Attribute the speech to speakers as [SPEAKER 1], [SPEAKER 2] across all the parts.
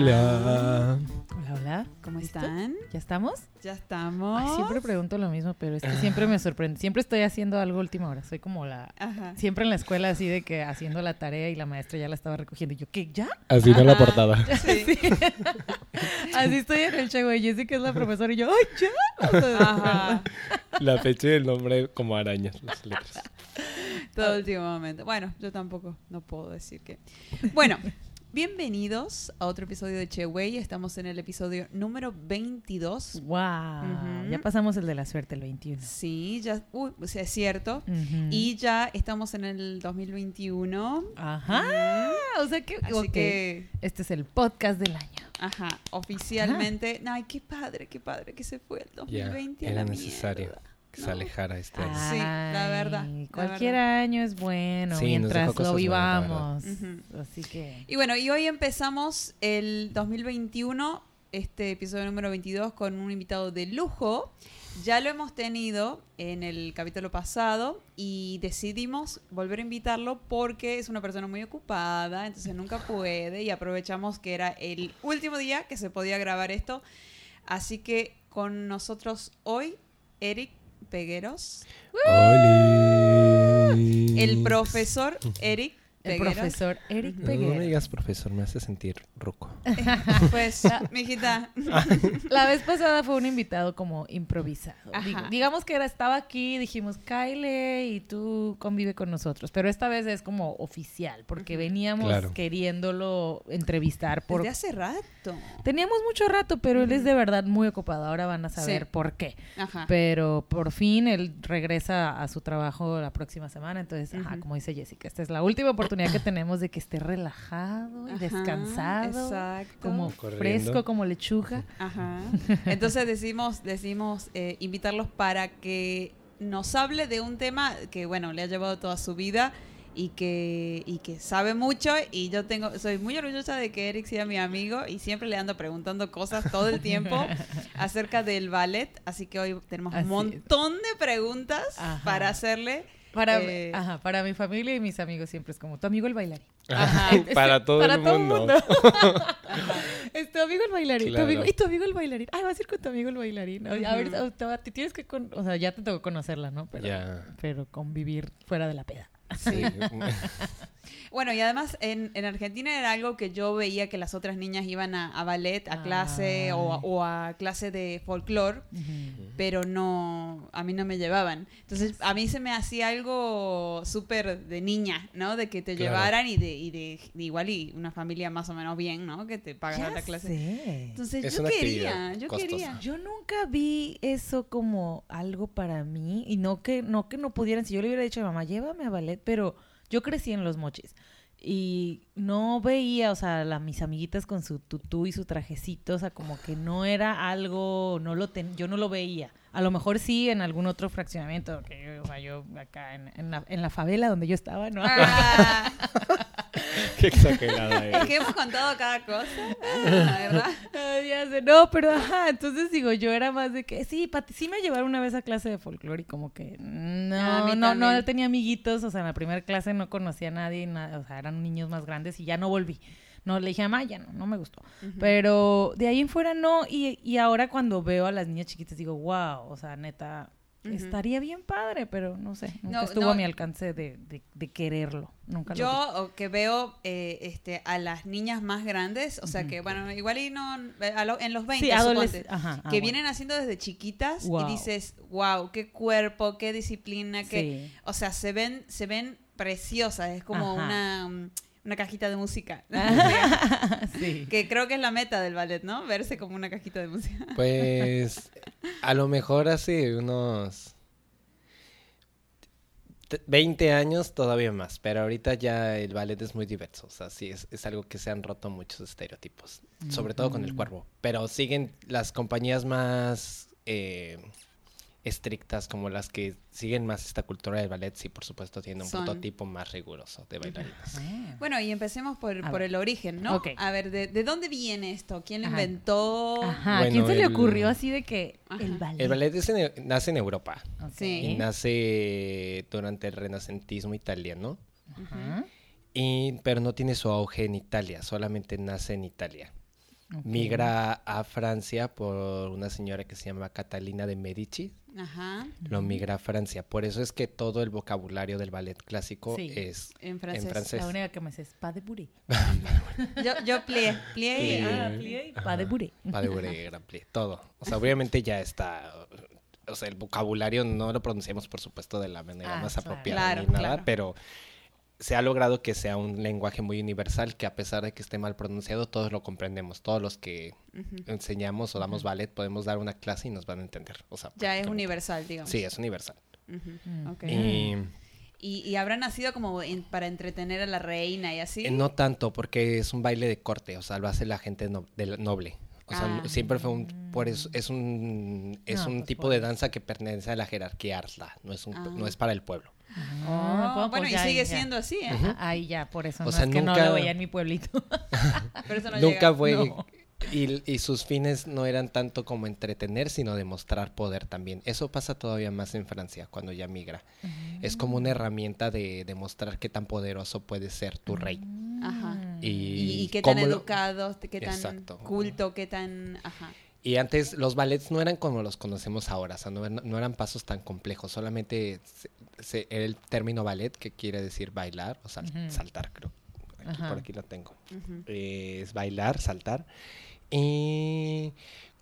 [SPEAKER 1] Hola.
[SPEAKER 2] Hola, hola.
[SPEAKER 3] ¿Cómo están?
[SPEAKER 2] ¿Ya estamos?
[SPEAKER 3] Ya estamos.
[SPEAKER 2] Ay, siempre pregunto lo mismo, pero es que siempre me sorprende. Siempre estoy haciendo algo a última hora. Soy como la...
[SPEAKER 3] Ajá.
[SPEAKER 2] Siempre en la escuela así de que haciendo la tarea y la maestra ya la estaba recogiendo. Y yo, ¿qué? ¿Ya?
[SPEAKER 1] Así no la portada.
[SPEAKER 3] Sí.
[SPEAKER 2] Sí. Así estoy en el Che Wey. Jessica es la profesora y yo, ¡ay, ya!
[SPEAKER 3] Ajá.
[SPEAKER 1] La fecha y el nombre como arañas, las letras.
[SPEAKER 3] Todo último momento. Bueno, yo tampoco no puedo decir que. Bueno, bienvenidos a otro episodio de Che Wey. Estamos en el episodio número 22.
[SPEAKER 2] ¡Wow! Ya pasamos el de la suerte, el 21.
[SPEAKER 3] Sí, ya. Uy, o sea, es cierto. Y ya estamos en el 2021.
[SPEAKER 2] Ajá. O sea que,
[SPEAKER 3] Así
[SPEAKER 2] ok.
[SPEAKER 3] que,
[SPEAKER 2] este es el podcast del año.
[SPEAKER 3] ajá, oficialmente. Ay, qué padre, qué padre que se fue el
[SPEAKER 1] Ya,
[SPEAKER 3] 2020. a
[SPEAKER 1] era
[SPEAKER 3] la
[SPEAKER 1] necesario
[SPEAKER 3] mierda.
[SPEAKER 1] Que
[SPEAKER 3] No.
[SPEAKER 1] se alejara este año.
[SPEAKER 3] Sí, la verdad,
[SPEAKER 2] Ay,
[SPEAKER 3] la
[SPEAKER 2] Cualquier
[SPEAKER 3] verdad.
[SPEAKER 2] año es bueno
[SPEAKER 1] Sí,
[SPEAKER 2] mientras lo
[SPEAKER 1] buenas,
[SPEAKER 2] vivamos. Así que.
[SPEAKER 3] Y bueno, y hoy empezamos el 2021, este episodio número 22, con un invitado de lujo. Ya lo hemos tenido en el capítulo pasado y decidimos volver a invitarlo porque es una persona muy ocupada, entonces nunca puede y aprovechamos que era el último día que se podía grabar esto. Así que con nosotros hoy, Eric Pegueros,
[SPEAKER 1] ¡Oli!
[SPEAKER 3] el profesor Eric
[SPEAKER 2] El
[SPEAKER 3] Pegueros.
[SPEAKER 2] profesor Eric
[SPEAKER 1] No, no
[SPEAKER 2] Peguero.
[SPEAKER 1] me digas profesor, me hace sentir ruco.
[SPEAKER 3] Pues, mijita,
[SPEAKER 2] La vez pasada fue un invitado como improvisado.
[SPEAKER 3] Ajá.
[SPEAKER 2] Digo, digamos que era, estaba aquí, dijimos, Kyle, y tú convive con nosotros. Pero esta vez es como oficial, porque veníamos
[SPEAKER 1] Claro.
[SPEAKER 2] queriéndolo entrevistar por...
[SPEAKER 3] desde hace rato.
[SPEAKER 2] Teníamos mucho rato, pero él es de verdad muy ocupado. Ahora van a saber
[SPEAKER 3] Sí.
[SPEAKER 2] por qué.
[SPEAKER 3] Ajá.
[SPEAKER 2] Pero por fin él regresa a su trabajo la próxima semana. Entonces, ajá, como dice Jessica, esta es la última oportunidad que tenemos de que esté relajado y
[SPEAKER 3] Ajá,
[SPEAKER 2] descansado.
[SPEAKER 3] Exacto.
[SPEAKER 2] Como
[SPEAKER 1] Corriendo.
[SPEAKER 2] fresco, como lechuga.
[SPEAKER 3] Ajá. Entonces decimos, decimos eh, invitarlos para que nos hable de un tema que, bueno, le ha llevado toda su vida y que, y que sabe mucho. Y yo tengo, soy muy orgullosa de que Eric sea mi amigo y siempre le ando preguntando cosas todo el tiempo acerca del ballet. Así que hoy tenemos
[SPEAKER 2] Así
[SPEAKER 3] un montón de preguntas
[SPEAKER 2] Ajá.
[SPEAKER 3] para hacerle.
[SPEAKER 2] Para,
[SPEAKER 3] Eh,
[SPEAKER 2] ajá, para mi familia y mis amigos siempre es como tu amigo el bailarín.
[SPEAKER 3] Ajá.
[SPEAKER 1] Para todo
[SPEAKER 2] para
[SPEAKER 1] el
[SPEAKER 2] todo
[SPEAKER 1] mundo.
[SPEAKER 2] es tu amigo el bailarín. tu
[SPEAKER 1] Claro.
[SPEAKER 2] amigo- y tu amigo el bailarín. Ay, vas a ir con tu amigo el bailarín. A ver, o- te, te tienes que... con- o sea, ya te tocó conocerla, ¿no? Pero,
[SPEAKER 1] Ya.
[SPEAKER 2] pero convivir fuera de la peda.
[SPEAKER 1] Sí.
[SPEAKER 3] Bueno, y además en, en Argentina era algo que yo veía que las otras niñas iban a, a ballet, a clase o, o a clase de folclore, pero no, a mí no me llevaban. Entonces, a mí se me hacía algo súper de niña, ¿no? De que te
[SPEAKER 1] Claro.
[SPEAKER 3] llevaran y de, y de, de igual y una familia más o menos bien, ¿no? Que te pagara
[SPEAKER 2] Ya
[SPEAKER 3] la clase.
[SPEAKER 2] sé.
[SPEAKER 3] Entonces,
[SPEAKER 1] Es
[SPEAKER 3] yo
[SPEAKER 1] una
[SPEAKER 3] quería, yo
[SPEAKER 1] costosa.
[SPEAKER 3] quería.
[SPEAKER 2] Yo nunca vi eso como algo para mí y no que no que no pudieran, si yo le hubiera dicho a mi mamá, llévame a ballet, pero yo crecí en los mochis y no veía, o sea, la, mis amiguitas con su tutú y su trajecito, o sea, como que no era algo, no lo ten, yo no lo veía. A lo mejor sí en algún otro fraccionamiento, que yo, o sea, yo acá en, en la, en la favela donde yo estaba, ¿no?
[SPEAKER 3] Ah,
[SPEAKER 1] Qué exagerada
[SPEAKER 3] es
[SPEAKER 1] es.
[SPEAKER 3] que hemos contado cada cosa, la verdad.
[SPEAKER 2] Ay, ya sé, no, pero ajá, entonces digo, yo era más de que sí, Pati, sí me llevaron una vez a clase de folclore y como que no,
[SPEAKER 3] Ah,
[SPEAKER 2] no, no
[SPEAKER 3] también.
[SPEAKER 2] tenía amiguitos, o sea, en la primera clase no conocía a nadie, nada, o sea, eran niños más grandes y ya no volví. No, le dije a mamá, ya no, no me gustó. Pero de ahí en fuera no, y, y ahora cuando veo a las niñas chiquitas digo, wow, o sea, neta, estaría bien padre, pero no sé, nunca
[SPEAKER 3] No,
[SPEAKER 2] estuvo
[SPEAKER 3] no.
[SPEAKER 2] a mi alcance de, de- de quererlo, nunca lo vi.
[SPEAKER 3] Yo o que veo eh, este, a las niñas más grandes, o sea que, bueno, igual y no, lo- en los 20,
[SPEAKER 2] Sí,
[SPEAKER 3] suponte,
[SPEAKER 2] ah,
[SPEAKER 3] que
[SPEAKER 2] bueno.
[SPEAKER 3] vienen haciendo desde chiquitas
[SPEAKER 2] Wow.
[SPEAKER 3] y dices, wow, qué cuerpo, qué disciplina, qué...
[SPEAKER 2] Sí.
[SPEAKER 3] O sea, se ven, se ven preciosas, es como
[SPEAKER 2] Ajá.
[SPEAKER 3] una, mm, una cajita de música.
[SPEAKER 2] sí.
[SPEAKER 3] que creo que es la meta del ballet, ¿no? Verse como una cajita de música.
[SPEAKER 1] Pues a lo mejor hace unos T- 20 años todavía más, pero ahorita ya el ballet es muy diverso, o sea, sí, es, es algo que se han roto muchos estereotipos, sobre todo con el cuervo, pero siguen las compañías más eh, estrictas, como las que siguen más esta cultura del ballet, sí, por supuesto, tienen un
[SPEAKER 3] Son-
[SPEAKER 1] prototipo más riguroso de bailarinas.
[SPEAKER 2] Ah.
[SPEAKER 3] Bueno, y empecemos por, el origen, ¿no? A ver, ¿de, de dónde viene esto? ¿Quién lo
[SPEAKER 2] Ajá.
[SPEAKER 3] inventó?
[SPEAKER 2] Ajá, ¿a
[SPEAKER 1] Bueno,
[SPEAKER 2] quién se le
[SPEAKER 1] el-
[SPEAKER 2] ocurrió así de que
[SPEAKER 3] Ajá.
[SPEAKER 2] el ballet?
[SPEAKER 1] El ballet es en- nace en Europa y nace durante el renacentismo italiano,
[SPEAKER 2] Ajá.
[SPEAKER 1] y, pero no tiene su auge en Italia, solamente nace en Italia. Migra a Francia por una señora que se llama Catalina de Medici.
[SPEAKER 3] Ajá.
[SPEAKER 1] Lo migra a Francia. Por eso es que todo el vocabulario del ballet clásico
[SPEAKER 2] Sí.
[SPEAKER 1] es
[SPEAKER 3] En francés.
[SPEAKER 1] francés.
[SPEAKER 2] La única que me sé es pas de bourrée.
[SPEAKER 3] Yo, yo plié, plié y-
[SPEAKER 1] Plié.
[SPEAKER 2] Ah, plié y pas de bourrée.
[SPEAKER 1] pas de bourrée, grand plié, todo. O sea, obviamente ya está. O sea, el vocabulario no lo pronunciamos, por supuesto, de la manera
[SPEAKER 2] Ah,
[SPEAKER 1] más
[SPEAKER 2] claro.
[SPEAKER 1] apropiada
[SPEAKER 3] Claro,
[SPEAKER 1] ni nada,
[SPEAKER 3] claro.
[SPEAKER 1] pero se ha logrado que sea un lenguaje muy universal que a pesar de que esté mal pronunciado, todos lo comprendemos. Todos los que enseñamos o damos ballet podemos dar una clase y nos van a entender. O sea,
[SPEAKER 3] Ya es universal, digamos.
[SPEAKER 1] Sí, es universal. Y
[SPEAKER 3] ¿Y, y habrá nacido como en- para entretener a la reina y así?
[SPEAKER 1] eh, no tanto, porque es un baile de corte, o sea, lo hace la gente no- de la- noble. O sea,
[SPEAKER 3] Ah.
[SPEAKER 1] siempre fue un, por eso, es un, es
[SPEAKER 2] No,
[SPEAKER 1] un
[SPEAKER 2] pues,
[SPEAKER 1] tipo
[SPEAKER 2] por
[SPEAKER 1] de danza que pertenece a la jerarquía Arsla, no es, un,
[SPEAKER 3] Ah.
[SPEAKER 1] no es para el pueblo.
[SPEAKER 2] Ah,
[SPEAKER 3] Oh,
[SPEAKER 2] pues,
[SPEAKER 3] bueno,
[SPEAKER 2] pues
[SPEAKER 3] y
[SPEAKER 2] ya,
[SPEAKER 3] sigue
[SPEAKER 2] ya.
[SPEAKER 3] siendo así, ¿eh?
[SPEAKER 2] Ahí ya, por eso
[SPEAKER 1] O
[SPEAKER 2] no
[SPEAKER 1] sea,
[SPEAKER 2] es que no
[SPEAKER 1] nunca-
[SPEAKER 2] lo veía en mi pueblito.
[SPEAKER 3] Pero eso no
[SPEAKER 1] Nunca
[SPEAKER 3] llega.
[SPEAKER 1] fue...
[SPEAKER 2] no.
[SPEAKER 1] Y, y sus fines no eran tanto como entretener, sino demostrar poder también. Eso pasa todavía más en Francia, cuando ya migra. Es como una herramienta de demostrar qué tan poderoso puede ser tu rey.
[SPEAKER 3] Ajá.
[SPEAKER 1] Y,
[SPEAKER 3] ¿Y, y qué tan
[SPEAKER 1] cómo lo-
[SPEAKER 3] educado, qué tan
[SPEAKER 1] Exacto.
[SPEAKER 3] culto, qué tan... Ajá.
[SPEAKER 1] Y antes los ballets no eran como los conocemos ahora, o sea, no, eran- no eran pasos tan complejos, solamente se- se- era el término ballet, que quiere decir bailar o sal- saltar, creo. Aquí, por aquí lo tengo. Eh, es bailar, saltar. Y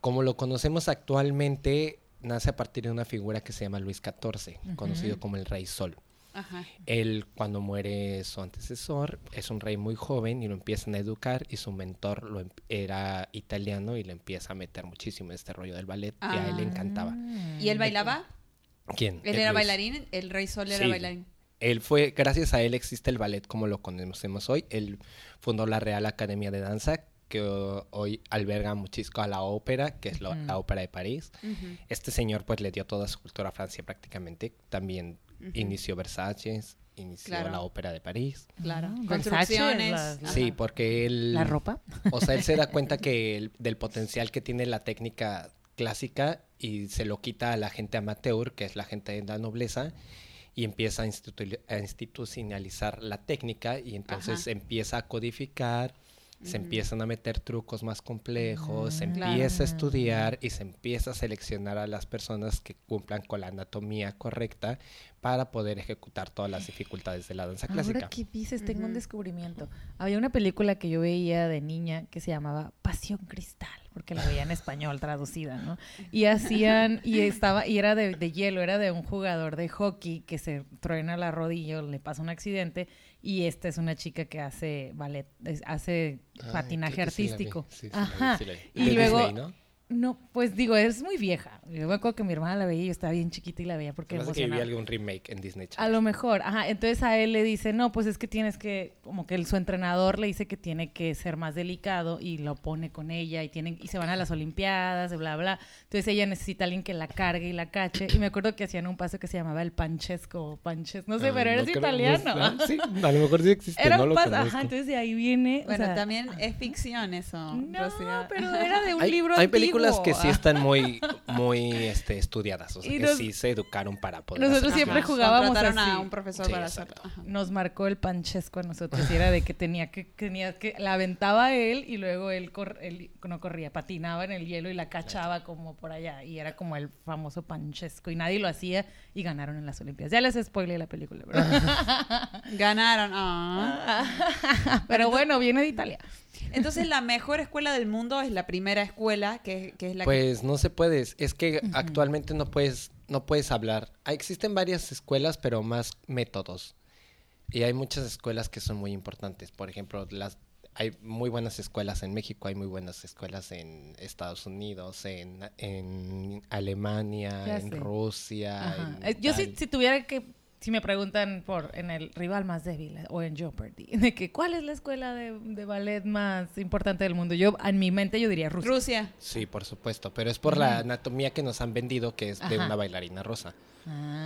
[SPEAKER 1] como lo conocemos actualmente, nace a partir de una figura que se llama Luis XIV, conocido como el Rey Sol.
[SPEAKER 3] Ajá.
[SPEAKER 1] Él, cuando muere su antecesor, es un rey muy joven y lo empiezan a educar y su mentor lo em- era italiano y le empieza a meter muchísimo en este rollo del ballet y a él le encantaba.
[SPEAKER 2] Ah.
[SPEAKER 3] ¿Y él bailaba?
[SPEAKER 1] ¿Quién?
[SPEAKER 3] ¿Él era
[SPEAKER 1] Luis.
[SPEAKER 3] bailarín? ¿El rey Sol era
[SPEAKER 1] Sí.
[SPEAKER 3] bailarín?
[SPEAKER 1] Él fue, gracias a él existe el ballet como lo conocemos hoy. Él fundó la Real Academia de Danza, que hoy alberga muchísimo a la ópera, que es lo- la ópera de París. Este señor pues le dio toda su cultura a Francia prácticamente. También
[SPEAKER 3] Ujú.
[SPEAKER 1] inició Versace, inició
[SPEAKER 3] Claro.
[SPEAKER 1] la ópera de París.
[SPEAKER 3] Claro.
[SPEAKER 2] Ah,
[SPEAKER 3] Construcciones.
[SPEAKER 2] Las-
[SPEAKER 1] Sí, porque él...
[SPEAKER 2] La ropa.
[SPEAKER 1] O sea, él se da cuenta que el- del potencial que tiene la técnica clásica y se lo quita a la gente amateur, que es la gente de la nobleza, y empieza a, institu- a institucionalizar la técnica y entonces
[SPEAKER 3] Ajá.
[SPEAKER 1] empieza a codificar, se empiezan a meter trucos más complejos, se
[SPEAKER 2] Mm,
[SPEAKER 1] empieza a estudiar y se empieza a seleccionar a las personas que cumplan con la anatomía correcta para poder ejecutar todas las dificultades de la danza clásica.
[SPEAKER 2] Ahora que dices, tengo un descubrimiento. Había una película que yo veía de niña que se llamaba Pasión Cristal, porque la veía en español traducida, ¿no? Y hacían, y estaba, y era de, de hielo, era de un jugador de hockey que se truena la rodilla, le pasa un accidente, y esta es una chica que hace ballet, hace
[SPEAKER 1] Ay,
[SPEAKER 2] patinaje
[SPEAKER 1] la vi.
[SPEAKER 2] artístico.
[SPEAKER 1] Sí, sí
[SPEAKER 2] Ajá.
[SPEAKER 1] sí.
[SPEAKER 2] Y luego,
[SPEAKER 1] Disney, ¿no?
[SPEAKER 2] No, pues digo, es muy vieja. Yo me acuerdo que mi hermana la veía y yo estaba bien chiquita y la veía porque
[SPEAKER 1] hace que vi algún remake en Disney
[SPEAKER 2] A
[SPEAKER 1] Channel.
[SPEAKER 2] lo mejor, ajá. Entonces a él le dice, no, pues es que tienes que, como que el- su entrenador le dice que tiene que ser más delicado y lo pone con ella y tienen y se van a las Olimpiadas, bla, bla. Entonces ella necesita a alguien que la cargue y la cache. Y me acuerdo que hacían un paso que se llamaba el panchesco, o panches, no sé,
[SPEAKER 1] Ah,
[SPEAKER 2] pero
[SPEAKER 1] no
[SPEAKER 2] eres
[SPEAKER 1] creo-
[SPEAKER 2] italiano.
[SPEAKER 1] no sé. sí, a lo mejor sí existe,
[SPEAKER 2] Era un paso, ajá. Entonces de ahí viene. o
[SPEAKER 3] Bueno,
[SPEAKER 2] sea,
[SPEAKER 3] también es ficción eso.
[SPEAKER 2] No,
[SPEAKER 3] Rocío.
[SPEAKER 2] pero era de un
[SPEAKER 1] hay,
[SPEAKER 2] libro
[SPEAKER 1] hay películas que sí están muy, muy este, estudiadas, o sea,
[SPEAKER 2] Y
[SPEAKER 1] que
[SPEAKER 2] nos-
[SPEAKER 1] sí se educaron para poder
[SPEAKER 2] Nosotros
[SPEAKER 1] hacer
[SPEAKER 2] siempre jugábamos
[SPEAKER 3] Contrataron
[SPEAKER 2] así.
[SPEAKER 3] a un profesor
[SPEAKER 1] Sí,
[SPEAKER 3] para hacerlo.
[SPEAKER 1] exacto.
[SPEAKER 3] Ajá.
[SPEAKER 2] nos marcó el panchesco a nosotros y era de que tenía que tenía que la aventaba él y luego él, cor- él no corría patinaba en el hielo y la cachaba como por allá y era como el famoso panchesco y nadie lo hacía y ganaron en las olimpiadas ya les spoilé la película ¿verdad?
[SPEAKER 3] Ganaron. ah.
[SPEAKER 2] pero bueno viene de Italia
[SPEAKER 3] Entonces, la mejor escuela del mundo es la primera escuela, que, que es la que...
[SPEAKER 1] Pues no se puede, es que actualmente no puedes, no puedes hablar. Ah, Existen varias escuelas, pero más métodos. Y hay muchas escuelas que son muy importantes. Por ejemplo, las hay muy buenas escuelas en México, hay muy buenas escuelas en Estados Unidos, en, en Alemania,
[SPEAKER 2] Ya
[SPEAKER 1] en
[SPEAKER 2] sé.
[SPEAKER 1] Rusia. En
[SPEAKER 2] yo si, si tuviera que si me preguntan por en el rival más débil o en Jeopardy, de que cuál es la escuela de, de ballet más importante del mundo, yo en mi mente yo diría Rusia.
[SPEAKER 3] Rusia.
[SPEAKER 1] Sí, por supuesto, pero es por la anatomía que nos han vendido que es de una bailarina rosa.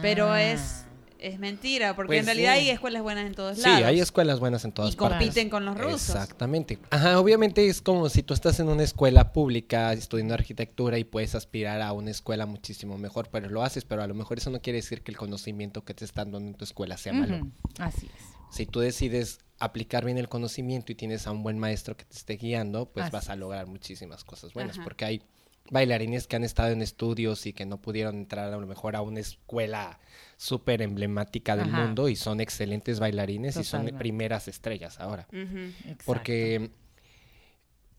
[SPEAKER 3] Pero es, es mentira, porque
[SPEAKER 1] Pues
[SPEAKER 3] en realidad
[SPEAKER 1] sí.
[SPEAKER 3] hay escuelas buenas en todos
[SPEAKER 1] Sí,
[SPEAKER 3] lados.
[SPEAKER 1] hay escuelas buenas en todas
[SPEAKER 3] y
[SPEAKER 1] partes.
[SPEAKER 3] compiten con los rusos.
[SPEAKER 1] Exactamente. Ajá, obviamente es como si tú estás en una escuela pública estudiando arquitectura y puedes aspirar a una escuela muchísimo mejor, pero lo haces, pero a lo mejor eso no quiere decir que el conocimiento que te están dando en tu escuela sea malo.
[SPEAKER 2] Así es.
[SPEAKER 1] Si tú decides aplicar bien el conocimiento y tienes a un buen maestro que te esté guiando, pues
[SPEAKER 2] Así
[SPEAKER 1] vas a lograr muchísimas cosas buenas,
[SPEAKER 3] Ajá.
[SPEAKER 1] porque hay bailarines que han estado en estudios y que no pudieron entrar a lo mejor a una escuela súper emblemática del
[SPEAKER 2] Ajá.
[SPEAKER 1] mundo y son excelentes bailarines y son primeras estrellas ahora. Porque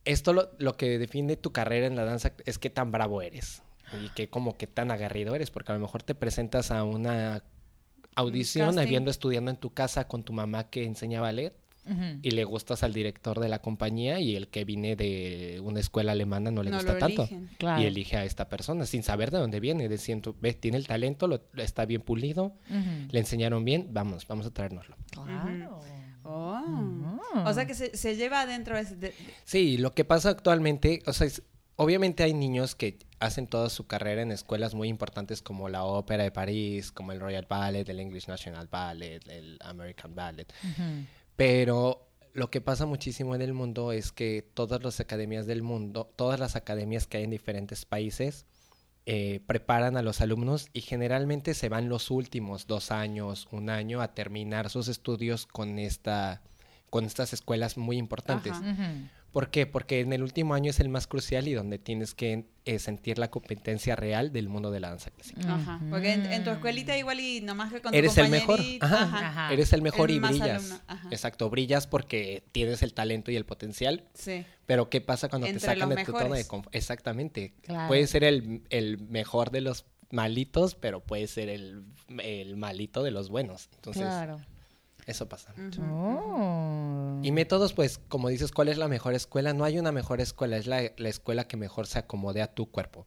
[SPEAKER 1] esto lo, lo que define tu carrera en la danza es qué tan bravo eres y qué como qué tan aguerrido eres, porque a lo mejor te presentas a una audición habiendo estudiando en tu casa con tu mamá que enseña ballet Y le gustas al director de la compañía y el que viene de una escuela alemana no le
[SPEAKER 3] No
[SPEAKER 1] gusta
[SPEAKER 3] lo
[SPEAKER 1] tanto.
[SPEAKER 2] Claro.
[SPEAKER 1] Y elige a esta persona sin saber de dónde viene, diciendo, ves, tiene el talento, lo, está bien pulido, le enseñaron bien, vamos, vamos a traérnoslo.
[SPEAKER 2] Claro.
[SPEAKER 3] Oh. O sea que se, se lleva adentro ese de-
[SPEAKER 1] Sí, lo que pasa actualmente, o sea, es- obviamente hay niños que hacen toda su carrera en escuelas muy importantes como la Ópera de París, como el Royal Ballet, el English National Ballet, el American Ballet. Pero lo que pasa muchísimo en el mundo es que todas las academias del mundo, todas las academias que hay en diferentes países, eh, preparan a los alumnos y generalmente se van los últimos dos años, un año a terminar sus estudios con esta, con estas escuelas muy importantes.
[SPEAKER 3] Ajá.
[SPEAKER 1] ¿Por qué? Porque en el último año es el más crucial y donde tienes que eh, sentir la competencia real del mundo de la danza clásica.
[SPEAKER 3] Ajá. Porque en, en tu escuelita igual y nomás que con
[SPEAKER 1] Eres
[SPEAKER 3] tu
[SPEAKER 1] el mejor. Ajá.
[SPEAKER 3] ajá.
[SPEAKER 2] Ajá.
[SPEAKER 1] Eres el mejor
[SPEAKER 3] El
[SPEAKER 1] y brillas. Exacto, brillas porque tienes el talento y el potencial.
[SPEAKER 3] Sí.
[SPEAKER 1] Pero ¿qué pasa cuando
[SPEAKER 3] Entre
[SPEAKER 1] te sacan de tu zona de confort? Exactamente.
[SPEAKER 2] Claro.
[SPEAKER 1] Puedes ser el, el mejor de los malitos, pero puedes ser el, el malito de los buenos. Entonces,
[SPEAKER 2] Claro.
[SPEAKER 1] Eso pasa.
[SPEAKER 3] Ujú.
[SPEAKER 2] Oh.
[SPEAKER 1] Y métodos, pues, como dices, ¿cuál es la mejor escuela? No hay una mejor escuela, es la, la escuela que mejor se acomode a tu cuerpo.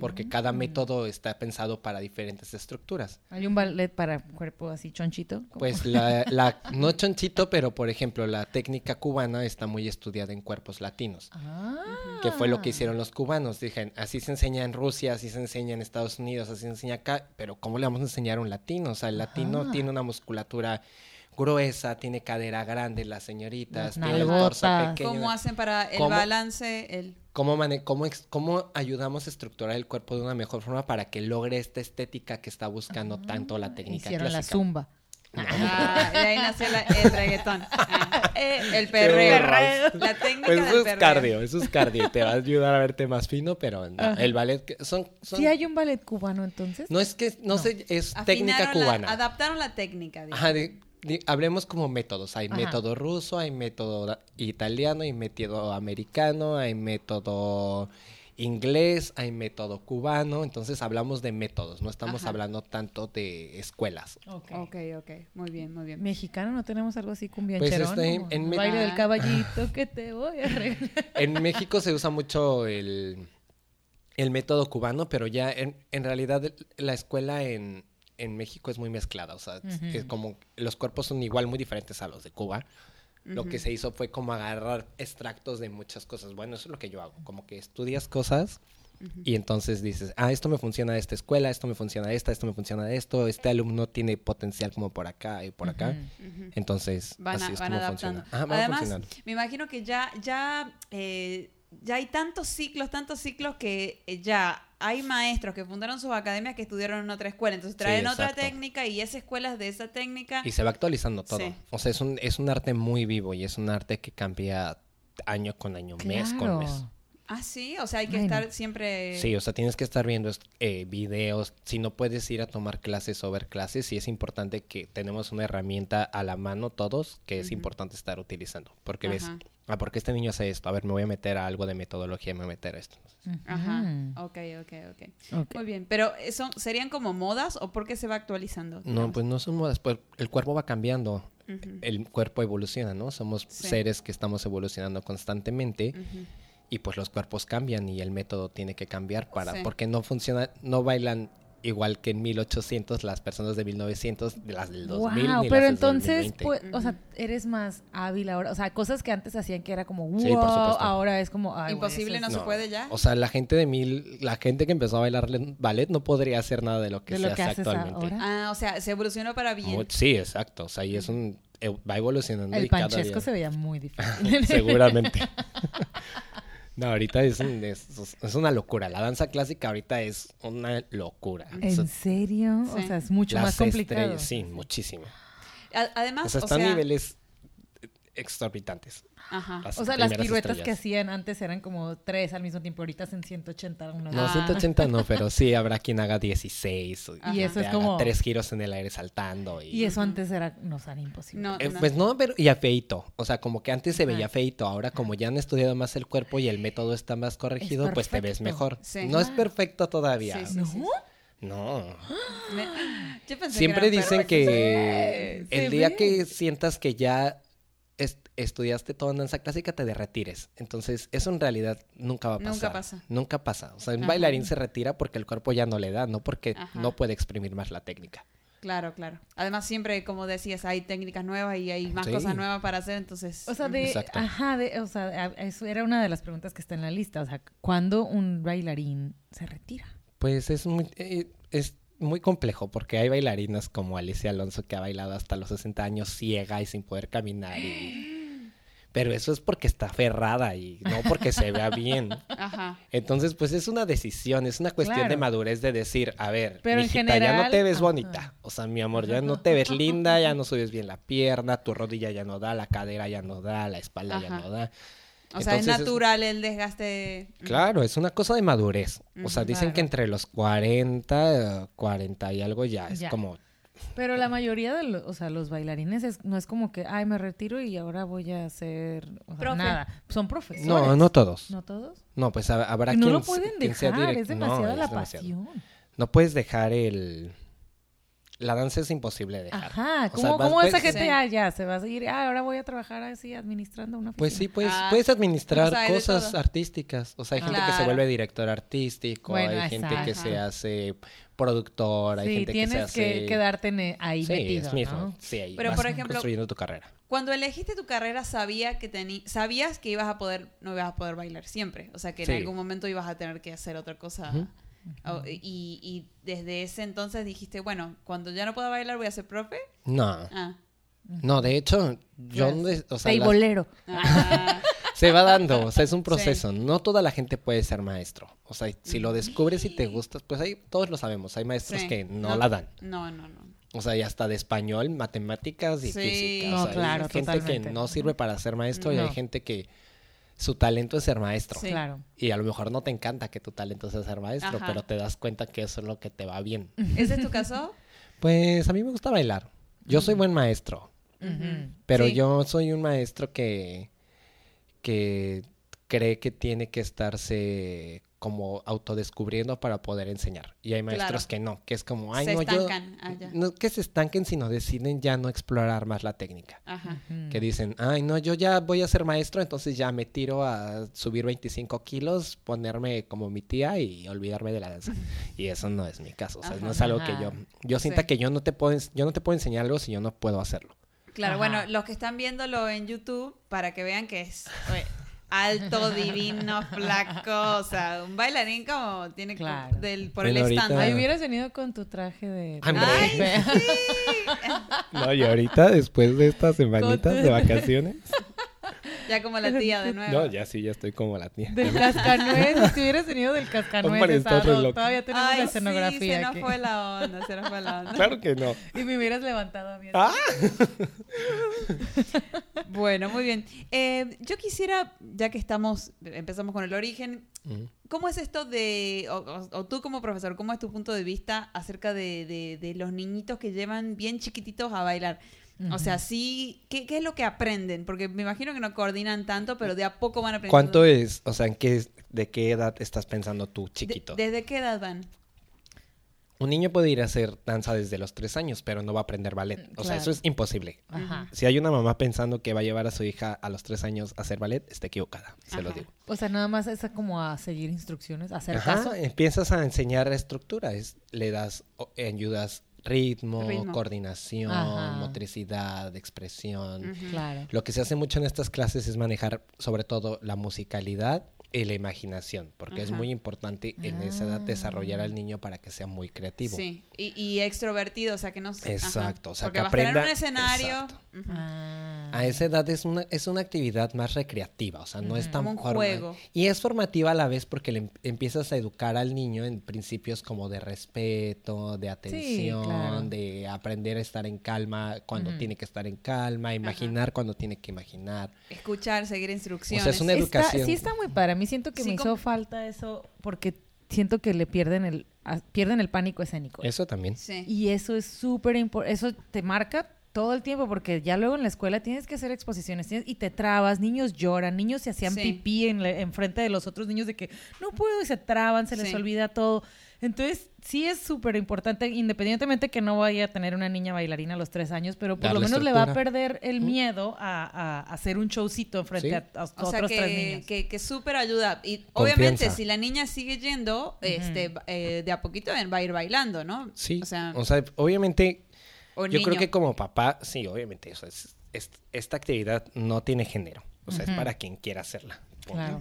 [SPEAKER 1] Porque cada método está pensado para diferentes estructuras.
[SPEAKER 2] Hay un ballet para cuerpo así chonchito. ¿Cómo?
[SPEAKER 1] Pues la, la no chonchito, pero por ejemplo, la técnica cubana está muy estudiada en cuerpos latinos.
[SPEAKER 2] Ah.
[SPEAKER 1] que fue lo que hicieron los cubanos. Dije, así se enseña en Rusia, así se enseña en Estados Unidos, así se enseña acá, pero ¿cómo le vamos a enseñar a un latino? O sea, el latino
[SPEAKER 2] Ajá.
[SPEAKER 1] tiene una musculatura gruesa, tiene cadera grande, las señoritas, tiene el torso pequeño.
[SPEAKER 3] ¿Cómo hacen para el
[SPEAKER 1] ¿Cómo?
[SPEAKER 3] balance? El...
[SPEAKER 1] ¿Cómo, mane- cómo, cómo ayudamos a estructurar el cuerpo de una mejor forma para que logre esta estética que está buscando tanto la técnica
[SPEAKER 2] Hicieron la
[SPEAKER 1] clásica?
[SPEAKER 2] zumba.
[SPEAKER 3] Ah, de ahí nació la- el reggaetón. Ah, eh, el perreo. La técnica
[SPEAKER 1] Pues
[SPEAKER 3] del
[SPEAKER 1] eso es cardio, eso es cardio, te va a ayudar a verte más fino, pero no,
[SPEAKER 2] Ajá.
[SPEAKER 1] el ballet son, son
[SPEAKER 2] Sí hay un ballet cubano entonces.
[SPEAKER 1] no es que no, sé, es técnica
[SPEAKER 3] la-
[SPEAKER 1] cubana.
[SPEAKER 3] adaptaron la técnica. digamos.
[SPEAKER 1] Ajá, de- hablemos como métodos. Hay
[SPEAKER 2] Ajá.
[SPEAKER 1] método ruso, hay método italiano, hay método americano, hay método inglés, hay método cubano. Entonces hablamos de métodos, no estamos
[SPEAKER 3] Ajá.
[SPEAKER 1] hablando tanto de escuelas.
[SPEAKER 2] Ok.
[SPEAKER 3] Ok, ok. Muy bien, muy bien.
[SPEAKER 2] Mexicano no tenemos algo así
[SPEAKER 1] Pues,
[SPEAKER 2] cumbiancherón.
[SPEAKER 1] este,
[SPEAKER 2] como
[SPEAKER 1] en
[SPEAKER 2] el
[SPEAKER 1] Me-
[SPEAKER 2] baile del
[SPEAKER 3] Ah.
[SPEAKER 2] caballito que te voy a regalar.
[SPEAKER 1] En México se usa mucho el, el método cubano, pero ya en, en realidad la escuela en, en México es muy mezclada. O sea, es- como los cuerpos son igual muy diferentes a los de Cuba. Lo que se hizo fue como agarrar extractos de muchas cosas. Bueno, eso es lo que yo hago. Como que estudias cosas y entonces dices, ah, esto me funciona de esta escuela, esto me funciona de esta, esto me funciona de esto, este alumno tiene potencial como por acá y por acá. Entonces,
[SPEAKER 3] Van, a-
[SPEAKER 1] así es
[SPEAKER 3] van
[SPEAKER 1] como
[SPEAKER 3] adaptando.
[SPEAKER 1] funciona. Ajá, van
[SPEAKER 3] Además, me imagino que ya, ya, eh, ya hay tantos ciclos, tantos ciclos que eh, ya hay maestros que fundaron sus academias que estudiaron en otra escuela. Entonces traen otra técnica y esa escuela es de esa técnica.
[SPEAKER 1] Y se va actualizando todo.
[SPEAKER 3] Sí.
[SPEAKER 1] O sea, es un, es un arte muy vivo y es un arte que cambia año con año, mes con mes.
[SPEAKER 3] Ah, sí, o sea, hay que estar siempre...
[SPEAKER 1] Sí, o sea, tienes que estar viendo eh, videos. Si no puedes ir a tomar clases o ver clases, sí es importante que tenemos una herramienta a la mano todos que es importante estar utilizando. Porque ves, ah, porque este niño hace esto. A ver, me voy a meter a algo de metodología, me voy a meter a esto.
[SPEAKER 3] Ajá,
[SPEAKER 2] Ujú.
[SPEAKER 3] ok, ok, ok. Muy bien, pero eh, son, ¿serían como modas o por qué se va actualizando?
[SPEAKER 1] No, pues no son modas, pues el cuerpo va cambiando. El cuerpo evoluciona, ¿no? Somos
[SPEAKER 3] Sí.
[SPEAKER 1] seres que estamos evolucionando constantemente. Y pues los cuerpos cambian y el método tiene que cambiar para
[SPEAKER 3] Sí.
[SPEAKER 1] porque no funciona no bailan igual que en 1800 las personas de 1900, de las del 2000.
[SPEAKER 2] Wow,
[SPEAKER 1] ni
[SPEAKER 2] pero
[SPEAKER 1] las del
[SPEAKER 2] entonces,
[SPEAKER 1] 2020.
[SPEAKER 2] pues, o sea, eres más hábil ahora. O sea, cosas que antes hacían que era como, wow,
[SPEAKER 1] Sí, por supuesto.
[SPEAKER 2] ahora es como, ay,
[SPEAKER 3] Imposible, no se puede ya.
[SPEAKER 1] O sea, la gente de mil, la gente que empezó a bailar ballet no podría hacer nada de lo que
[SPEAKER 2] De
[SPEAKER 1] se
[SPEAKER 2] lo que
[SPEAKER 1] hace
[SPEAKER 2] haces
[SPEAKER 1] actualmente.
[SPEAKER 2] ahora.
[SPEAKER 3] Ah, o sea, se evolucionó para bien.
[SPEAKER 1] Sí, exacto. O sea, y es un eh, va evolucionando
[SPEAKER 2] El
[SPEAKER 1] y cada
[SPEAKER 2] panchesco
[SPEAKER 1] día-
[SPEAKER 2] se veía muy difícil.
[SPEAKER 1] Seguramente. no, ahorita es, un- es, es una locura. La danza clásica ahorita es una locura. O sea,
[SPEAKER 2] ¿En serio? O
[SPEAKER 3] Sí.
[SPEAKER 2] sea, es mucho
[SPEAKER 1] las
[SPEAKER 2] más complicado.
[SPEAKER 1] estrellas- sí, muchísimo.
[SPEAKER 3] A- Además,
[SPEAKER 1] O sea, están niveles exorbitantes.
[SPEAKER 3] Ajá.
[SPEAKER 1] Las
[SPEAKER 2] O sea, las piruetas que hacían antes eran como tres al mismo tiempo, ahorita hacen 180 una.
[SPEAKER 1] No,
[SPEAKER 3] Ah.
[SPEAKER 1] 180 no, pero sí habrá quien haga 16. o-
[SPEAKER 3] Y
[SPEAKER 2] eso es
[SPEAKER 1] haga
[SPEAKER 2] como-
[SPEAKER 1] Tres giros en el aire saltando. Y,
[SPEAKER 2] Y eso antes era, no, era imposible.
[SPEAKER 3] No,
[SPEAKER 1] Eh,
[SPEAKER 3] no.
[SPEAKER 1] Pues no, pero y a feito. O sea, como que antes se veía
[SPEAKER 2] Ajá.
[SPEAKER 1] feito. Ahora, como ya han estudiado más el cuerpo y el método está más corregido, pues te ves mejor.
[SPEAKER 3] Sí.
[SPEAKER 1] No es
[SPEAKER 2] Ah.
[SPEAKER 1] perfecto todavía.
[SPEAKER 3] Sí, sí,
[SPEAKER 2] ¿No?
[SPEAKER 3] sí.
[SPEAKER 1] No.
[SPEAKER 3] Me- Yo pensé
[SPEAKER 1] Siempre
[SPEAKER 3] que
[SPEAKER 1] dicen que el día
[SPEAKER 2] ve.
[SPEAKER 1] que sientas que ya estudiaste toda danza clásica, te retires. Entonces, eso en realidad nunca va a pasar.
[SPEAKER 3] Nunca pasa.
[SPEAKER 1] Nunca pasa. O sea, un
[SPEAKER 3] Ajá.
[SPEAKER 1] bailarín se retira porque el cuerpo ya no le da, no porque
[SPEAKER 3] Ajá.
[SPEAKER 1] no puede exprimir más la técnica.
[SPEAKER 3] Claro, claro. Además, siempre, como decías, hay técnicas nuevas y hay más
[SPEAKER 1] Sí.
[SPEAKER 3] cosas nuevas para hacer, entonces...
[SPEAKER 2] O sea, de,
[SPEAKER 1] Exacto.
[SPEAKER 2] ajá, de, o sea, a- eso era una de las preguntas que está en la lista. O sea, ¿cuándo un bailarín se retira?
[SPEAKER 1] Pues es muy, eh, es muy complejo porque hay bailarinas como Alicia Alonso que ha bailado hasta los 60 años ciega y sin poder caminar. y- Pero eso es porque está aferrada y no porque se vea bien.
[SPEAKER 3] Ajá.
[SPEAKER 1] Entonces, pues es una decisión, es una cuestión de madurez de decir, a ver,
[SPEAKER 2] Pero en
[SPEAKER 1] mijita, ya no te ves bonita. O sea, mi amor, ya no te ves linda, ya no subes bien la pierna, tu rodilla ya no da, la cadera ya no da, la espalda ya no da.
[SPEAKER 3] O sea, es natural el desgaste...
[SPEAKER 1] Claro, es una cosa de madurez. O sea, dicen que entre los 40, eh, 40 y algo ya es
[SPEAKER 2] Ya.
[SPEAKER 1] como...
[SPEAKER 2] Pero la mayoría de los, o sea, los bailarines es- no es como que, ay, me retiro y ahora voy a hacer o sea,
[SPEAKER 3] Profe.
[SPEAKER 2] nada. Son profesores.
[SPEAKER 1] No, no todos.
[SPEAKER 2] ¿No todos?
[SPEAKER 1] No, pues ha- habrá
[SPEAKER 2] Que no
[SPEAKER 1] quien,
[SPEAKER 2] lo
[SPEAKER 1] se-
[SPEAKER 2] pueden dejar, es
[SPEAKER 1] No,
[SPEAKER 2] demasiada la
[SPEAKER 1] es demasiado.
[SPEAKER 2] pasión.
[SPEAKER 1] No puedes dejar el... La danza es imposible de dejar.
[SPEAKER 2] Ajá,
[SPEAKER 1] O
[SPEAKER 2] ¿cómo,
[SPEAKER 1] vas-
[SPEAKER 2] cómo esa gente
[SPEAKER 3] Sí.
[SPEAKER 2] ah, ya se va a seguir? Ah, ahora voy a trabajar así administrando una
[SPEAKER 1] Pues
[SPEAKER 2] oficina.
[SPEAKER 1] sí, puedes,
[SPEAKER 3] Ah,
[SPEAKER 1] puedes administrar
[SPEAKER 3] o sea,
[SPEAKER 1] cosas artísticas. O sea, hay gente que se vuelve director artístico,
[SPEAKER 2] Bueno,
[SPEAKER 1] hay gente que se hace productor, hay
[SPEAKER 2] Sí,
[SPEAKER 1] gente que se
[SPEAKER 2] tienes
[SPEAKER 1] hace...
[SPEAKER 2] que quedarte ne- ahí
[SPEAKER 1] sí,
[SPEAKER 2] metido,
[SPEAKER 1] es mismo.
[SPEAKER 2] ¿no?
[SPEAKER 1] Sí, ahí
[SPEAKER 3] Pero,
[SPEAKER 1] vas
[SPEAKER 3] por ejemplo,
[SPEAKER 1] construyendo tu carrera.
[SPEAKER 3] Cuando elegiste tu carrera, sabía que tení, sabías que ibas a poder, no ibas a poder bailar siempre. O sea, que
[SPEAKER 1] Sí.
[SPEAKER 3] en algún momento ibas a tener que hacer otra cosa. O- y, y desde ese entonces dijiste, bueno, cuando ya no pueda bailar voy a ser profe.
[SPEAKER 1] No,
[SPEAKER 3] Ah.
[SPEAKER 1] no, de hecho, yo...
[SPEAKER 2] Yes.
[SPEAKER 1] o sea,
[SPEAKER 2] Teibolero.
[SPEAKER 3] Ah,
[SPEAKER 1] Se va dando, o sea, es un proceso. No toda la gente puede ser maestro. O sea, si lo descubres y te gustas, pues ahí todos lo sabemos. Hay maestros
[SPEAKER 3] sí.
[SPEAKER 1] que no, la dan.
[SPEAKER 3] No, no, no.
[SPEAKER 1] O sea, y hasta de español, matemáticas y
[SPEAKER 3] Sí.
[SPEAKER 1] física.
[SPEAKER 2] No,
[SPEAKER 1] o sea, hay
[SPEAKER 2] claro,
[SPEAKER 1] gente
[SPEAKER 2] totalmente.
[SPEAKER 1] que no sirve para ser maestro y hay gente que su talento es ser maestro.
[SPEAKER 3] Sí.
[SPEAKER 2] Claro.
[SPEAKER 1] Y a lo mejor no te encanta que tu talento sea ser maestro,
[SPEAKER 3] Ajá.
[SPEAKER 1] pero te das cuenta que eso es lo que te va bien.
[SPEAKER 3] ¿Ese es tu caso?
[SPEAKER 1] Pues a mí me gusta bailar. Yo soy buen maestro, pero
[SPEAKER 3] Sí.
[SPEAKER 1] yo soy un maestro que, que cree que tiene que estarse como autodescubriendo para poder enseñar. Y hay maestros
[SPEAKER 3] Claro.
[SPEAKER 1] que no, que es como, ay,
[SPEAKER 3] se
[SPEAKER 1] no, yo...
[SPEAKER 3] estancan. Ah, ya.
[SPEAKER 1] No que se estanquen, sino deciden ya no explorar más la técnica.
[SPEAKER 3] Ajá.
[SPEAKER 1] Que dicen, ay, no, yo ya voy a ser maestro, entonces ya me tiro a subir 25 kilos, ponerme como mi tía y olvidarme de la danza. Y eso no es mi caso, o sea,
[SPEAKER 3] Ajá.
[SPEAKER 1] no es algo que yo... Yo sienta
[SPEAKER 3] Sí.
[SPEAKER 1] que yo no, te puedo, yo no te puedo enseñar algo si yo no puedo hacerlo.
[SPEAKER 3] Claro,
[SPEAKER 2] Ajá.
[SPEAKER 3] bueno, los que están viéndolo en YouTube, para que vean que es oye, alto, divino, flaco, o sea, un bailarín como tiene
[SPEAKER 2] Claro.
[SPEAKER 3] del, por el estándar.
[SPEAKER 2] Ay, hubieras venido con tu traje de...
[SPEAKER 1] Hombre.
[SPEAKER 3] Ay,
[SPEAKER 1] No, y ahorita, después de estas semanitas de vacaciones...
[SPEAKER 3] Ya como la tía de nuevo.
[SPEAKER 1] No, ya sí, ya estoy como la tía.
[SPEAKER 2] Del cascanueces, si huvieras venido del cascanueces, todavía tenemos
[SPEAKER 3] Ay,
[SPEAKER 2] la
[SPEAKER 3] sí,
[SPEAKER 2] escenografía
[SPEAKER 3] se nos
[SPEAKER 2] aquí.
[SPEAKER 3] fue la onda, se nos fue la onda.
[SPEAKER 1] Claro que no.
[SPEAKER 2] Y me hubieras levantado a mí.
[SPEAKER 1] Ah.
[SPEAKER 3] Bueno, muy bien. Eh, yo quisiera, ya que estamos, empezamos con el origen,
[SPEAKER 1] Ujú.
[SPEAKER 3] ¿cómo es esto de, o, o- o tú como profesor, cómo es tu punto de vista acerca de, de- de los niñitos que llevan bien chiquititos a bailar? O sea, sí, ¿qué, qué es lo que aprenden? Porque me imagino que no coordinan tanto, pero de a poco van aprendiendo.
[SPEAKER 1] ¿Cuánto es, o sea, en qué, de qué edad estás pensando tú,
[SPEAKER 3] De-
[SPEAKER 1] chiquito?
[SPEAKER 3] ¿Desde qué edad van?
[SPEAKER 1] Un niño puede ir a hacer danza desde los tres años, pero no va a aprender ballet. O sea, eso es imposible.
[SPEAKER 2] Ajá.
[SPEAKER 1] Si hay una mamá pensando que va a llevar a su hija a los tres años a hacer ballet, está equivocada, se lo digo.
[SPEAKER 2] O sea, nada más es como a seguir instrucciones, a hacer
[SPEAKER 1] Ajá,
[SPEAKER 2] caso.
[SPEAKER 1] empiezas a enseñar estructura, es- le das, o- ayudas ritmo,
[SPEAKER 3] Ritmo.
[SPEAKER 1] coordinación,
[SPEAKER 2] Ajá.
[SPEAKER 1] motricidad, expresión.
[SPEAKER 2] Claro.
[SPEAKER 1] Lo que se hace mucho en estas clases es manejar sobre todo la musicalidad la imaginación, porque es
[SPEAKER 3] Ajá.
[SPEAKER 1] muy importante en esa edad desarrollar
[SPEAKER 2] Ah.
[SPEAKER 1] al niño para que sea muy creativo.
[SPEAKER 3] Sí, y, y extrovertido, o sea que no ajá.
[SPEAKER 1] Exacto, o sea,
[SPEAKER 3] Porque
[SPEAKER 1] que
[SPEAKER 3] vas a tener un
[SPEAKER 1] aprenda-
[SPEAKER 3] escenario.
[SPEAKER 2] Ah.
[SPEAKER 1] A esa edad es una, es una actividad más recreativa, o sea, no es tan
[SPEAKER 3] Como un juego.
[SPEAKER 1] Y es formativa a la vez porque le em- empiezas a educar al niño en principios como de respeto, de atención,
[SPEAKER 2] claro.
[SPEAKER 1] de aprender a estar en calma cuando tiene que estar en calma, imaginar cuando tiene que imaginar.
[SPEAKER 3] Escuchar, seguir instrucciones.
[SPEAKER 1] O sea, es una
[SPEAKER 2] Está-
[SPEAKER 1] educación.
[SPEAKER 2] sí está muy padre. A mí siento que
[SPEAKER 3] Sí,
[SPEAKER 2] me hizo falta eso porque siento que le pierden el a- pierden el pánico escénico.
[SPEAKER 1] Eso también.
[SPEAKER 3] Sí.
[SPEAKER 2] Y eso es súper importante. Eso te marca todo el tiempo porque ya luego en la escuela tienes que hacer exposiciones tienes- y te trabas, niños lloran, niños se hacían
[SPEAKER 3] Sí.
[SPEAKER 2] pipí en, la- en frente de los otros niños de que no puedo y se traban, se les
[SPEAKER 3] Sí.
[SPEAKER 2] olvida todo. Entonces, sí es súper importante, independientemente que no vaya a tener una niña bailarina a los tres años, pero por lo menos le va a perder el miedo a, hacer un showcito en frente
[SPEAKER 1] Sí.
[SPEAKER 2] a, a
[SPEAKER 3] O sea
[SPEAKER 2] otros tres
[SPEAKER 3] que,
[SPEAKER 2] niños.
[SPEAKER 3] que, que súper ayuda. Y
[SPEAKER 1] Confianza.
[SPEAKER 3] obviamente si la niña sigue yendo, este, eh, de a poquito va a ir bailando, ¿no?
[SPEAKER 1] Sí.
[SPEAKER 3] O sea,
[SPEAKER 1] obviamente,
[SPEAKER 3] o
[SPEAKER 1] yo creo que como papá, sí, obviamente, eso es, es- esta actividad no tiene género. O sea, es para quien quiera hacerla.
[SPEAKER 2] Claro.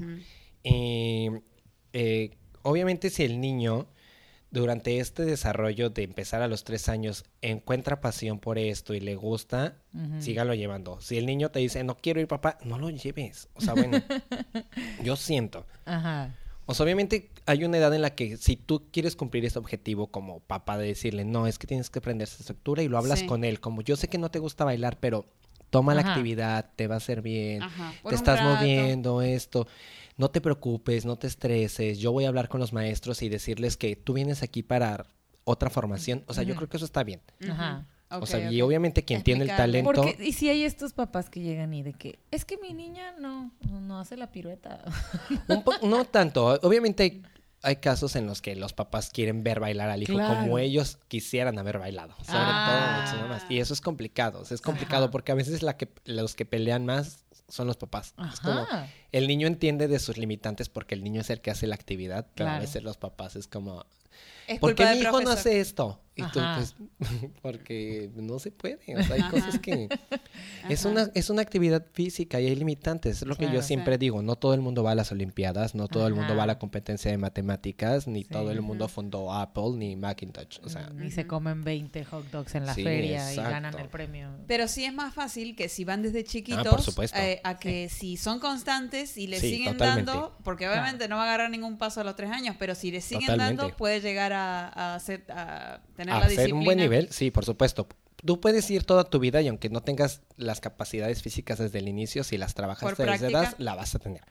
[SPEAKER 1] Y, eh, obviamente si el niño durante este desarrollo de empezar a los tres años encuentra pasión por esto y le gusta, sígalo llevando. Si el niño te dice, no quiero ir papá, no lo lleves. O sea, bueno, yo siento.
[SPEAKER 2] Ajá.
[SPEAKER 1] O sea, obviamente hay una edad en la que si tú quieres cumplir ese objetivo como papá de decirle, no, es que tienes que aprender esa estructura y lo hablas
[SPEAKER 3] Sí.
[SPEAKER 1] con él, como yo sé que no te gusta bailar, pero toma la actividad, te va a hacer bien,
[SPEAKER 3] Ajá,
[SPEAKER 1] te estás
[SPEAKER 3] rato.
[SPEAKER 1] moviendo, esto. No te preocupes, no te estreses. Yo voy a hablar con los maestros y decirles que tú vienes aquí para otra formación. O sea, yo creo que eso está bien.
[SPEAKER 2] Ajá.
[SPEAKER 1] o sea, y obviamente quien tiene el talento.
[SPEAKER 2] Porque, y si hay estos papás que llegan y de que, es que mi niña no, no, no hace la pirueta.
[SPEAKER 1] un no tanto. Obviamente hay, hay casos en los que los papás quieren ver bailar al hijo
[SPEAKER 2] Claro.
[SPEAKER 1] como ellos quisieran haber bailado. Sobre
[SPEAKER 2] Ah.
[SPEAKER 1] todo mamás. Y eso es complicado. o sea, es complicado
[SPEAKER 2] Ajá.
[SPEAKER 1] porque a veces la que, los que pelean más son los papás. Es como, el niño entiende de sus limitantes porque el niño es el que hace la actividad, pero a
[SPEAKER 2] Claro.
[SPEAKER 1] veces los papás es como,
[SPEAKER 3] Es
[SPEAKER 1] ¿por qué mi hijo no hace esto? Y tú,
[SPEAKER 2] Ajá.
[SPEAKER 1] pues, porque no se puede. O sea, hay
[SPEAKER 3] Ajá.
[SPEAKER 1] cosas que... Es
[SPEAKER 3] Ajá.
[SPEAKER 1] una, es una actividad física y hay limitantes. Es lo que yo
[SPEAKER 2] Claro.
[SPEAKER 1] siempre digo. No todo el mundo va a las Olimpiadas, no todo el mundo va a la
[SPEAKER 2] Ajá.
[SPEAKER 1] competencia de matemáticas, ni
[SPEAKER 2] Sí.
[SPEAKER 1] todo el mundo fundó Apple ni Macintosh. O sea,
[SPEAKER 2] y se comen 20 hot dogs en la
[SPEAKER 1] Sí,
[SPEAKER 2] feria
[SPEAKER 1] exacto.
[SPEAKER 2] y ganan el premio.
[SPEAKER 3] Pero sí es más fácil que si van desde chiquitos,
[SPEAKER 1] Ah, por supuesto.
[SPEAKER 3] eh, a que si son constantes y le
[SPEAKER 1] Sí,
[SPEAKER 3] siguen
[SPEAKER 1] totalmente.
[SPEAKER 3] dando, porque obviamente no va a agarrar ningún paso a los tres años, pero si le siguen
[SPEAKER 1] Totalmente.
[SPEAKER 3] dando, puede llegar a, a hacer, a tener la
[SPEAKER 1] hacer
[SPEAKER 3] disciplina.
[SPEAKER 1] un buen nivel, sí, por supuesto. Tú puedes ir toda tu vida y aunque no tengas las capacidades físicas desde el inicio, si las trabajas
[SPEAKER 3] Por
[SPEAKER 1] desde edad, la vas a tener.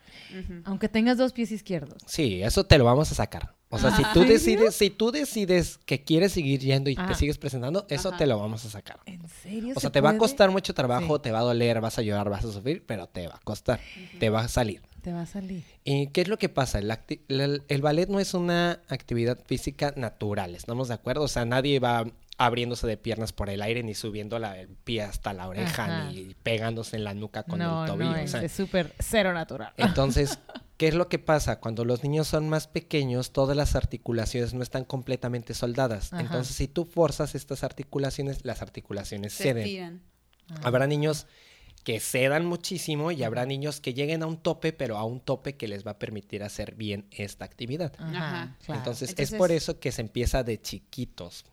[SPEAKER 2] Aunque tengas dos pies izquierdos.
[SPEAKER 1] Sí, eso te lo vamos a sacar. O sea, si
[SPEAKER 3] Ajá.
[SPEAKER 1] tú decides, si tú decides que quieres seguir yendo y te
[SPEAKER 2] Ah.
[SPEAKER 1] sigues presentando, eso
[SPEAKER 3] Ajá.
[SPEAKER 1] te lo vamos a sacar.
[SPEAKER 2] ¿En serio?
[SPEAKER 1] O
[SPEAKER 2] se
[SPEAKER 1] sea, te va a costar mucho trabajo,
[SPEAKER 2] Sí.
[SPEAKER 1] te va a doler, vas a llorar, vas a sufrir, pero te va a costar, te va a salir.
[SPEAKER 2] Te va a salir.
[SPEAKER 1] ¿Y qué es lo que pasa? El, acti- el- el ballet no es una actividad física natural, ¿estamos de acuerdo? O sea, nadie va abriéndose de piernas por el aire, ni subiendo la, el pie hasta la oreja,
[SPEAKER 2] Ajá.
[SPEAKER 1] ni pegándose en la nuca con
[SPEAKER 2] no,
[SPEAKER 1] el tobillo.
[SPEAKER 2] no,
[SPEAKER 1] o
[SPEAKER 2] es
[SPEAKER 1] sea,
[SPEAKER 2] es súper cero natural.
[SPEAKER 1] entonces, ¿qué es lo que pasa? Cuando los niños son más pequeños, todas las articulaciones no están completamente soldadas.
[SPEAKER 2] Ajá.
[SPEAKER 1] Entonces, si tú forzas estas articulaciones, las articulaciones
[SPEAKER 3] Se
[SPEAKER 1] ceden.
[SPEAKER 3] estiran.
[SPEAKER 2] Ah.
[SPEAKER 1] Habrá niños que cedan muchísimo y habrá niños que lleguen a un tope, pero a un tope que les va a permitir hacer bien esta actividad.
[SPEAKER 2] Ajá, claro.
[SPEAKER 1] Entonces, es por eso que se empieza de chiquitos.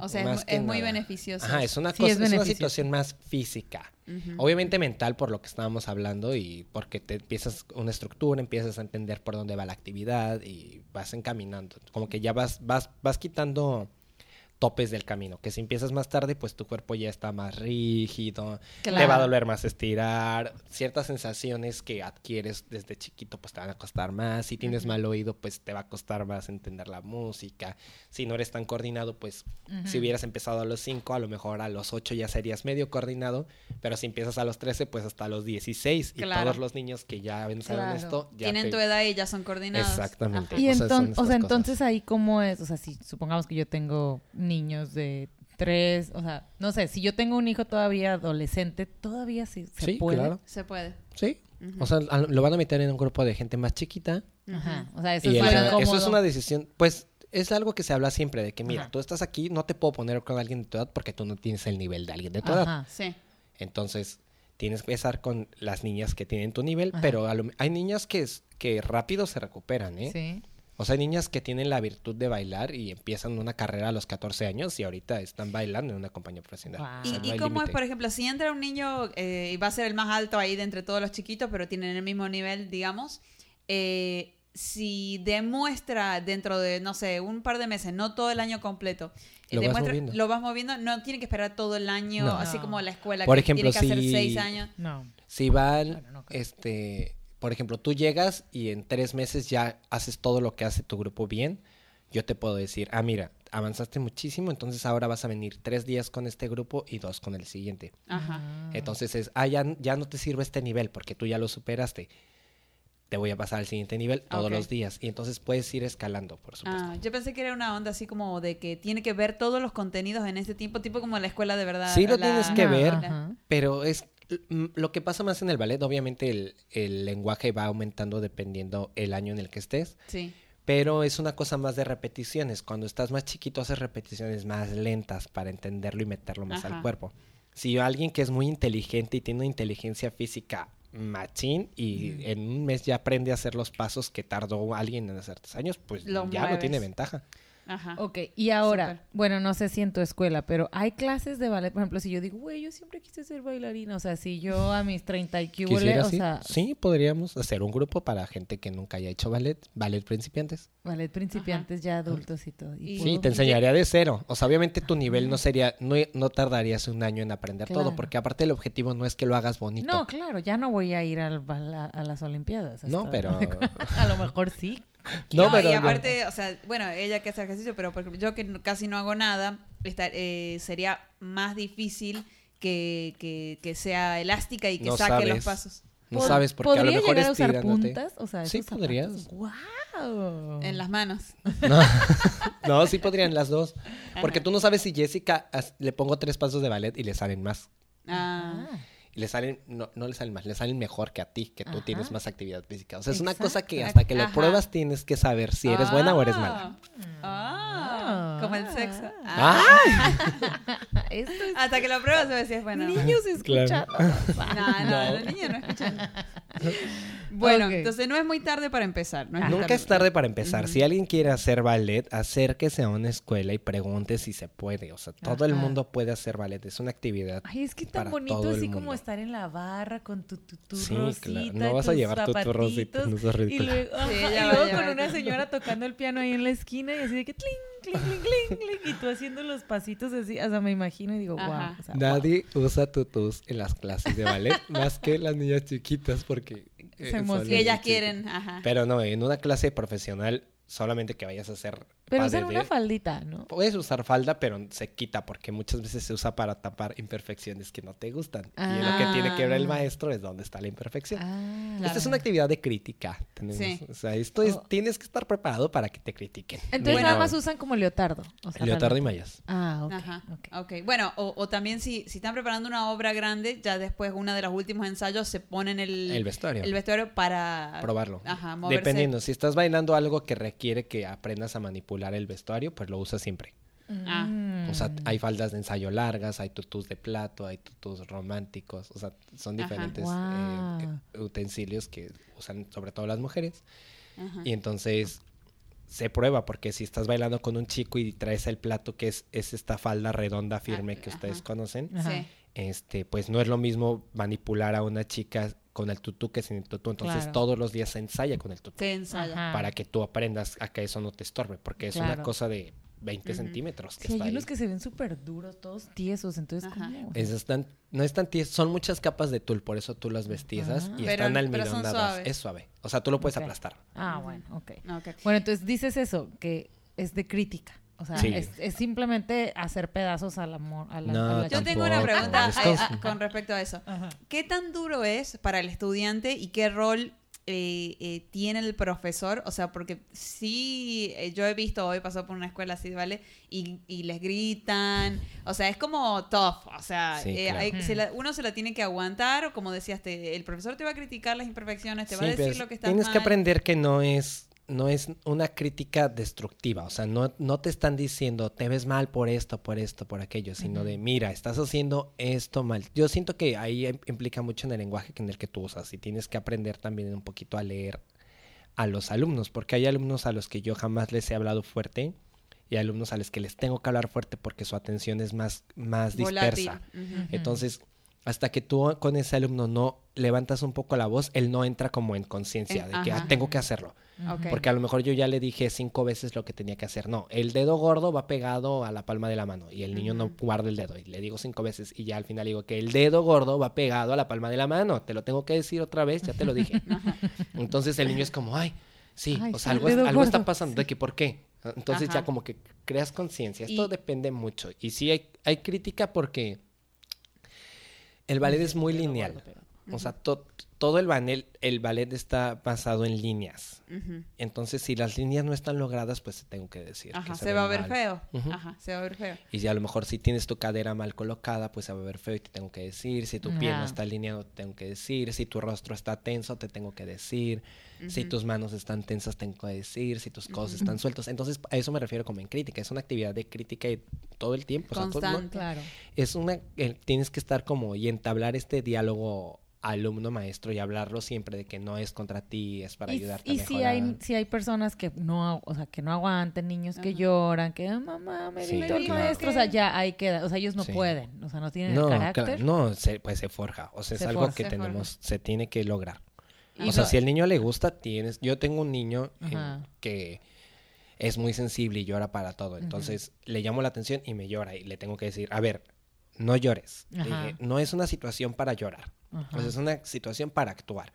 [SPEAKER 3] O sea, es,
[SPEAKER 1] Más
[SPEAKER 3] muy beneficioso.
[SPEAKER 1] Ajá, es una
[SPEAKER 2] Sí,
[SPEAKER 1] cosa,
[SPEAKER 2] es
[SPEAKER 1] es, una situación más física. Obviamente mental por lo que estábamos hablando y porque te empiezas una estructura, empiezas a entender por dónde va la actividad y vas encaminando. Como que ya vas, vas, vas quitando topes del camino. Que si empiezas más tarde, pues tu cuerpo ya está más rígido, te va a doler más estirar. Ciertas sensaciones que adquieres desde chiquito, pues te van a costar más. Si tienes mal oído, pues te va a costar más entender la música. Si no eres tan coordinado, pues si hubieras empezado a los 5, a lo mejor a los 8 ya serías medio coordinado. Pero si empiezas a los 13, pues hasta los 16. Y todos los niños que ya ven
[SPEAKER 2] Claro.
[SPEAKER 1] esto, ya
[SPEAKER 3] Tienen
[SPEAKER 1] te-
[SPEAKER 3] tu edad y ya son coordinados.
[SPEAKER 1] Exactamente.
[SPEAKER 3] Ajá.
[SPEAKER 2] Y
[SPEAKER 1] O sea, son
[SPEAKER 2] enton- o sea, entonces ahí cómo es, o sea, si supongamos que yo tengo niños de tres, o sea, no sé, si yo tengo un hijo todavía adolescente, todavía sí se
[SPEAKER 1] Sí,
[SPEAKER 2] puede.
[SPEAKER 1] claro.
[SPEAKER 3] Se puede.
[SPEAKER 1] Sí. O sea, lo van a meter en un grupo de gente más chiquita.
[SPEAKER 2] Ajá. O sea, eso
[SPEAKER 1] Y
[SPEAKER 2] es
[SPEAKER 1] eso
[SPEAKER 2] cómodo.
[SPEAKER 1] es una decisión, pues es algo que se habla siempre de que, mira,
[SPEAKER 2] Ajá.
[SPEAKER 1] tú estás aquí, no te puedo poner con alguien de tu edad porque tú no tienes el nivel de alguien de tu edad.
[SPEAKER 2] Ajá.
[SPEAKER 3] Sí.
[SPEAKER 1] Entonces, tienes que empezar con las niñas que tienen tu nivel,
[SPEAKER 2] Ajá.
[SPEAKER 1] pero a lo- hay niñas que, es- que rápido se recuperan, ¿eh?
[SPEAKER 2] Sí.
[SPEAKER 1] O sea, hay niñas que tienen la virtud de bailar y empiezan una carrera a los 14 años y ahorita están bailando en una compañía profesional.
[SPEAKER 2] Guau.
[SPEAKER 1] O sea,
[SPEAKER 3] ¿Y,
[SPEAKER 1] no
[SPEAKER 3] y cómo es, por ejemplo, si entra un niño eh, y va a ser el más alto ahí de entre todos los chiquitos, pero tienen el mismo nivel, digamos, eh, si demuestra dentro de, no sé, un par de meses, no todo el año completo, eh,
[SPEAKER 1] Lo vas moviendo.
[SPEAKER 3] lo vas moviendo, no tiene que esperar todo el año,
[SPEAKER 1] No.
[SPEAKER 3] así
[SPEAKER 2] No.
[SPEAKER 3] como la escuela,
[SPEAKER 1] Por
[SPEAKER 3] que
[SPEAKER 1] ejemplo,
[SPEAKER 3] tiene que hacer
[SPEAKER 1] si-
[SPEAKER 3] seis años.
[SPEAKER 2] No.
[SPEAKER 1] Si van,
[SPEAKER 2] no
[SPEAKER 1] este, por ejemplo, tú llegas y en tres meses ya haces todo lo que hace tu grupo bien, yo te puedo decir, ah, mira, avanzaste muchísimo, entonces ahora vas a venir tres días con este grupo y dos con el siguiente.
[SPEAKER 3] Ajá.
[SPEAKER 1] Entonces es, ah, ya, ya no te sirve este nivel porque tú ya lo superaste. Te voy a pasar al siguiente nivel todos los días. Y entonces puedes ir escalando, por supuesto.
[SPEAKER 3] Ah, yo pensé que era una onda así como de que tiene que ver todos los contenidos en este tiempo, tipo como la escuela de verdad.
[SPEAKER 1] Sí lo
[SPEAKER 3] la-
[SPEAKER 1] tienes que ver,
[SPEAKER 2] ajá.
[SPEAKER 1] Pero es lo que pasa más en el ballet, obviamente el, el lenguaje va aumentando dependiendo el año en el que estés,
[SPEAKER 3] Sí.
[SPEAKER 1] pero es una cosa más de repeticiones. Cuando estás más chiquito haces repeticiones más lentas para entenderlo y meterlo más
[SPEAKER 3] Ajá.
[SPEAKER 1] al cuerpo. Si alguien que es muy inteligente y tiene una inteligencia física machín y en un mes ya aprende a hacer los pasos que tardó alguien en hacer tres años, pues
[SPEAKER 3] Lo
[SPEAKER 1] ya no tiene ventaja.
[SPEAKER 3] Ajá.
[SPEAKER 2] Ok, y ahora, bueno, no sé si en tu escuela, pero hay clases de ballet, por ejemplo, si yo digo, güey, yo siempre quise ser bailarina, o sea, si yo a mis 30 y que o
[SPEAKER 1] sí.
[SPEAKER 2] sea,
[SPEAKER 1] sí, podríamos hacer un grupo para gente que nunca haya hecho ballet, ballet principiantes.
[SPEAKER 2] ballet principiantes ya adultos y todo.
[SPEAKER 3] Y-
[SPEAKER 1] Sí, te enseñaría de cero. O sea, obviamente tu nivel no sería, no, no tardarías un año en aprender
[SPEAKER 2] Claro.
[SPEAKER 1] todo, porque aparte el objetivo no es que lo hagas bonito.
[SPEAKER 2] No, claro, ya no voy a ir al a, a las Olimpiadas.
[SPEAKER 1] No, pero...
[SPEAKER 2] a lo mejor sí.
[SPEAKER 1] No,
[SPEAKER 3] No,
[SPEAKER 1] pero
[SPEAKER 3] y
[SPEAKER 1] no.
[SPEAKER 3] aparte, o sea, bueno, ella que hace ejercicio, pero por ejemplo, yo que casi no hago nada, eh, sería más difícil que, que, que sea elástica y que
[SPEAKER 1] No
[SPEAKER 3] saque los pasos.
[SPEAKER 1] No
[SPEAKER 2] Pod-
[SPEAKER 1] sabes, porque a lo
[SPEAKER 2] ¿podría
[SPEAKER 1] mejor
[SPEAKER 2] llegar a usar puntas? O sea,
[SPEAKER 1] Sí, podrías.
[SPEAKER 2] ¡Guau!
[SPEAKER 3] En las manos.
[SPEAKER 1] No. no, sí podrían las dos. Porque
[SPEAKER 3] Ajá.
[SPEAKER 1] tú no sabes si Jessica le pongo tres pasos de ballet y le salen más.
[SPEAKER 3] Ah.
[SPEAKER 2] Ah.
[SPEAKER 1] Y le salen, no, no le salen más, le salen mejor que a ti, que tú
[SPEAKER 2] Ajá.
[SPEAKER 1] tienes más actividad física. O sea, es una cosa que hasta que lo
[SPEAKER 3] Ajá.
[SPEAKER 1] pruebas tienes que saber si eres buena o eres mala.
[SPEAKER 3] Ah, como el sexo.
[SPEAKER 1] ¡Ah!
[SPEAKER 2] Esto es
[SPEAKER 3] Hasta que lo pruebas, sabes si es no.
[SPEAKER 2] niños escuchando.
[SPEAKER 3] No, no,
[SPEAKER 1] No.
[SPEAKER 3] los niños no escuchan. Bueno, entonces no es muy tarde para empezar. No es muy
[SPEAKER 1] Nunca es tarde para empezar. Si alguien quiere hacer ballet, acérquese a una escuela y pregunte si se puede. O sea, todo el mundo puede hacer ballet. Es una actividad.
[SPEAKER 2] Ay, es que tan
[SPEAKER 1] para
[SPEAKER 2] bonito así como estar en la barra con tu, tu, tu
[SPEAKER 1] Sí,
[SPEAKER 2] rosita
[SPEAKER 1] claro. No vas a
[SPEAKER 2] tus
[SPEAKER 1] llevar tu- tu rosita,
[SPEAKER 2] zapatitos,
[SPEAKER 1] no seas
[SPEAKER 2] y luego,
[SPEAKER 3] Sí,
[SPEAKER 2] y con una señora tocando el piano ahí en la esquina y así de que tling, cling, cling, cling, cling, y tú haciendo los pasitos así, o sea, me imagino y digo,
[SPEAKER 3] Ajá.
[SPEAKER 2] wow. O sea,
[SPEAKER 1] Nadie usa tutus en las clases de ballet más que las niñas chiquitas porque... eh,
[SPEAKER 2] Se emocionan.
[SPEAKER 3] Que ellas quieren, ajá.
[SPEAKER 1] Pero no, en una clase profesional solamente que vayas a hacer
[SPEAKER 2] Pero usar una faldita, ¿no?
[SPEAKER 1] Puedes usar falda, pero se quita porque muchas veces se usa para tapar imperfecciones que no te gustan. Y lo que tiene que ver el
[SPEAKER 3] Ah.
[SPEAKER 1] maestro es dónde está la imperfección.
[SPEAKER 2] Ah,
[SPEAKER 1] Esta es una actividad de crítica. Tenemos,
[SPEAKER 3] Sí.
[SPEAKER 1] O sea, esto es,
[SPEAKER 2] Oh.
[SPEAKER 1] tienes que estar preparado para que te critiquen.
[SPEAKER 2] Entonces
[SPEAKER 1] Ni
[SPEAKER 2] nada más usan como leotardo. O sea,
[SPEAKER 1] Leotardo y mallas.
[SPEAKER 2] Ah, ok.
[SPEAKER 3] Ajá,
[SPEAKER 2] ok.
[SPEAKER 3] ok. Bueno, o, o también si, si están preparando una obra grande, ya después una de los últimos ensayos se ponen el,
[SPEAKER 1] El vestuario.
[SPEAKER 3] el vestuario para
[SPEAKER 1] Probarlo.
[SPEAKER 3] Ajá, moverse.
[SPEAKER 1] Dependiendo, si estás bailando algo que requiere que aprendas a manipular el vestuario, pues lo usas siempre.
[SPEAKER 3] Ah.
[SPEAKER 1] O sea, hay faldas de ensayo largas, hay tutús de plato, hay tutús románticos, o sea, son diferentes eh, eh, utensilios que usan sobre todo las mujeres.
[SPEAKER 3] Ajá.
[SPEAKER 1] Y entonces se prueba, porque si estás bailando con un chico y traes el plato que es, es esta falda redonda firme
[SPEAKER 3] Ah,
[SPEAKER 1] que ustedes conocen,
[SPEAKER 2] Ajá.
[SPEAKER 1] Este, pues no es lo mismo manipular a una chica con el tutú que sin el tutú. Entonces
[SPEAKER 2] Claro.
[SPEAKER 1] todos los días se ensaya con el tutú
[SPEAKER 3] Se ensaya.
[SPEAKER 2] Ajá.
[SPEAKER 1] para que tú aprendas a que eso no te estorbe, porque es una cosa de 20
[SPEAKER 3] Ujú.
[SPEAKER 1] centímetros. Que
[SPEAKER 2] Sí,
[SPEAKER 1] está
[SPEAKER 2] hay
[SPEAKER 1] ahí.
[SPEAKER 2] unos que se ven súper duros, todos tiesos, entonces
[SPEAKER 3] Ajá.
[SPEAKER 2] ¿cómo?
[SPEAKER 1] Es- están- no están tiesas, son muchas capas de tul, por eso tú las ves tiesas
[SPEAKER 2] Ah.
[SPEAKER 1] y
[SPEAKER 3] Pero-
[SPEAKER 1] están
[SPEAKER 3] pero son
[SPEAKER 1] almidonadas. Es suave. O sea, tú lo puedes aplastar.
[SPEAKER 2] Ah, bueno, ok.
[SPEAKER 3] Ok.
[SPEAKER 2] Bueno, entonces dices eso, que es de crítica. O sea,
[SPEAKER 1] Sí.
[SPEAKER 2] es, es simplemente hacer pedazos al amor. A la,
[SPEAKER 1] No,
[SPEAKER 2] a la
[SPEAKER 3] Yo tengo una pregunta eh, con respecto a eso.
[SPEAKER 2] Ajá.
[SPEAKER 3] ¿Qué tan duro es para el estudiante y qué rol eh, eh, tiene el profesor? O sea, porque sí, eh, yo he visto hoy, pasó por una escuela así, ¿vale? Y, y les gritan. O sea, es como tough. O sea,
[SPEAKER 1] Sí,
[SPEAKER 3] eh,
[SPEAKER 1] claro.
[SPEAKER 3] hay- se la- uno se la tiene que aguantar. O como decías, te- el profesor te va a criticar las imperfecciones, te va a decir lo que está
[SPEAKER 1] Tienes
[SPEAKER 3] mal.
[SPEAKER 1] que aprender que no es, no es una crítica destructiva. O sea, no, no te están diciendo te ves mal por esto, por esto, por aquello, sino de mira, estás haciendo esto mal. Yo siento que ahí im- implica mucho en el lenguaje que en el que tú usas y tienes que aprender también un poquito a leer a los alumnos, porque hay alumnos a los que yo jamás les he hablado fuerte y hay alumnos a los que les tengo que hablar fuerte porque su atención es más, más dispersa. Entonces, hasta que tú con ese alumno no levantas un poco la voz, él no entra como en conciencia
[SPEAKER 3] En-
[SPEAKER 1] de que. "Ah, tengo que hacerlo. Porque a lo mejor yo ya le dije cinco veces lo que tenía que hacer. No, el dedo gordo va pegado a la palma de la mano y el niño no guarda el dedo. Y le digo cinco veces y ya al final digo que el dedo gordo va pegado a la palma de la mano. Te lo tengo que decir otra vez, ya te lo dije. Entonces el niño es como, ay, sí,
[SPEAKER 2] Ay,
[SPEAKER 1] o sea, algo, algo está pasando.
[SPEAKER 2] sí.
[SPEAKER 1] ¿De que por qué? Entonces
[SPEAKER 3] Ajá.
[SPEAKER 1] ya como que creas conciencia. Esto
[SPEAKER 3] Y-
[SPEAKER 1] depende mucho. Y sí hay, hay crítica porque el ballet es muy lineal. O sea, to- todo el ballet, el ballet está basado en líneas. Entonces, si las líneas no están logradas, pues te tengo que decir. que
[SPEAKER 3] Ajá, se,
[SPEAKER 1] ven
[SPEAKER 3] va a ver
[SPEAKER 1] mal.
[SPEAKER 3] feo. Ajá, se va a ver feo.
[SPEAKER 1] Y si a lo mejor si tienes tu cadera mal colocada, pues se va a ver feo y te tengo que decir. Si tu pie no está alineado, te tengo que decir. Si tu rostro está tenso, te tengo que decir. Si tus manos están tensas, tengo que decir. Si tus codos están sueltos. Entonces, a eso me refiero como en crítica. Es una actividad de crítica y todo el tiempo. O sea, todo- no-
[SPEAKER 3] Constante.
[SPEAKER 2] Claro.
[SPEAKER 1] es una eh, tienes que estar como y entablar este diálogo alumno maestro y hablarlo siempre de que no es contra ti es para
[SPEAKER 2] y
[SPEAKER 1] ayudarte
[SPEAKER 2] y
[SPEAKER 1] a
[SPEAKER 2] si hay, si hay personas que no, o sea, que no aguantan, niños que lloran, que "Ah, mamá me
[SPEAKER 1] Sí,
[SPEAKER 2] gritó el
[SPEAKER 1] claro.
[SPEAKER 2] maestro, o sea, ya ahí queda, o sea, ellos no
[SPEAKER 1] Sí.
[SPEAKER 2] pueden, o sea, no tienen
[SPEAKER 1] no
[SPEAKER 2] el carácter.
[SPEAKER 1] no se, pues se forja o sea es algo
[SPEAKER 2] forja.
[SPEAKER 1] que
[SPEAKER 3] Se
[SPEAKER 1] tenemos se tiene que lograr
[SPEAKER 2] Y
[SPEAKER 1] o sea si al niño le gusta tienes yo tengo un niño que es muy sensible y llora para todo. Entonces le llamo la atención y me llora y le tengo que decir a ver no llores Le
[SPEAKER 2] Ajá.
[SPEAKER 1] dije, no es una situación para llorar sea, es una situación para actuar.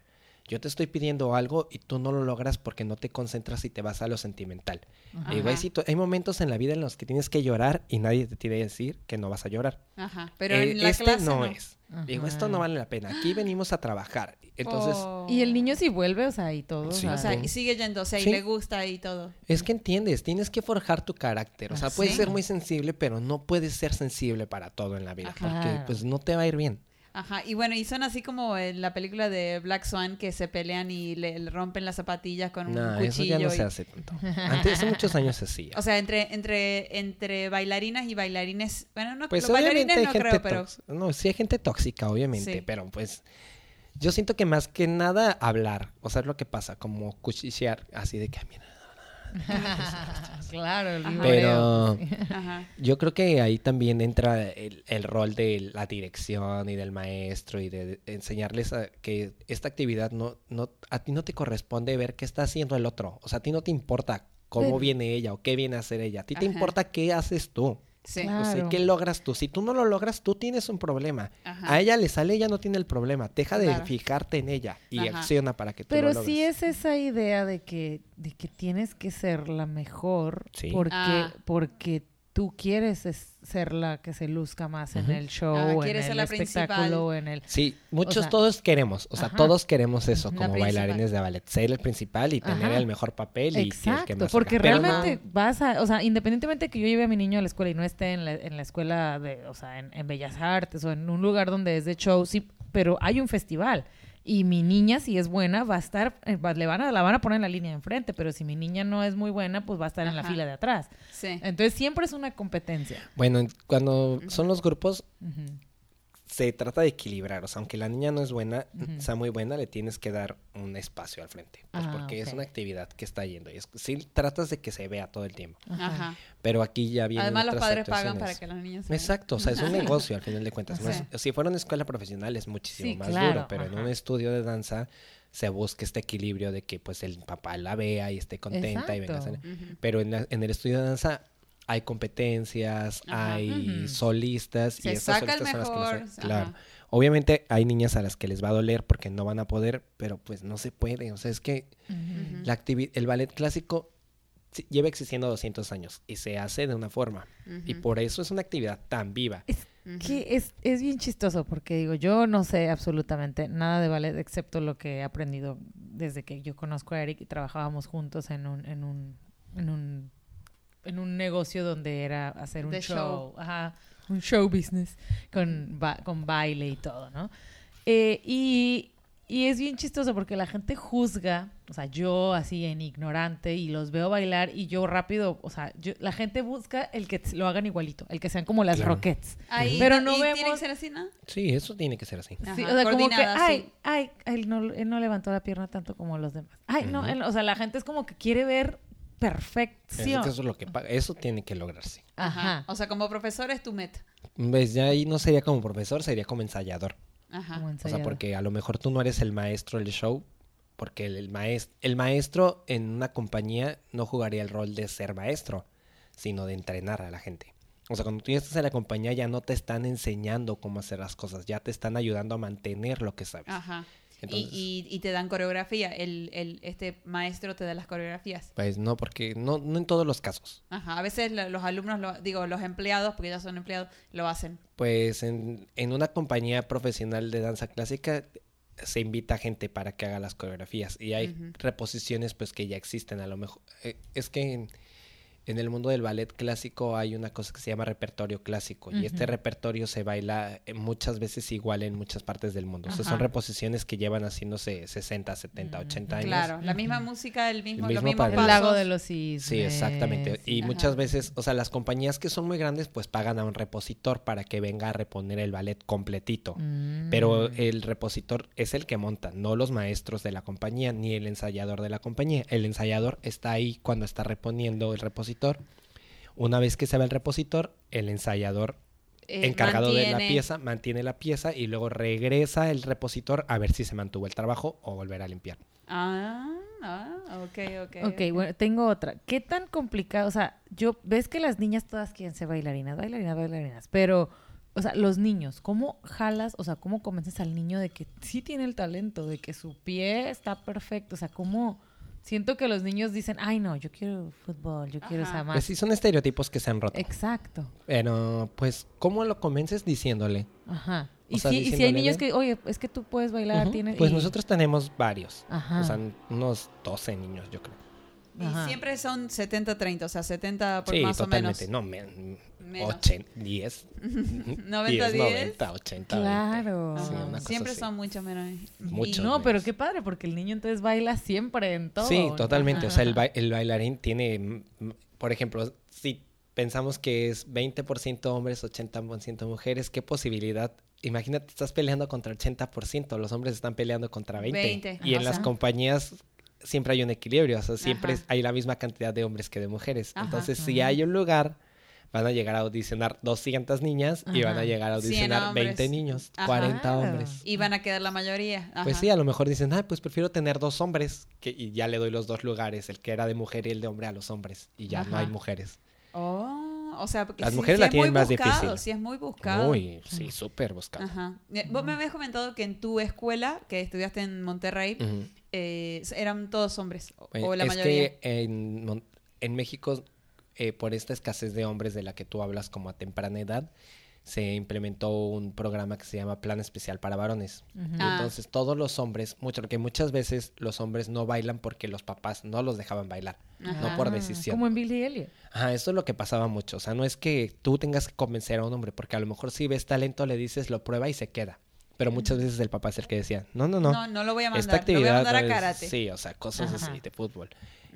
[SPEAKER 1] Yo te estoy pidiendo algo y tú no lo logras porque no te concentras y te vas a lo sentimental.
[SPEAKER 2] Ajá.
[SPEAKER 1] Digo, hay, momentos en la vida en los que tienes que llorar y nadie te tiene que decir que no vas a llorar.
[SPEAKER 3] Ajá, pero
[SPEAKER 1] Eh,
[SPEAKER 3] en la
[SPEAKER 1] este
[SPEAKER 3] clase
[SPEAKER 1] no,
[SPEAKER 3] no.
[SPEAKER 1] es. Digo, esto no vale la pena. Aquí venimos a trabajar. Entonces,
[SPEAKER 3] Oh.
[SPEAKER 2] Y el niño sí vuelve, o sea, y todo.
[SPEAKER 1] Sí.
[SPEAKER 2] o sea,
[SPEAKER 3] y sigue yendo, o sea,
[SPEAKER 1] Sí.
[SPEAKER 3] y le gusta y todo.
[SPEAKER 1] es que entiendes, tienes que forjar tu carácter. O sea,
[SPEAKER 3] Ah,
[SPEAKER 1] puedes ser muy sensible, pero no puedes ser sensible para todo en la vida.
[SPEAKER 3] Ajá.
[SPEAKER 1] Porque pues no te va a ir bien.
[SPEAKER 3] Ajá, y bueno, y son así como en la película de Black Swan que se pelean y le, le rompen las zapatillas con un
[SPEAKER 1] No,
[SPEAKER 3] cuchillo.
[SPEAKER 1] eso ya no
[SPEAKER 3] y-
[SPEAKER 1] se hace tanto. Antes, hace muchos años se hacía.
[SPEAKER 3] O sea, entre, entre, entre bailarinas y bailarines. Bueno, no,
[SPEAKER 1] Pues
[SPEAKER 3] los bailarines no creo, pero.
[SPEAKER 1] No, sí hay gente tóxica, obviamente,
[SPEAKER 3] Sí.
[SPEAKER 1] pero pues yo siento que más que nada hablar, o sea, es lo que pasa, como cuchichear, así de que "Ah, mira.
[SPEAKER 2] Claro, el.
[SPEAKER 1] Pero.
[SPEAKER 3] Ajá.
[SPEAKER 1] yo creo que ahí también entra el, el rol de la dirección y del maestro y de enseñarles a que esta actividad no, no, a ti no te corresponde ver qué está haciendo el otro. O sea, a ti no te importa cómo
[SPEAKER 2] Pero-
[SPEAKER 1] viene ella o qué viene a hacer ella. A ti te importa qué haces tú.
[SPEAKER 3] Sí.
[SPEAKER 2] Claro.
[SPEAKER 1] O sea, ¿qué logras tú? Si tú no lo logras, tú tienes un problema.
[SPEAKER 3] Ajá.
[SPEAKER 1] A ella le sale, ella no tiene el problema. Deja de
[SPEAKER 3] Claro.
[SPEAKER 1] fijarte en ella y
[SPEAKER 3] Ajá.
[SPEAKER 1] acciona para que tú
[SPEAKER 2] Pero
[SPEAKER 1] lo logres.
[SPEAKER 2] sí es esa idea de que, de que tienes que ser la mejor
[SPEAKER 1] Sí.
[SPEAKER 2] porque,
[SPEAKER 3] Ah.
[SPEAKER 2] porque tú quieres es- ser la que se luzca más en el show,
[SPEAKER 3] Ah,
[SPEAKER 2] en
[SPEAKER 3] ser
[SPEAKER 2] el
[SPEAKER 3] la
[SPEAKER 2] espectáculo, en el...
[SPEAKER 1] Sí, muchos
[SPEAKER 2] sea,
[SPEAKER 1] todos queremos, o sea,
[SPEAKER 2] ajá.
[SPEAKER 1] todos queremos eso
[SPEAKER 3] La
[SPEAKER 1] como
[SPEAKER 3] principal.
[SPEAKER 1] bailarines de ballet, ser el principal y tener
[SPEAKER 2] Ajá.
[SPEAKER 1] el mejor papel y, y el que
[SPEAKER 2] Exacto,
[SPEAKER 1] más
[SPEAKER 2] porque.
[SPEAKER 1] Pero
[SPEAKER 2] realmente vas a, o sea, independientemente que yo lleve a mi niño a la escuela y no esté en la, en la escuela de, o sea, en, en Bellas Artes o en un lugar donde es de show, sí, pero hay un festival y mi niña si es buena va a estar, eh, va- le van a, la van a poner en la línea de enfrente, pero si mi niña no es muy buena, pues va a estar en la fila de atrás.
[SPEAKER 3] Sí.
[SPEAKER 2] Entonces siempre es una competencia.
[SPEAKER 1] Bueno, en- cuando son los grupos. Se trata de equilibrar, o sea, aunque la niña no es buena, sea muy buena, le tienes que dar un espacio al frente, pues
[SPEAKER 2] Ah,
[SPEAKER 1] porque es una actividad que está yendo y es, sí tratas de que se vea todo el tiempo,
[SPEAKER 2] Ajá.
[SPEAKER 1] Pero aquí ya vienen
[SPEAKER 3] Además, los
[SPEAKER 1] otras
[SPEAKER 3] padres pagan para que los niños se vean.
[SPEAKER 1] Exacto, o sea, es un negocio al final de cuentas. no
[SPEAKER 3] Sí.
[SPEAKER 1] es- si fuera una escuela profesional es muchísimo
[SPEAKER 2] Sí,
[SPEAKER 1] más
[SPEAKER 2] claro,
[SPEAKER 1] duro, pero en un estudio de danza se busca este equilibrio de que pues el papá la vea y esté contenta y venga a
[SPEAKER 3] Ujú.
[SPEAKER 1] Pero en, la- en el estudio de danza hay competencias,
[SPEAKER 3] Ajá.
[SPEAKER 1] hay solistas
[SPEAKER 3] Se
[SPEAKER 1] y estas
[SPEAKER 3] saca el
[SPEAKER 1] solistas son las que se- Claro. Obviamente hay niñas a las que les va a doler porque no van a poder, pero pues no se puede. O sea, es que la el ballet clásico lleva existiendo 200 años y se hace de una forma. Y por eso es una actividad tan viva.
[SPEAKER 3] Ujú.
[SPEAKER 2] Que es, es bien chistoso porque digo, yo no sé absolutamente nada de ballet excepto lo que he aprendido desde que yo conozco a Eric y trabajábamos juntos en un, en un, en un, en un negocio donde era hacer un show,
[SPEAKER 3] show.
[SPEAKER 2] Ajá, un show business con, ba- con baile y todo, ¿no? Eh, y, y es bien chistoso porque la gente juzga, o sea, yo así en ignorante y los veo bailar y yo rápido, o sea, yo- la gente busca el que lo hagan igualito, el que sean como las
[SPEAKER 1] Claro.
[SPEAKER 2] Rockets.
[SPEAKER 3] Ahí-
[SPEAKER 2] Pero no
[SPEAKER 3] y tiene que
[SPEAKER 2] vemos-
[SPEAKER 3] ser así, ¿no?
[SPEAKER 1] Sí, eso tiene que ser así.
[SPEAKER 3] Ajá,
[SPEAKER 2] Sí, o sea, como que, ay,
[SPEAKER 3] sí.
[SPEAKER 2] ay, él no, él no levantó la pierna tanto como los demás. Ay, no,
[SPEAKER 1] Ujú.
[SPEAKER 2] él- o sea, la gente es como que quiere ver perfección.
[SPEAKER 1] eso es lo que eso tiene que lograrse.
[SPEAKER 2] Ajá.
[SPEAKER 3] O sea, como profesor es tu meta.
[SPEAKER 1] Pues ya ahí no sería como profesor, sería como ensayador.
[SPEAKER 3] Ajá.
[SPEAKER 2] Como
[SPEAKER 1] O sea, porque a lo mejor tú no eres el maestro del show, porque el, maestro, el maestro en una compañía no jugaría el rol de ser maestro, sino de entrenar a la gente. O sea, cuando tú ya estás en la compañía ya no te están enseñando cómo hacer las cosas, ya te están ayudando a mantener lo que sabes.
[SPEAKER 3] Ajá.
[SPEAKER 1] Entonces-
[SPEAKER 3] y, y, y te dan coreografía. El, el, este maestro te da las coreografías.
[SPEAKER 1] Pues no, porque no, no en todos los casos.
[SPEAKER 3] Ajá. A veces lo- los alumnos, lo- digo, los empleados, porque ya son empleados, lo hacen.
[SPEAKER 1] Pues en, en una compañía profesional de danza clásica se invita gente para que haga las coreografías y hay reposiciones pues que ya existen a lo mejor. eh, es que en, el mundo del ballet clásico hay una cosa que se llama repertorio clásico y este repertorio se baila eh, muchas veces igual en muchas partes del mundo. O sea, son reposiciones que llevan haciéndose 60, 70, 80 años.
[SPEAKER 3] Claro. La misma música, el mismo,
[SPEAKER 1] El mismo
[SPEAKER 2] lago de los cisnes.
[SPEAKER 1] Sí, exactamente. Y
[SPEAKER 3] Ajá.
[SPEAKER 1] muchas veces, o sea, las compañías que son muy grandes, pues pagan a un repositor para que venga a reponer el ballet completito.
[SPEAKER 2] Mm.
[SPEAKER 1] Pero el repositor es el que monta, no los maestros de la compañía ni el ensayador de la compañía. El ensayador está ahí cuando está reponiendo el repositor. Una vez que se va el repositor, el ensayador
[SPEAKER 3] Eh,
[SPEAKER 1] encargado de la pieza mantiene la pieza y luego regresa el repositor a ver si se mantuvo el trabajo o volver a limpiar.
[SPEAKER 3] Ah, ah, ok, ok.
[SPEAKER 2] Ok, bueno, tengo otra. ¿Qué tan complicado? O sea, yo, ves que las niñas todas quieren ser bailarinas, bailarinas, bailarinas, pero, o sea, los niños, ¿cómo jalas, o sea, cómo convences al niño de que sí tiene el talento, de que su pie está perfecto? O sea, ¿cómo? Siento que los niños dicen, ay, no, yo quiero fútbol, yo quiero
[SPEAKER 3] Ajá.
[SPEAKER 2] esa más.
[SPEAKER 1] Pues sí, son estereotipos que se han roto.
[SPEAKER 2] Exacto.
[SPEAKER 1] Pero, pues, ¿cómo lo convences diciéndole?
[SPEAKER 2] Ajá.
[SPEAKER 1] O
[SPEAKER 2] Y,
[SPEAKER 1] sea,
[SPEAKER 2] sí, y si hay niños que, oye, es que tú puedes bailar,
[SPEAKER 1] Ujú.
[SPEAKER 2] tienes...
[SPEAKER 1] Pues
[SPEAKER 2] y-
[SPEAKER 1] nosotros tenemos varios.
[SPEAKER 2] Ajá.
[SPEAKER 1] O sea, unos 12 niños, yo creo.
[SPEAKER 3] Y
[SPEAKER 2] Ajá.
[SPEAKER 3] siempre son 70-30, o sea, 70 por
[SPEAKER 1] sí,
[SPEAKER 3] más
[SPEAKER 1] totalmente.
[SPEAKER 3] o
[SPEAKER 1] No, men-
[SPEAKER 3] Menos.
[SPEAKER 1] 80, 10.
[SPEAKER 3] 90,
[SPEAKER 1] 10, 90, 80. 20.
[SPEAKER 2] Claro.
[SPEAKER 3] menos.
[SPEAKER 1] Sí,
[SPEAKER 3] Ajá.
[SPEAKER 1] una cosa
[SPEAKER 3] Siempre
[SPEAKER 1] así.
[SPEAKER 3] son mucho menos.
[SPEAKER 2] Y
[SPEAKER 1] Muchos
[SPEAKER 2] no, pero qué padre, porque el niño entonces baila siempre en todo.
[SPEAKER 1] Sí, totalmente. O sea, el, ba- el bailarín tiene, por ejemplo, si pensamos que es 20% hombres, 80% mujeres, ¿qué posibilidad? Imagínate, estás peleando contra 80%, los hombres están peleando contra 20.
[SPEAKER 3] 20,
[SPEAKER 1] y en las compañías siempre hay un equilibrio, o sea, siempre
[SPEAKER 3] Ajá.
[SPEAKER 1] hay la misma cantidad de hombres que de mujeres.
[SPEAKER 3] Ajá.
[SPEAKER 1] Entonces, si hay un lugar, van a llegar a audicionar 200 niñas y van a llegar a
[SPEAKER 3] 100
[SPEAKER 1] audicionar
[SPEAKER 3] hombres.
[SPEAKER 1] 20 niños,
[SPEAKER 3] Ajá.
[SPEAKER 1] 40
[SPEAKER 2] Claro.
[SPEAKER 1] hombres.
[SPEAKER 3] Y van a quedar la mayoría.
[SPEAKER 1] Pues sí, a lo mejor dicen, ah, pues prefiero tener dos hombres que, y ya le doy los dos lugares, el que era de mujer y el de hombre a los hombres y ya no hay mujeres.
[SPEAKER 3] Oh, o sea, porque
[SPEAKER 1] Las mujeres
[SPEAKER 3] sí
[SPEAKER 1] la
[SPEAKER 3] es
[SPEAKER 1] tienen
[SPEAKER 3] muy
[SPEAKER 1] más
[SPEAKER 3] buscado,
[SPEAKER 1] difícil.
[SPEAKER 3] Sí, es muy buscado.
[SPEAKER 1] Muy, sí, súper buscado.
[SPEAKER 3] Ajá. Eh, Vos me habías comentado que en tu escuela, que estudiaste en Monterrey, eh, eran todos hombres, o-
[SPEAKER 1] Eh,
[SPEAKER 3] o la
[SPEAKER 1] es
[SPEAKER 3] mayoría.
[SPEAKER 1] que en México, eh, por esta escasez de hombres de la que tú hablas como a temprana edad, se implementó un programa que se llama Plan Especial para Varones.
[SPEAKER 3] Ah.
[SPEAKER 1] entonces todos los hombres, mucho, porque muchas veces los hombres no bailan porque los papás no los dejaban bailar, no por decisión.
[SPEAKER 2] Como en Billy Elliot.
[SPEAKER 1] Ajá, eso es lo que pasaba mucho. O sea, no es que tú tengas que convencer a un hombre, porque a lo mejor si ves talento le dices, lo prueba y se queda. Pero muchas veces el papá es el que decía, no, no, no.
[SPEAKER 3] No, no lo voy a mandar.
[SPEAKER 1] Esta actividad
[SPEAKER 3] lo voy a mandar a
[SPEAKER 1] es-
[SPEAKER 3] karate.
[SPEAKER 1] Sí, o sea, cosas
[SPEAKER 2] Ajá.
[SPEAKER 1] así de fútbol.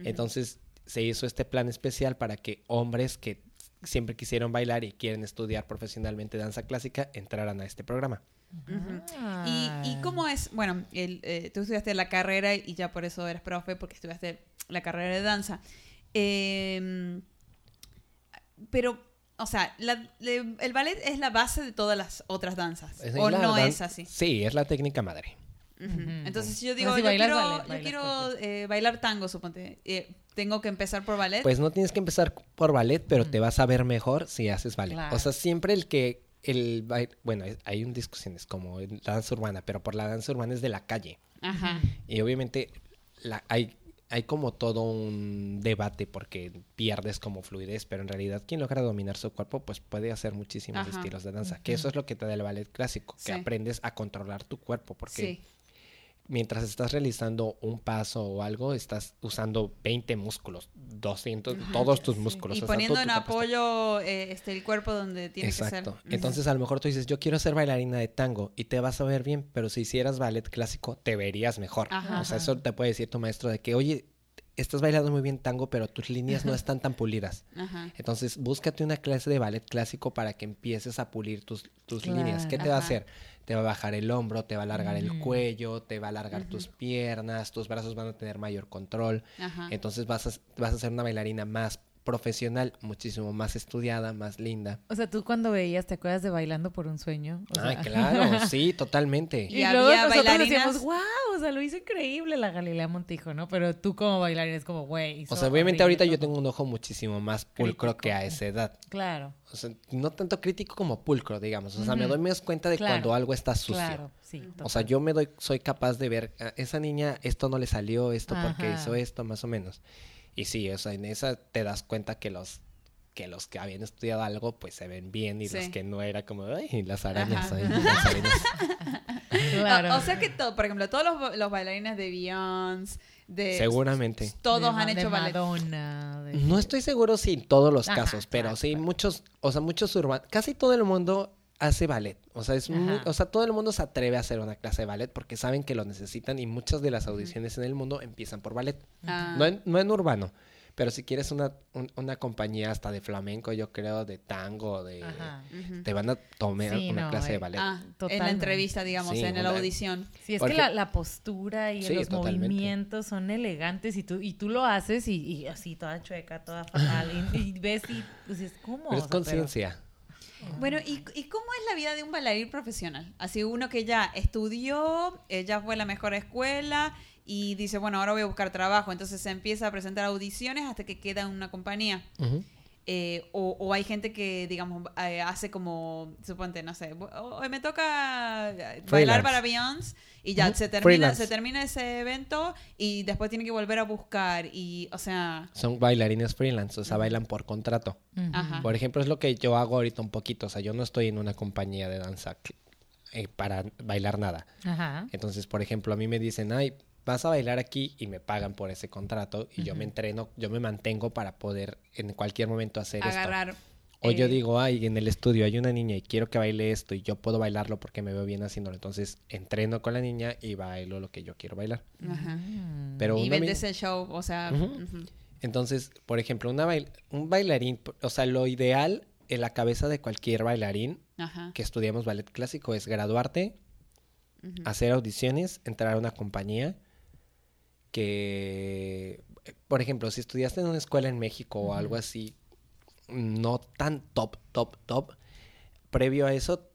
[SPEAKER 1] Entonces se hizo este plan especial para que hombres que siempre quisieron bailar y quieren estudiar profesionalmente danza clásica entraran a este programa.
[SPEAKER 2] Ah.
[SPEAKER 3] ¿Y, y cómo es? Bueno, el, eh, tú estudiaste la carrera y ya por eso eres profe, porque estudiaste la carrera de danza. Eh, pero, o sea, la- le- el ballet es la base de todas las otras danzas.
[SPEAKER 1] Es
[SPEAKER 3] ¿O
[SPEAKER 1] la
[SPEAKER 3] no
[SPEAKER 1] dan-
[SPEAKER 3] es así?
[SPEAKER 1] Sí, es la técnica madre.
[SPEAKER 3] Entonces, si yo digo,
[SPEAKER 2] si
[SPEAKER 3] yo
[SPEAKER 2] bailas
[SPEAKER 3] quiero,
[SPEAKER 2] ballet,
[SPEAKER 3] yo quiero eh, bailar tango, suponte. eh, ¿Tengo que empezar por ballet?
[SPEAKER 1] Pues no tienes que empezar por ballet, pero te vas a ver mejor si haces ballet.
[SPEAKER 2] Claro.
[SPEAKER 1] O sea, siempre el que el baile, bueno, hay un discusiones como en la danza urbana, pero por la danza urbana es de la calle.
[SPEAKER 3] Ajá.
[SPEAKER 1] Y obviamente la, hay, hay como todo un debate porque pierdes como fluidez, pero en realidad quien logra dominar su cuerpo pues puede hacer muchísimos
[SPEAKER 3] Ajá.
[SPEAKER 1] estilos de danza, que eso es lo que te da el ballet clásico, que
[SPEAKER 3] Sí.
[SPEAKER 1] aprendes a controlar tu cuerpo, porque
[SPEAKER 3] Sí.
[SPEAKER 1] Mientras estás realizando un paso o algo, estás usando 20 músculos, 200, todos tus
[SPEAKER 2] Sí.
[SPEAKER 1] músculos.
[SPEAKER 3] Y
[SPEAKER 1] o sea,
[SPEAKER 3] poniendo en apoyo eh, este, el cuerpo donde tiene
[SPEAKER 1] Exacto.
[SPEAKER 3] que ser.
[SPEAKER 1] Entonces a lo mejor tú dices, yo quiero ser bailarina de tango y te vas a ver bien, pero si hicieras ballet clásico, te verías mejor.
[SPEAKER 3] Ajá.
[SPEAKER 1] O sea, eso te puede decir tu maestro de que, oye, estás bailando muy bien tango, pero tus líneas no están tan pulidas.
[SPEAKER 3] Ajá.
[SPEAKER 1] Entonces, búscate una clase de ballet clásico para que empieces a pulir tus, tus líneas. ¿Qué te va a hacer? Te va a bajar el hombro, te va a alargar el cuello, te va a alargar tus piernas, tus brazos van a tener mayor control.
[SPEAKER 3] Ajá.
[SPEAKER 1] Entonces vas a, vas a ser una bailarina más profesional, muchísimo más estudiada, más linda.
[SPEAKER 2] O sea, tú cuando veías, ¿te acuerdas de Bailando por un sueño? O
[SPEAKER 1] Ay,
[SPEAKER 2] sea-
[SPEAKER 1] claro, sí, totalmente.
[SPEAKER 3] Y
[SPEAKER 2] Y, luego
[SPEAKER 3] había
[SPEAKER 2] nosotros
[SPEAKER 3] bailarinas-
[SPEAKER 2] decíamos, wow, o sea, lo hizo increíble la Galilea Montijo, ¿no? Pero tú como bailarina es como, güey.
[SPEAKER 1] O sea, obviamente ahorita yo
[SPEAKER 2] todo".
[SPEAKER 1] tengo un ojo muchísimo más pulcro que a esa edad.
[SPEAKER 2] Claro,
[SPEAKER 1] O sea, no tanto crítico como pulcro, digamos. O sea, me doy más cuenta de
[SPEAKER 2] Claro.
[SPEAKER 1] cuando algo está sucio.
[SPEAKER 2] claro, sí.
[SPEAKER 1] O sea, yo me doy, soy capaz de ver, "Ah, esa niña, esto no le salió, esto porque hizo esto, más o menos. Y sí, o sea, en esa te das cuenta que los que los que habían estudiado algo, pues se ven bien, y los
[SPEAKER 3] Sí.
[SPEAKER 1] que no era como, ay, las arañas, ay, las arañas.
[SPEAKER 2] Claro.
[SPEAKER 3] O, o sea que todo, por ejemplo, todos los, ba- los bailarines de Beyoncé, de
[SPEAKER 1] Seguramente.
[SPEAKER 3] todos
[SPEAKER 2] De
[SPEAKER 3] han hecho.
[SPEAKER 2] Madonna. de-
[SPEAKER 1] No estoy seguro si en todos los
[SPEAKER 2] Ajá,
[SPEAKER 1] casos, pero
[SPEAKER 2] claro,
[SPEAKER 1] sí
[SPEAKER 2] claro.
[SPEAKER 1] muchos, o sea, muchos urbanos, casi todo el mundo hace ballet. O sea, es muy- o sea, todo el mundo se atreve a hacer una clase de ballet porque saben que lo necesitan y muchas de las audiciones en el mundo empiezan por ballet.
[SPEAKER 3] Ah.
[SPEAKER 1] No en, no en urbano, pero si quieres una, un- una compañía hasta de flamenco, yo creo, de tango, de te van a tomar
[SPEAKER 2] Sí,
[SPEAKER 1] una
[SPEAKER 2] no,
[SPEAKER 1] clase de
[SPEAKER 2] eh,
[SPEAKER 1] ballet.
[SPEAKER 3] Ah, en la entrevista, digamos,
[SPEAKER 1] Sí,
[SPEAKER 3] en la audición.
[SPEAKER 2] Sí, es que la, postura y
[SPEAKER 1] Sí,
[SPEAKER 2] los
[SPEAKER 1] totalmente.
[SPEAKER 2] movimientos son elegantes y tú, y tú lo haces y, y así toda chueca, toda fatal. y, y ves y dices, ¿cómo?
[SPEAKER 1] pero
[SPEAKER 2] O
[SPEAKER 1] es
[SPEAKER 2] sea,
[SPEAKER 1] conciencia.
[SPEAKER 3] Bueno, ¿y, ¿y cómo es la vida de un bailarín profesional? Así uno que ya estudió, eh, ya fue a la mejor escuela y dice, bueno, ahora voy a buscar trabajo. Entonces se empieza a presentar audiciones hasta que queda en una compañía. Eh, o, o hay gente que, digamos, eh, hace como, suponte, no sé, o- hoy me toca eh, bailar para Beyoncé y ya se, termina,
[SPEAKER 1] freelance.
[SPEAKER 3] se termina ese evento y después tiene que volver a buscar y, o sea,
[SPEAKER 1] Son bailarines freelance, o sea, bailan por contrato.
[SPEAKER 3] Ajá.
[SPEAKER 1] Por ejemplo, es lo que yo hago ahorita un poquito. O sea, yo no estoy en una compañía de danza eh, para bailar nada.
[SPEAKER 2] Ajá.
[SPEAKER 1] Entonces, por ejemplo, a mí me dicen, ay, vas a bailar aquí y me pagan por ese contrato y yo me entreno, yo me mantengo para poder en cualquier momento hacer
[SPEAKER 3] agarrar.
[SPEAKER 1] esto. O yo
[SPEAKER 3] eh,
[SPEAKER 1] digo, ay, en el estudio hay una niña y quiero que baile esto y yo puedo bailarlo porque me veo bien haciéndolo. Entonces, entreno con la niña y bailo lo que yo quiero bailar.
[SPEAKER 3] Ajá.
[SPEAKER 2] Mm.
[SPEAKER 1] Pero
[SPEAKER 3] Y vendes el show, o sea.
[SPEAKER 1] Entonces, por ejemplo, una bail- un bailarín, o sea, lo ideal en la cabeza de cualquier bailarín que estudiamos ballet clásico es graduarte, hacer audiciones, entrar a una compañía que, por ejemplo, si estudiaste en una escuela en México o algo así, no tan top, top, top, previo a eso,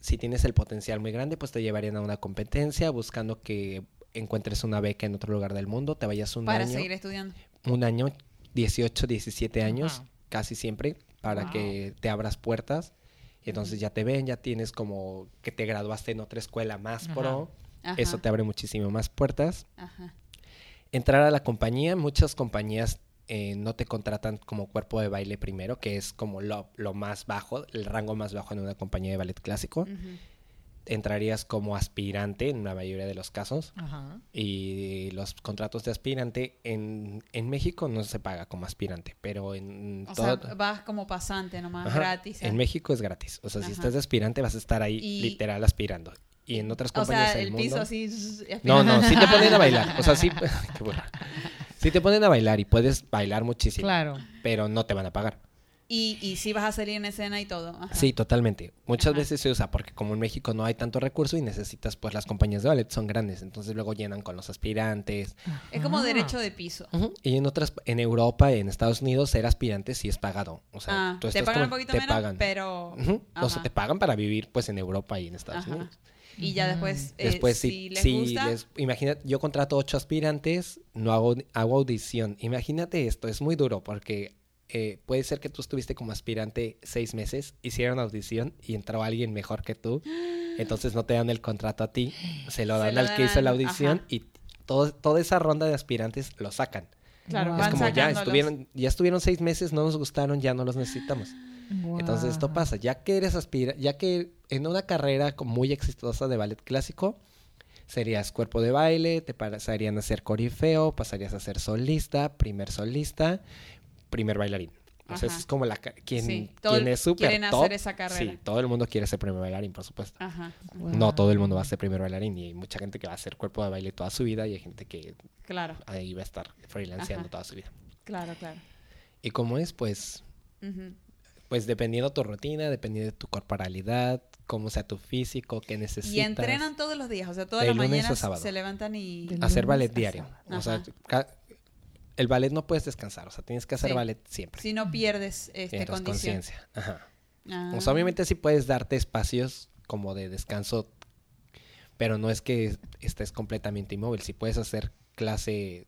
[SPEAKER 1] si tienes el potencial muy grande, pues te llevarían a una competencia buscando que encuentres una beca en otro lugar del mundo, te vayas un
[SPEAKER 3] Para
[SPEAKER 1] año,
[SPEAKER 3] seguir estudiando.
[SPEAKER 1] un año, 18, 17 años, casi siempre, para
[SPEAKER 2] Wow.
[SPEAKER 1] que te abras puertas. Y entonces ya te ven, ya tienes como que te graduaste en otra escuela más
[SPEAKER 2] Ajá.
[SPEAKER 1] pro.
[SPEAKER 3] Ajá.
[SPEAKER 1] Eso te abre muchísimo más puertas.
[SPEAKER 3] Ajá.
[SPEAKER 1] Entrar a la compañía, muchas compañías eh, no te contratan como cuerpo de baile primero, que es como lo, lo más bajo, el rango más bajo en una compañía de ballet clásico. Entrarías como aspirante en la mayoría de los casos. Y los contratos de aspirante en, en México no se paga como aspirante, pero en
[SPEAKER 3] O
[SPEAKER 1] todo...
[SPEAKER 3] sea, vas como pasante nomás,
[SPEAKER 1] Ajá,
[SPEAKER 3] gratis. ¿eh?
[SPEAKER 1] En México es gratis. O sea, si estás de aspirante vas a estar ahí
[SPEAKER 3] Y-
[SPEAKER 1] literal aspirando. Y en otras
[SPEAKER 3] O
[SPEAKER 1] compañías
[SPEAKER 3] sea,
[SPEAKER 1] del
[SPEAKER 3] el
[SPEAKER 1] mundo...
[SPEAKER 3] piso así.
[SPEAKER 1] No, no, sí te ponen a bailar. O sea, sí... Qué burra. Sí te ponen a bailar y puedes bailar muchísimo.
[SPEAKER 2] Claro.
[SPEAKER 1] Pero no te van a pagar.
[SPEAKER 3] Y, y sí vas a salir en escena y todo. Ajá.
[SPEAKER 1] Sí, totalmente. Muchas
[SPEAKER 3] Ajá.
[SPEAKER 1] veces se usa porque como en México no hay tanto recurso y necesitas, pues las compañías de ballet son grandes. Entonces luego llenan con los aspirantes.
[SPEAKER 3] Es como
[SPEAKER 2] Ah.
[SPEAKER 3] derecho de piso.
[SPEAKER 1] Y en otras, en Europa, en Estados Unidos, ser aspirante sí es pagado. O sea,
[SPEAKER 3] Ah,
[SPEAKER 1] tú
[SPEAKER 3] te
[SPEAKER 1] estás
[SPEAKER 3] pagan un poquito
[SPEAKER 1] te
[SPEAKER 3] menos,
[SPEAKER 1] pagan.
[SPEAKER 3] pero.
[SPEAKER 1] O sea, te pagan para vivir pues en Europa y en Estados
[SPEAKER 3] Ajá.
[SPEAKER 1] Unidos.
[SPEAKER 3] Y ya después, eh,
[SPEAKER 1] Después,
[SPEAKER 3] si,
[SPEAKER 1] si,
[SPEAKER 3] les
[SPEAKER 1] si
[SPEAKER 3] gusta,
[SPEAKER 1] les- imagina, yo contrato ocho aspirantes, no hago, hago audición. Imagínate esto, es muy duro porque eh, puede ser que tú estuviste como aspirante seis meses, hicieron audición y entró alguien mejor que tú. Entonces no te dan el contrato a ti, se lo
[SPEAKER 3] Se
[SPEAKER 1] dan
[SPEAKER 3] lo
[SPEAKER 1] al que hizo la audición
[SPEAKER 3] ajá.
[SPEAKER 1] y todo, toda esa ronda de aspirantes lo sacan.
[SPEAKER 3] claro,
[SPEAKER 1] es
[SPEAKER 3] van
[SPEAKER 1] como ya estuvieron, ya estuvieron seis meses, no nos gustaron, ya no los necesitamos. Entonces esto pasa, ya que eres aspira, ya que en una carrera muy exitosa de ballet clásico, serías cuerpo de baile, te pasarían a ser corifeo, pasarías a ser solista, primer solista, primer bailarín. Entonces
[SPEAKER 3] Ajá.
[SPEAKER 1] es como la quien,
[SPEAKER 3] Sí, todo
[SPEAKER 1] quien
[SPEAKER 3] el-
[SPEAKER 1] es súper
[SPEAKER 3] quieren
[SPEAKER 1] top.
[SPEAKER 3] hacer esa carrera.
[SPEAKER 1] Sí, todo el mundo quiere ser primer bailarín, por supuesto.
[SPEAKER 3] Ajá,
[SPEAKER 1] No todo el mundo va a ser primer bailarín y hay mucha gente que va a hacer cuerpo de baile toda su vida y hay gente que
[SPEAKER 3] claro,
[SPEAKER 1] ahí va a estar freelanceando
[SPEAKER 3] Ajá.
[SPEAKER 1] toda su vida.
[SPEAKER 3] claro, claro.
[SPEAKER 1] Y como es, pues
[SPEAKER 3] Ujú.
[SPEAKER 1] Pues dependiendo tu rutina, dependiendo de tu corporalidad, cómo sea tu físico, qué necesitas.
[SPEAKER 3] Y entrenan todos los días, o sea, todas las mañanas
[SPEAKER 1] sábado.
[SPEAKER 3] se levantan y...
[SPEAKER 1] Hacer ballet diario. O sea, el ballet no puedes descansar, o sea, tienes que hacer
[SPEAKER 3] Sí.
[SPEAKER 1] ballet siempre.
[SPEAKER 3] Si no pierdes este,
[SPEAKER 1] conciencia. Ajá.
[SPEAKER 3] Ah.
[SPEAKER 1] O sea, obviamente sí puedes darte espacios como de descanso, pero no es que estés completamente inmóvil. Si puedes hacer clase,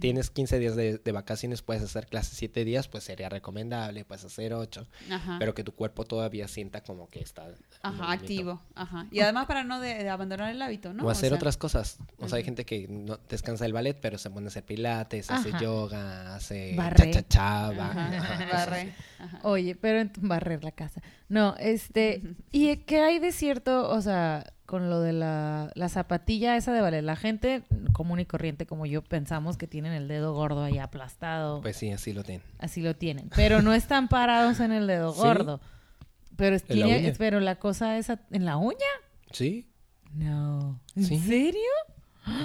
[SPEAKER 1] tienes 15 días de, de vacaciones, puedes hacer clase 7 días, pues sería recomendable, puedes hacer 8,
[SPEAKER 3] Ajá,
[SPEAKER 1] pero que tu cuerpo todavía sienta como que está...
[SPEAKER 3] ajá activo. Ajá. Y además para no de, de abandonar el hábito, ¿no?
[SPEAKER 1] O hacer
[SPEAKER 3] sea,
[SPEAKER 1] otras cosas. O sea, hay gente que no descansa del ballet, pero se pone a hacer pilates, hace yoga, hace cha-cha-cha,
[SPEAKER 3] barre.
[SPEAKER 2] Oye, pero en barrer la casa. No, este, ¿y qué hay de cierto, o sea, con lo de la, la zapatilla esa de ballet? La gente común y corriente como yo pensamos que tienen el dedo gordo ahí aplastado.
[SPEAKER 1] Pues sí, así lo tienen.
[SPEAKER 2] Así lo tienen. Pero no están parados en el dedo
[SPEAKER 1] Sí.
[SPEAKER 2] gordo. Pero, es-
[SPEAKER 1] la
[SPEAKER 2] pero la cosa esa, ¿en la uña?
[SPEAKER 1] Sí,
[SPEAKER 2] No. ¿En
[SPEAKER 1] Sí.
[SPEAKER 2] serio?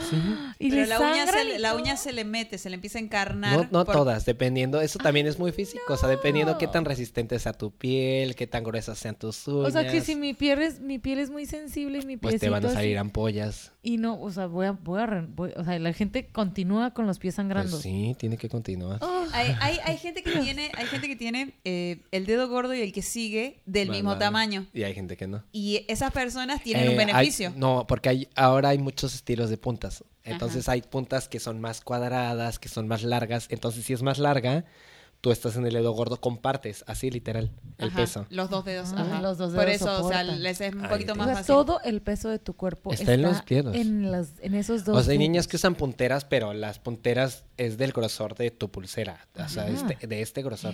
[SPEAKER 1] Sí.
[SPEAKER 2] ¿Y
[SPEAKER 3] Pero la uña, se, la uña se le mete, se le empieza a encarnar.
[SPEAKER 1] No, no
[SPEAKER 3] por-
[SPEAKER 1] todas, dependiendo. Eso también es muy físico. O sea, dependiendo qué tan
[SPEAKER 2] no.
[SPEAKER 1] resistentes a tu piel, qué tan gruesas sean tus uñas.
[SPEAKER 2] O sea, que si mi piel es, mi piel es muy sensible y mi
[SPEAKER 1] Pues te van a salir
[SPEAKER 2] así-
[SPEAKER 1] ampollas.
[SPEAKER 2] Y no, o sea, voy a, voy a, re- voy- o sea, la gente continúa con los pies sangrando.
[SPEAKER 1] Pues sí, tiene que continuar.
[SPEAKER 2] Oh,
[SPEAKER 3] Hay, hay, hay gente que tiene, hay gente que tiene eh, el dedo gordo y el que sigue del
[SPEAKER 1] Vale,
[SPEAKER 3] mismo
[SPEAKER 1] vale.
[SPEAKER 3] tamaño.
[SPEAKER 1] Y hay gente que no.
[SPEAKER 3] Y esas personas tienen
[SPEAKER 1] Eh,
[SPEAKER 3] un
[SPEAKER 1] hay-
[SPEAKER 3] beneficio.
[SPEAKER 1] no, porque hay, ahora hay muchos estilos de puntas. Entonces
[SPEAKER 3] Ajá.
[SPEAKER 1] hay puntas que son más cuadradas, que son más largas. Entonces si es más larga, tú estás en el dedo gordo, compartes, así literal, el
[SPEAKER 3] Ajá,
[SPEAKER 1] peso.
[SPEAKER 3] Los dos dedos.
[SPEAKER 2] Ah,
[SPEAKER 3] ajá.
[SPEAKER 2] los dos
[SPEAKER 3] Por
[SPEAKER 2] dedos
[SPEAKER 3] eso, o sea, les es un poquito
[SPEAKER 1] tienes.
[SPEAKER 2] o
[SPEAKER 3] más
[SPEAKER 2] sea,
[SPEAKER 3] fácil.
[SPEAKER 2] todo el peso de tu cuerpo
[SPEAKER 1] Está en los dedos.
[SPEAKER 2] En, las- en esos dos.
[SPEAKER 1] O sea, hay niñas que usan punteras, pero las punteras es del grosor de tu pulsera. O sea,
[SPEAKER 2] Ajá.
[SPEAKER 1] este- de este grosor.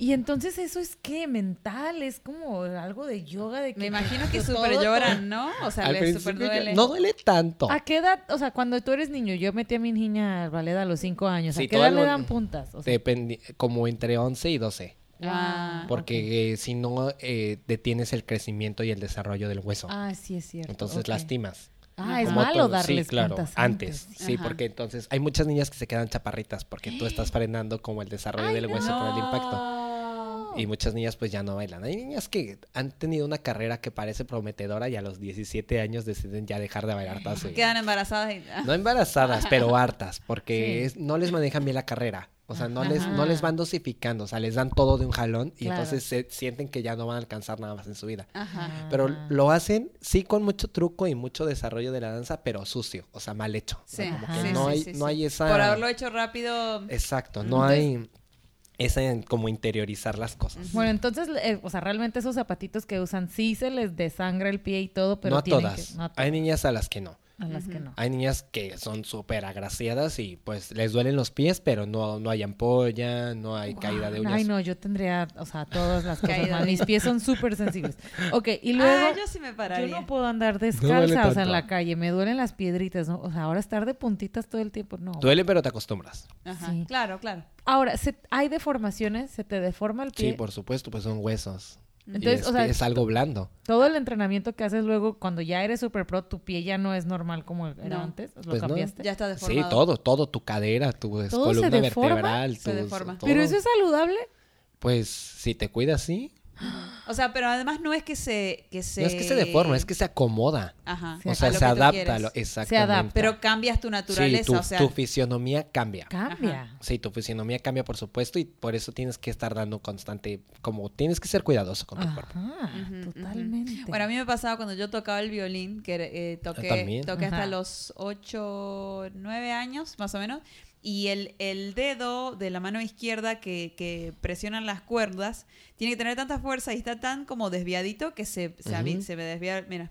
[SPEAKER 2] Y entonces eso es qué, mental, es como algo de yoga de que
[SPEAKER 3] Me imagino que súper lloran, ¿no? O sea, les súper duele.
[SPEAKER 1] No duele tanto.
[SPEAKER 2] ¿A qué edad? O sea, cuando tú eres niño, yo metí a mi niña al ballet a los cinco años. ¿A
[SPEAKER 1] Sí,
[SPEAKER 2] qué edad le dan puntas? O sea,
[SPEAKER 1] Como entre 11 y 12.
[SPEAKER 3] Ah,
[SPEAKER 1] Porque eh, si no, eh, detienes el crecimiento y el desarrollo del hueso.
[SPEAKER 2] Ah, sí es cierto.
[SPEAKER 1] entonces lastimas.
[SPEAKER 2] Ah, es
[SPEAKER 1] Como
[SPEAKER 2] malo
[SPEAKER 1] todo.
[SPEAKER 2] darles
[SPEAKER 1] Sí, claro, antes. Sí,
[SPEAKER 3] Ajá.
[SPEAKER 1] porque entonces hay muchas niñas que se quedan chaparritas porque tú estás frenando como el desarrollo
[SPEAKER 2] Ay,
[SPEAKER 1] del hueso por el impacto.
[SPEAKER 3] No.
[SPEAKER 1] Y muchas niñas pues ya no bailan. Hay niñas que han tenido una carrera que parece prometedora y a los 17 años deciden ya dejar de bailar toda su vida.
[SPEAKER 3] Quedan embarazadas y... ah,
[SPEAKER 1] No embarazadas, pero hartas, porque
[SPEAKER 2] Sí.
[SPEAKER 1] es- no les manejan bien la carrera. O sea, no les, no les van dosificando, o sea, les dan todo de un jalón y
[SPEAKER 2] Claro.
[SPEAKER 1] entonces se sienten que ya no van a alcanzar nada más en su vida.
[SPEAKER 3] Ajá.
[SPEAKER 1] Pero lo hacen, sí, con mucho truco y mucho desarrollo de la danza, pero sucio, o sea, mal hecho. O sea,
[SPEAKER 3] Sí,
[SPEAKER 1] como que
[SPEAKER 3] sí,
[SPEAKER 1] no
[SPEAKER 3] sí,
[SPEAKER 1] hay,
[SPEAKER 3] sí,
[SPEAKER 1] no
[SPEAKER 3] sí.
[SPEAKER 1] hay esa...
[SPEAKER 3] Por haberlo hecho rápido.
[SPEAKER 1] Exacto, no hay esa en como interiorizar las cosas.
[SPEAKER 2] Bueno, entonces, eh, o sea, realmente esos zapatitos que usan sí se les desangra el pie y todo, pero
[SPEAKER 1] no a
[SPEAKER 2] tienen
[SPEAKER 1] todas.
[SPEAKER 2] que- no a
[SPEAKER 1] Hay
[SPEAKER 2] todas,
[SPEAKER 1] niñas a las que no.
[SPEAKER 2] A las que no.
[SPEAKER 1] Hay niñas que son súper agraciadas y pues les duelen los pies, pero no, no hay ampolla, no hay caída de uñas.
[SPEAKER 2] Ay, no, yo tendría, o sea, todas las cosas.
[SPEAKER 3] Caída
[SPEAKER 2] mal.
[SPEAKER 3] de
[SPEAKER 2] Mis pies son súper sensibles. Ok, y luego
[SPEAKER 3] ah, yo sí me
[SPEAKER 2] yo
[SPEAKER 3] pararía.
[SPEAKER 2] no puedo andar descalza, o sea, en la calle. Me duelen las piedritas, ¿no? O sea, ahora estar de puntitas todo el tiempo, no.
[SPEAKER 1] Duele, pero te acostumbras.
[SPEAKER 3] Ajá.
[SPEAKER 2] Sí.
[SPEAKER 3] Claro, claro.
[SPEAKER 2] Ahora, se- ¿hay deformaciones? ¿Se te deforma el pie?
[SPEAKER 1] Sí, por supuesto, pues son huesos.
[SPEAKER 2] Entonces,
[SPEAKER 1] y es,
[SPEAKER 2] o sea,
[SPEAKER 1] es algo blando.
[SPEAKER 2] todo el entrenamiento que haces luego, cuando ya eres super pro, tu pie ya no es normal como era
[SPEAKER 3] No.
[SPEAKER 2] antes. ¿Lo
[SPEAKER 1] Pues no.
[SPEAKER 2] cambiaste?
[SPEAKER 3] Ya está
[SPEAKER 1] Sí,
[SPEAKER 3] deformado.
[SPEAKER 1] todo, todo, tu cadera, tu
[SPEAKER 2] se
[SPEAKER 1] columna
[SPEAKER 2] deforma?
[SPEAKER 1] vertebral,
[SPEAKER 3] Se
[SPEAKER 1] tus-
[SPEAKER 3] deforma.
[SPEAKER 1] todo.
[SPEAKER 2] Pero eso es saludable.
[SPEAKER 1] Pues si te cuidas, sí.
[SPEAKER 3] O sea, pero además no es que se... Que se...
[SPEAKER 1] No es que se deforma, es que se acomoda.
[SPEAKER 3] Ajá.
[SPEAKER 2] Se
[SPEAKER 1] o
[SPEAKER 3] a
[SPEAKER 1] sea,
[SPEAKER 3] lo
[SPEAKER 1] se adapta. a lo- exactamente.
[SPEAKER 2] adapta.
[SPEAKER 3] Pero cambias tu naturaleza,
[SPEAKER 1] sí, tu,
[SPEAKER 3] o sea...
[SPEAKER 1] tu fisionomía cambia.
[SPEAKER 2] Cambia.
[SPEAKER 1] Sí, tu fisionomía cambia, por supuesto, y por eso tienes que estar dando constante, como tienes que ser cuidadoso con tu cuerpo.
[SPEAKER 2] Ajá,
[SPEAKER 3] ujú.
[SPEAKER 2] totalmente.
[SPEAKER 3] Bueno, a mí me pasaba cuando yo tocaba el violín, que eh, toqué,
[SPEAKER 1] también.
[SPEAKER 3] toqué hasta los 8, 9 años, más o menos. Y el, el dedo de la mano izquierda que, que presionan las cuerdas tiene que tener tanta fuerza y está tan como desviadito que se, se, avi-
[SPEAKER 1] Ujú.
[SPEAKER 3] se me desvía. Mira,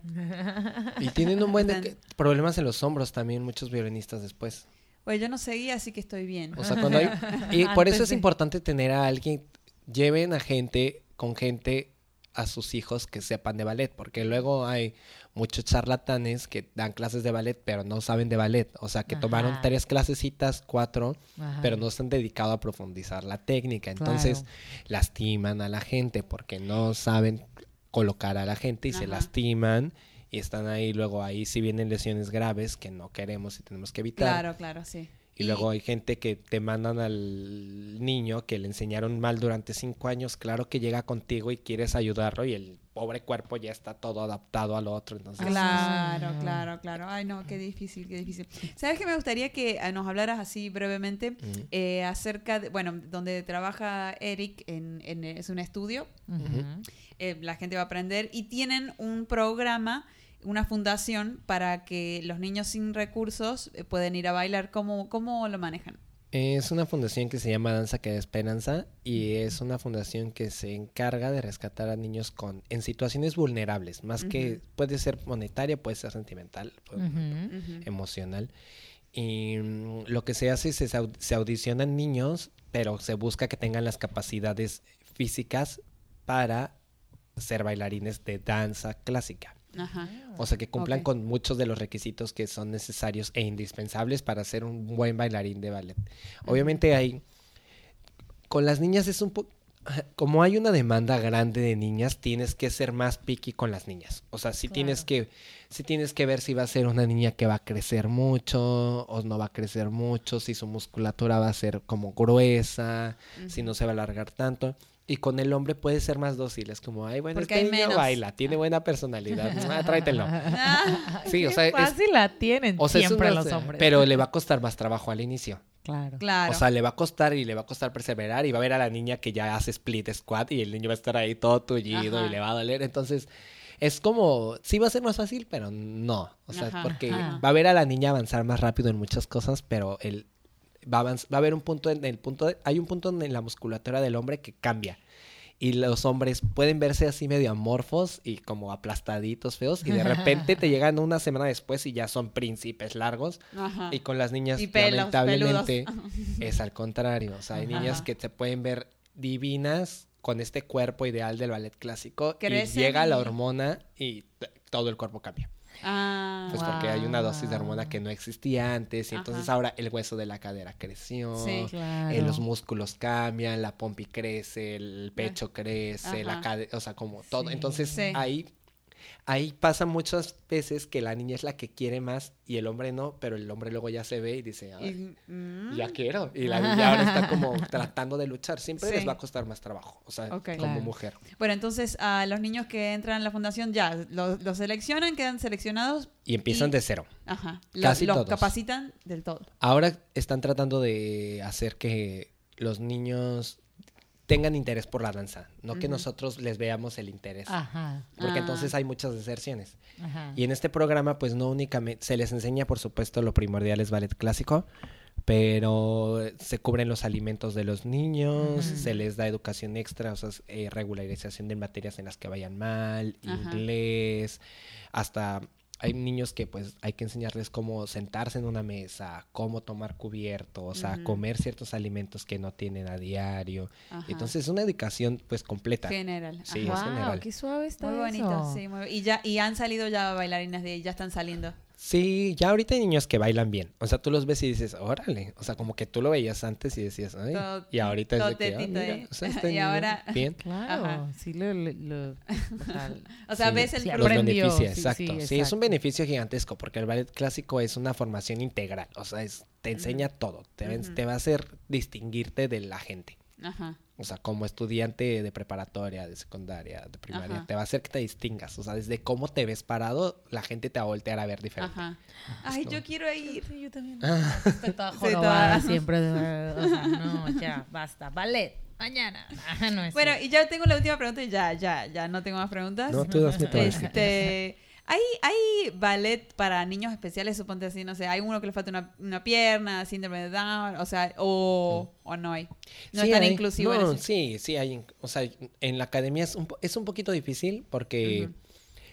[SPEAKER 1] Y tienen un buen de problemas en los hombros también muchos violinistas después.
[SPEAKER 3] pues yo no seguía, así que estoy bien.
[SPEAKER 1] O sea, cuando hay... Y por eso es importante tener a alguien, lleven a gente, con gente, a sus hijos que sepan de ballet, porque luego hay muchos charlatanes que dan clases de ballet, pero no saben de ballet. O sea, que tomaron tres clasecitas, cuatro,
[SPEAKER 2] Ajá.
[SPEAKER 1] pero no se han dedicado a profundizar la técnica. Entonces,
[SPEAKER 2] Claro.
[SPEAKER 1] lastiman a la gente porque no saben colocar a la gente y se lastiman y están ahí. Luego ahí sí vienen lesiones graves que no queremos y tenemos que evitar.
[SPEAKER 3] Claro, claro, sí.
[SPEAKER 1] Y, luego hay gente que te mandan al niño que le enseñaron mal durante cinco años. Claro que llega contigo y quieres ayudarlo y el pobre cuerpo ya está todo adaptado al otro. Entonces,
[SPEAKER 3] Claro,
[SPEAKER 2] Ah.
[SPEAKER 3] claro, claro. Ay, no, qué difícil, qué difícil. ¿Sabes qué me gustaría que eh, nos hablaras así brevemente eh, acerca de, bueno, donde trabaja Eric, en, en- es un estudio, eh, la gente va a aprender y tienen un programa, una fundación para que los niños sin recursos eh, pueden ir a bailar. ¿Cómo, cómo lo manejan?
[SPEAKER 1] Es una fundación que se llama Danza que da Esperanza y es una fundación que se encarga de rescatar a niños con en situaciones vulnerables, más que puede ser monetaria, puede ser sentimental, puede- emocional. Y mm, lo que se hace es se audicionan niños, pero se busca que tengan las capacidades físicas para ser bailarines de danza clásica.
[SPEAKER 3] Ajá.
[SPEAKER 1] O sea, que cumplan con muchos de los requisitos que son necesarios e indispensables para ser un buen bailarín de ballet. Obviamente hay... Con las niñas es un poco... Como hay una demanda grande de niñas, tienes que ser más picky con las niñas. O sea, sí tienes que, sí tienes que ver si va a ser una niña que va a crecer mucho o no va a crecer mucho, si su musculatura va a ser como gruesa, si no se va a alargar tanto. Y con el hombre puede ser más dócil, es como, ay, bueno,
[SPEAKER 3] Porque
[SPEAKER 1] este niño
[SPEAKER 3] menos.
[SPEAKER 1] baila, tiene buena personalidad, ah, tráetelo.
[SPEAKER 3] Ah,
[SPEAKER 1] Sí, o sea, es,
[SPEAKER 2] fácil la tienen
[SPEAKER 1] o sea,
[SPEAKER 2] siempre
[SPEAKER 1] una-
[SPEAKER 2] los hombres.
[SPEAKER 1] pero le va a costar más trabajo al inicio.
[SPEAKER 2] Claro.
[SPEAKER 3] claro.
[SPEAKER 1] O sea, le va a costar y le va a costar perseverar y va a ver a la niña que ya hace split squat y el niño va a estar ahí todo tullido
[SPEAKER 3] Ajá.
[SPEAKER 1] y le va a doler. Entonces, es como, sí va a ser más fácil, pero no. O sea,
[SPEAKER 3] Ajá,
[SPEAKER 1] porque
[SPEAKER 2] ajá.
[SPEAKER 1] va a ver a la niña avanzar más rápido en muchas cosas, pero él va a, avanz- va a haber un punto en el punto, de- hay un punto en la musculatura del hombre que cambia. Y los hombres pueden verse así medio amorfos y como aplastaditos, feos, y de repente te llegan una semana después y ya son príncipes largos.
[SPEAKER 3] Ajá.
[SPEAKER 1] Y con las niñas,
[SPEAKER 3] Y pelos,
[SPEAKER 1] lamentablemente, es al contrario. O sea, hay
[SPEAKER 3] Ajá.
[SPEAKER 1] niñas que se pueden ver divinas con este cuerpo ideal del ballet clásico.
[SPEAKER 3] Crecen
[SPEAKER 1] y llega la hormona y todo el cuerpo cambia.
[SPEAKER 3] Ah,
[SPEAKER 1] Pues porque hay una dosis de hormona que no existía antes. Y
[SPEAKER 3] Ajá.
[SPEAKER 1] entonces ahora el hueso de la cadera creció.
[SPEAKER 3] Sí.
[SPEAKER 2] Claro.
[SPEAKER 1] eh, los músculos cambian, la pompi crece, el pecho crece, la cadera, o sea, como todo.
[SPEAKER 2] Sí.
[SPEAKER 1] Entonces
[SPEAKER 3] Sí.
[SPEAKER 1] ahí, ahí pasa muchas veces que la niña es la que quiere más y el hombre no, pero el hombre luego ya se ve y dice, "Ay,
[SPEAKER 3] y- mm,
[SPEAKER 1] ya quiero. Y la niña ahora está como tratando de luchar. Siempre
[SPEAKER 3] Sí.
[SPEAKER 1] les va a costar más trabajo, o sea, como
[SPEAKER 2] Claro.
[SPEAKER 1] mujer.
[SPEAKER 3] Bueno, entonces a los niños que entran a la fundación ya los, los seleccionan, quedan seleccionados.
[SPEAKER 1] Y empiezan
[SPEAKER 3] Y-
[SPEAKER 1] de cero.
[SPEAKER 3] Ajá. Los,
[SPEAKER 1] Casi
[SPEAKER 3] los
[SPEAKER 1] todos.
[SPEAKER 3] capacitan del todo.
[SPEAKER 1] Ahora están tratando de hacer que los niños tengan interés por la danza, no que nosotros les veamos el interés.
[SPEAKER 2] Ajá.
[SPEAKER 1] Porque
[SPEAKER 3] Ah.
[SPEAKER 1] entonces hay muchas deserciones.
[SPEAKER 2] Ajá.
[SPEAKER 1] Y en este programa, pues no únicamente se les enseña, por supuesto, lo primordial es ballet clásico, pero se cubren los alimentos de los niños, se les da educación extra, o sea, eh, regularización de materias en las que vayan mal,
[SPEAKER 3] Ajá.
[SPEAKER 1] inglés, hasta hay niños que pues hay que enseñarles cómo sentarse en una mesa, cómo tomar cubierto, o sea,
[SPEAKER 3] Ujú.
[SPEAKER 1] comer ciertos alimentos que no tienen a diario.
[SPEAKER 3] Ajá.
[SPEAKER 1] Entonces es una educación pues completa.
[SPEAKER 3] general.
[SPEAKER 1] Sí,
[SPEAKER 3] Ajá.
[SPEAKER 1] es
[SPEAKER 2] Wow,
[SPEAKER 1] general.
[SPEAKER 2] qué suave está
[SPEAKER 3] Muy bonito, sí, muy- y ya y han salido ya bailarinas de ahí, ya están saliendo.
[SPEAKER 1] Sí, ya ahorita hay niños que bailan bien. O sea, tú los ves y dices, órale. O sea, como que tú lo veías antes y decías, ay.
[SPEAKER 3] Todo-
[SPEAKER 1] y ahorita es de que,
[SPEAKER 3] tetito
[SPEAKER 1] mira,
[SPEAKER 3] ahí.
[SPEAKER 1] o sea, este
[SPEAKER 3] Y ahora-
[SPEAKER 1] Bien.
[SPEAKER 2] Claro,
[SPEAKER 3] Ajá.
[SPEAKER 2] sí lo, lo- lo- o sea,
[SPEAKER 1] Sí,
[SPEAKER 3] ves el
[SPEAKER 2] sí.
[SPEAKER 1] Los beneficia,
[SPEAKER 2] sí,
[SPEAKER 1] exacto.
[SPEAKER 2] sí,
[SPEAKER 1] Sí, es
[SPEAKER 2] exacto.
[SPEAKER 1] un beneficio gigantesco porque el ballet clásico es una formación integral. O sea, es, te enseña todo. Te, te va a hacer distinguirte de la gente.
[SPEAKER 3] Ajá.
[SPEAKER 1] O sea, como estudiante de preparatoria, de secundaria, de primaria,
[SPEAKER 3] Ajá.
[SPEAKER 1] te va a hacer que te distingas. O sea, desde cómo te ves parado, la gente te va a voltear a ver diferente.
[SPEAKER 3] Ajá. Ay,
[SPEAKER 1] como-
[SPEAKER 3] yo quiero ir.
[SPEAKER 2] yo también.
[SPEAKER 1] Ah.
[SPEAKER 2] Estoy toda
[SPEAKER 3] Sí,
[SPEAKER 2] jorobada
[SPEAKER 3] toda.
[SPEAKER 2] siempre. de- O sea, no, ya, basta. Ballet. Mañana. Ah, no es
[SPEAKER 3] Bueno, y ya tengo la última pregunta y ya, ya, ya no tengo más preguntas.
[SPEAKER 1] No, tú hazme todas.
[SPEAKER 3] Este, ¿hay, ¿Hay ballet para niños especiales? Suponte así, no sé, hay uno que le falta una, una pierna, síndrome de Down, o sea, o, o no hay. No
[SPEAKER 1] Sí
[SPEAKER 3] es tan
[SPEAKER 1] hay.
[SPEAKER 3] inclusivo
[SPEAKER 1] No,
[SPEAKER 3] en ese.
[SPEAKER 1] sí, sí hay. O sea, en la academia es un, es un poquito difícil porque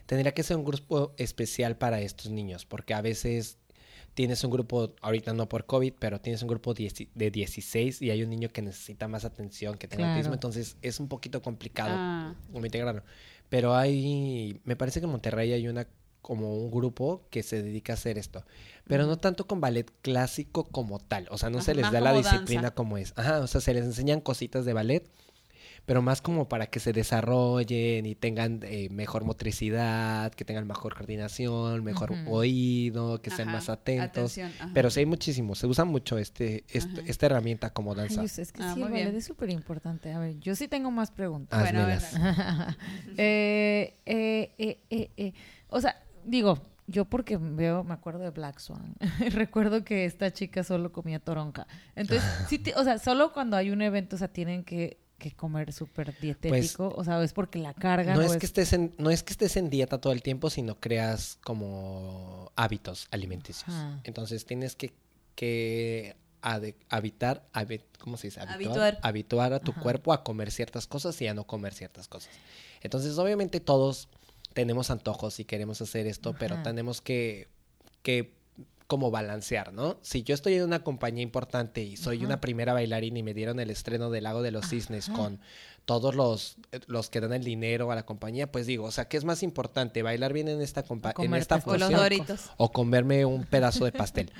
[SPEAKER 1] tendría que ser un grupo especial para estos niños, porque a veces tienes un grupo, ahorita no por COVID, pero tienes un grupo de 16 y hay un niño que necesita más atención, que tenga
[SPEAKER 2] Claro.
[SPEAKER 1] autismo, entonces es un poquito complicado
[SPEAKER 3] Ah,
[SPEAKER 1] integrarlo. Pero hay, me parece que en Monterrey hay una como un grupo que se dedica a hacer esto, pero no tanto con ballet clásico como tal, o sea, no se les da la disciplina
[SPEAKER 3] danza.
[SPEAKER 1] como es. Ajá, o sea, se les enseñan cositas de ballet, pero más como para que se desarrollen y tengan eh, mejor motricidad, que tengan mejor coordinación, mejor oído, que sean más atentos.
[SPEAKER 3] atención.
[SPEAKER 1] Pero sí hay muchísimo, se usa mucho este, este- esta herramienta como
[SPEAKER 2] Ay,
[SPEAKER 1] danza.
[SPEAKER 2] es que
[SPEAKER 3] Ah,
[SPEAKER 2] sí,
[SPEAKER 3] muy bien.
[SPEAKER 2] es súper importante. A ver, yo sí tengo más preguntas.
[SPEAKER 3] Bueno, a ver,
[SPEAKER 2] eh, eh, eh, eh, eh. O sea, digo, yo porque veo, me acuerdo de Black Swan. Recuerdo que esta chica solo comía toronja. Entonces, sí, o sea, solo cuando hay un evento, o sea, tienen que, que comer súper dietético. o sea, es porque la cargan.
[SPEAKER 1] No
[SPEAKER 2] o
[SPEAKER 1] es, que estés en, no es que estés en dieta todo el tiempo, sino creas como hábitos alimenticios.
[SPEAKER 2] Ajá.
[SPEAKER 1] Entonces tienes que, que habitar, habi- ¿cómo se dice?
[SPEAKER 3] Habituar.
[SPEAKER 1] habituar a tu
[SPEAKER 2] Ajá.
[SPEAKER 1] cuerpo a comer ciertas cosas y a no comer ciertas cosas. Entonces, obviamente todos tenemos antojos y queremos hacer esto, pero tenemos que, que como balancear, ¿no? Si yo estoy en una compañía importante y soy
[SPEAKER 2] Ajá.
[SPEAKER 1] una primera bailarina y me dieron el estreno del Lago de los Cisnes
[SPEAKER 2] Ajá.
[SPEAKER 1] con todos los, los que dan el dinero a la compañía, pues digo, o sea, ¿qué es más importante? ¿Bailar bien en esta, en esta función
[SPEAKER 3] doritos.
[SPEAKER 1] o comerme un pedazo de pastel?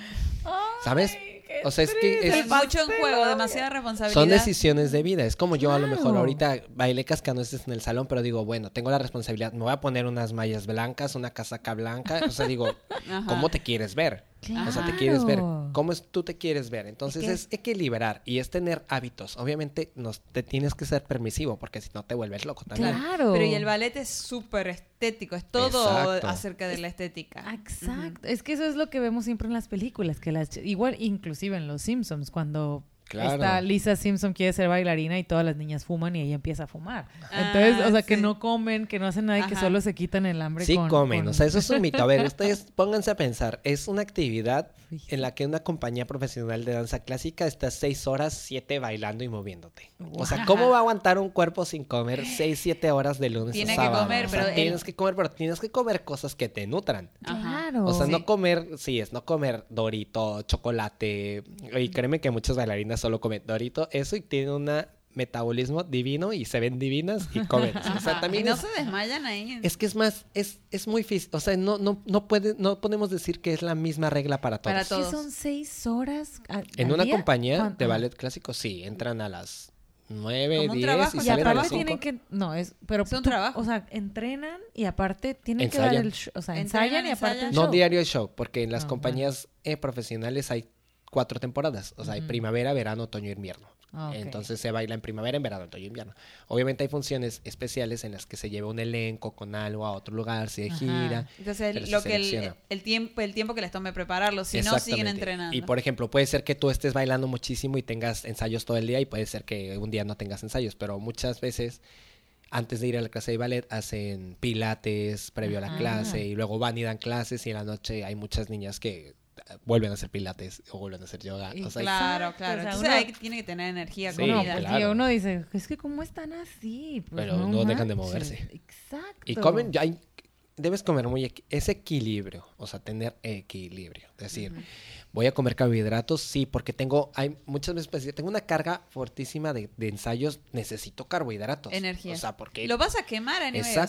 [SPEAKER 1] ¿Sabes? O sea, es que es-
[SPEAKER 3] Es mucho en juego, demasiada responsabilidad.
[SPEAKER 1] son decisiones de vida. Es como yo a lo mejor ahorita bailé cascanueces en el salón, pero digo, bueno, tengo la responsabilidad. Me voy a poner unas mallas blancas, una casaca blanca. O sea, digo. ¿cómo te quieres ver? O sea, te quieres ver. ¿Cómo es, tú te quieres ver? Entonces
[SPEAKER 3] que-
[SPEAKER 1] es equilibrar y es tener hábitos. Obviamente nos, te tienes que ser permisivo porque si no te vuelves loco también.
[SPEAKER 2] Claro.
[SPEAKER 3] Pero y el ballet es súper estético, es todo
[SPEAKER 1] Exacto.
[SPEAKER 3] acerca de la estética.
[SPEAKER 2] Exacto. Es que eso es lo que vemos siempre en las películas, que las igual inclusive en Los Simpsons cuando
[SPEAKER 1] Claro.
[SPEAKER 2] esta Lisa Simpson quiere ser bailarina y todas las niñas fuman y ella empieza a fumar.
[SPEAKER 3] Ah,
[SPEAKER 2] Entonces, o sea, que no comen, que no hacen nada y que solo se quitan el hambre
[SPEAKER 1] Sí
[SPEAKER 2] con-
[SPEAKER 1] comen,
[SPEAKER 2] con-
[SPEAKER 1] o sea, eso es un mito. A ver, ustedes pónganse a pensar, es una actividad en la que una compañía profesional de danza clásica está seis horas, siete bailando y moviéndote. O sea, ¿cómo va a aguantar un cuerpo sin comer seis, siete horas de lunes
[SPEAKER 3] Tiene
[SPEAKER 1] a
[SPEAKER 3] que
[SPEAKER 1] sábado?
[SPEAKER 3] comer,
[SPEAKER 1] O sea,
[SPEAKER 3] pero el-
[SPEAKER 1] tienes que comer, pero tienes que comer cosas que te nutran.
[SPEAKER 2] Claro.
[SPEAKER 1] O sea,
[SPEAKER 3] Sí.
[SPEAKER 1] no comer, sí, es no comer dorito, chocolate. Y créeme que muchas bailarinas solo comen dorito, eso y tienen un metabolismo divino y se ven divinas y comen. O sea, también
[SPEAKER 3] y no
[SPEAKER 1] es,
[SPEAKER 3] se desmayan ahí.
[SPEAKER 1] es que es más, es, es muy físico. O sea, no, no, no, puede, no podemos decir que es la misma regla para todos.
[SPEAKER 3] Para
[SPEAKER 2] Sí,
[SPEAKER 3] todos.
[SPEAKER 2] son seis horas. a-
[SPEAKER 1] En
[SPEAKER 2] al
[SPEAKER 1] una
[SPEAKER 2] día?
[SPEAKER 1] compañía
[SPEAKER 2] ¿Cuán-
[SPEAKER 1] de ballet clásico, sí, entran a las nueve, diez y
[SPEAKER 3] y
[SPEAKER 2] Y
[SPEAKER 1] salen a las cinco.
[SPEAKER 2] tienen que, no, es, pero
[SPEAKER 3] Es un
[SPEAKER 2] tú-
[SPEAKER 3] trabajo.
[SPEAKER 2] O sea, entrenan y aparte tienen que dar el show, o sea, ensayan y aparte
[SPEAKER 3] ensayan.
[SPEAKER 2] el
[SPEAKER 1] No
[SPEAKER 2] show.
[SPEAKER 1] diario el show, porque en las
[SPEAKER 2] Ah,
[SPEAKER 1] compañías eh, profesionales hay cuatro temporadas. O sea, hay primavera, verano, otoño y invierno.
[SPEAKER 2] Ah.
[SPEAKER 1] Entonces se baila en primavera, en verano, otoño y invierno. Obviamente hay funciones especiales en las que se lleva un elenco con algo a otro lugar, se
[SPEAKER 2] Ajá.
[SPEAKER 1] gira.
[SPEAKER 3] Entonces, el-
[SPEAKER 1] se
[SPEAKER 3] lo que el, tiempo, el tiempo que les tome prepararlo, si no siguen entrenando.
[SPEAKER 1] Y por ejemplo, puede ser que tú estés bailando muchísimo y tengas ensayos todo el día y puede ser que un día no tengas ensayos, pero muchas veces antes de ir a la clase de ballet hacen pilates previo a la
[SPEAKER 2] Ajá.
[SPEAKER 1] clase y luego van y dan clases y en la noche hay muchas niñas que vuelven a hacer pilates o vuelven a hacer yoga. O sea,
[SPEAKER 3] claro,
[SPEAKER 2] Exacto,
[SPEAKER 3] claro.
[SPEAKER 2] o sea,
[SPEAKER 3] Entonces
[SPEAKER 2] uno-
[SPEAKER 3] hay que- tiene que tener energía,
[SPEAKER 1] Sí,
[SPEAKER 3] comida.
[SPEAKER 2] Uno,
[SPEAKER 1] claro.
[SPEAKER 2] y uno dice, es que cómo están así. Pues
[SPEAKER 1] Pero no dejan de moverse.
[SPEAKER 2] Exacto.
[SPEAKER 1] Y comen, ya hay- debes comer muy, es equilibrio, o sea, tener equilibrio. Es decir, voy a comer carbohidratos, sí, porque tengo, hay muchas veces, pues, tengo una carga fortísima de, de ensayos, necesito carbohidratos.
[SPEAKER 3] Energía.
[SPEAKER 1] O sea, porque...
[SPEAKER 3] Lo vas a quemar a nivel, o sea,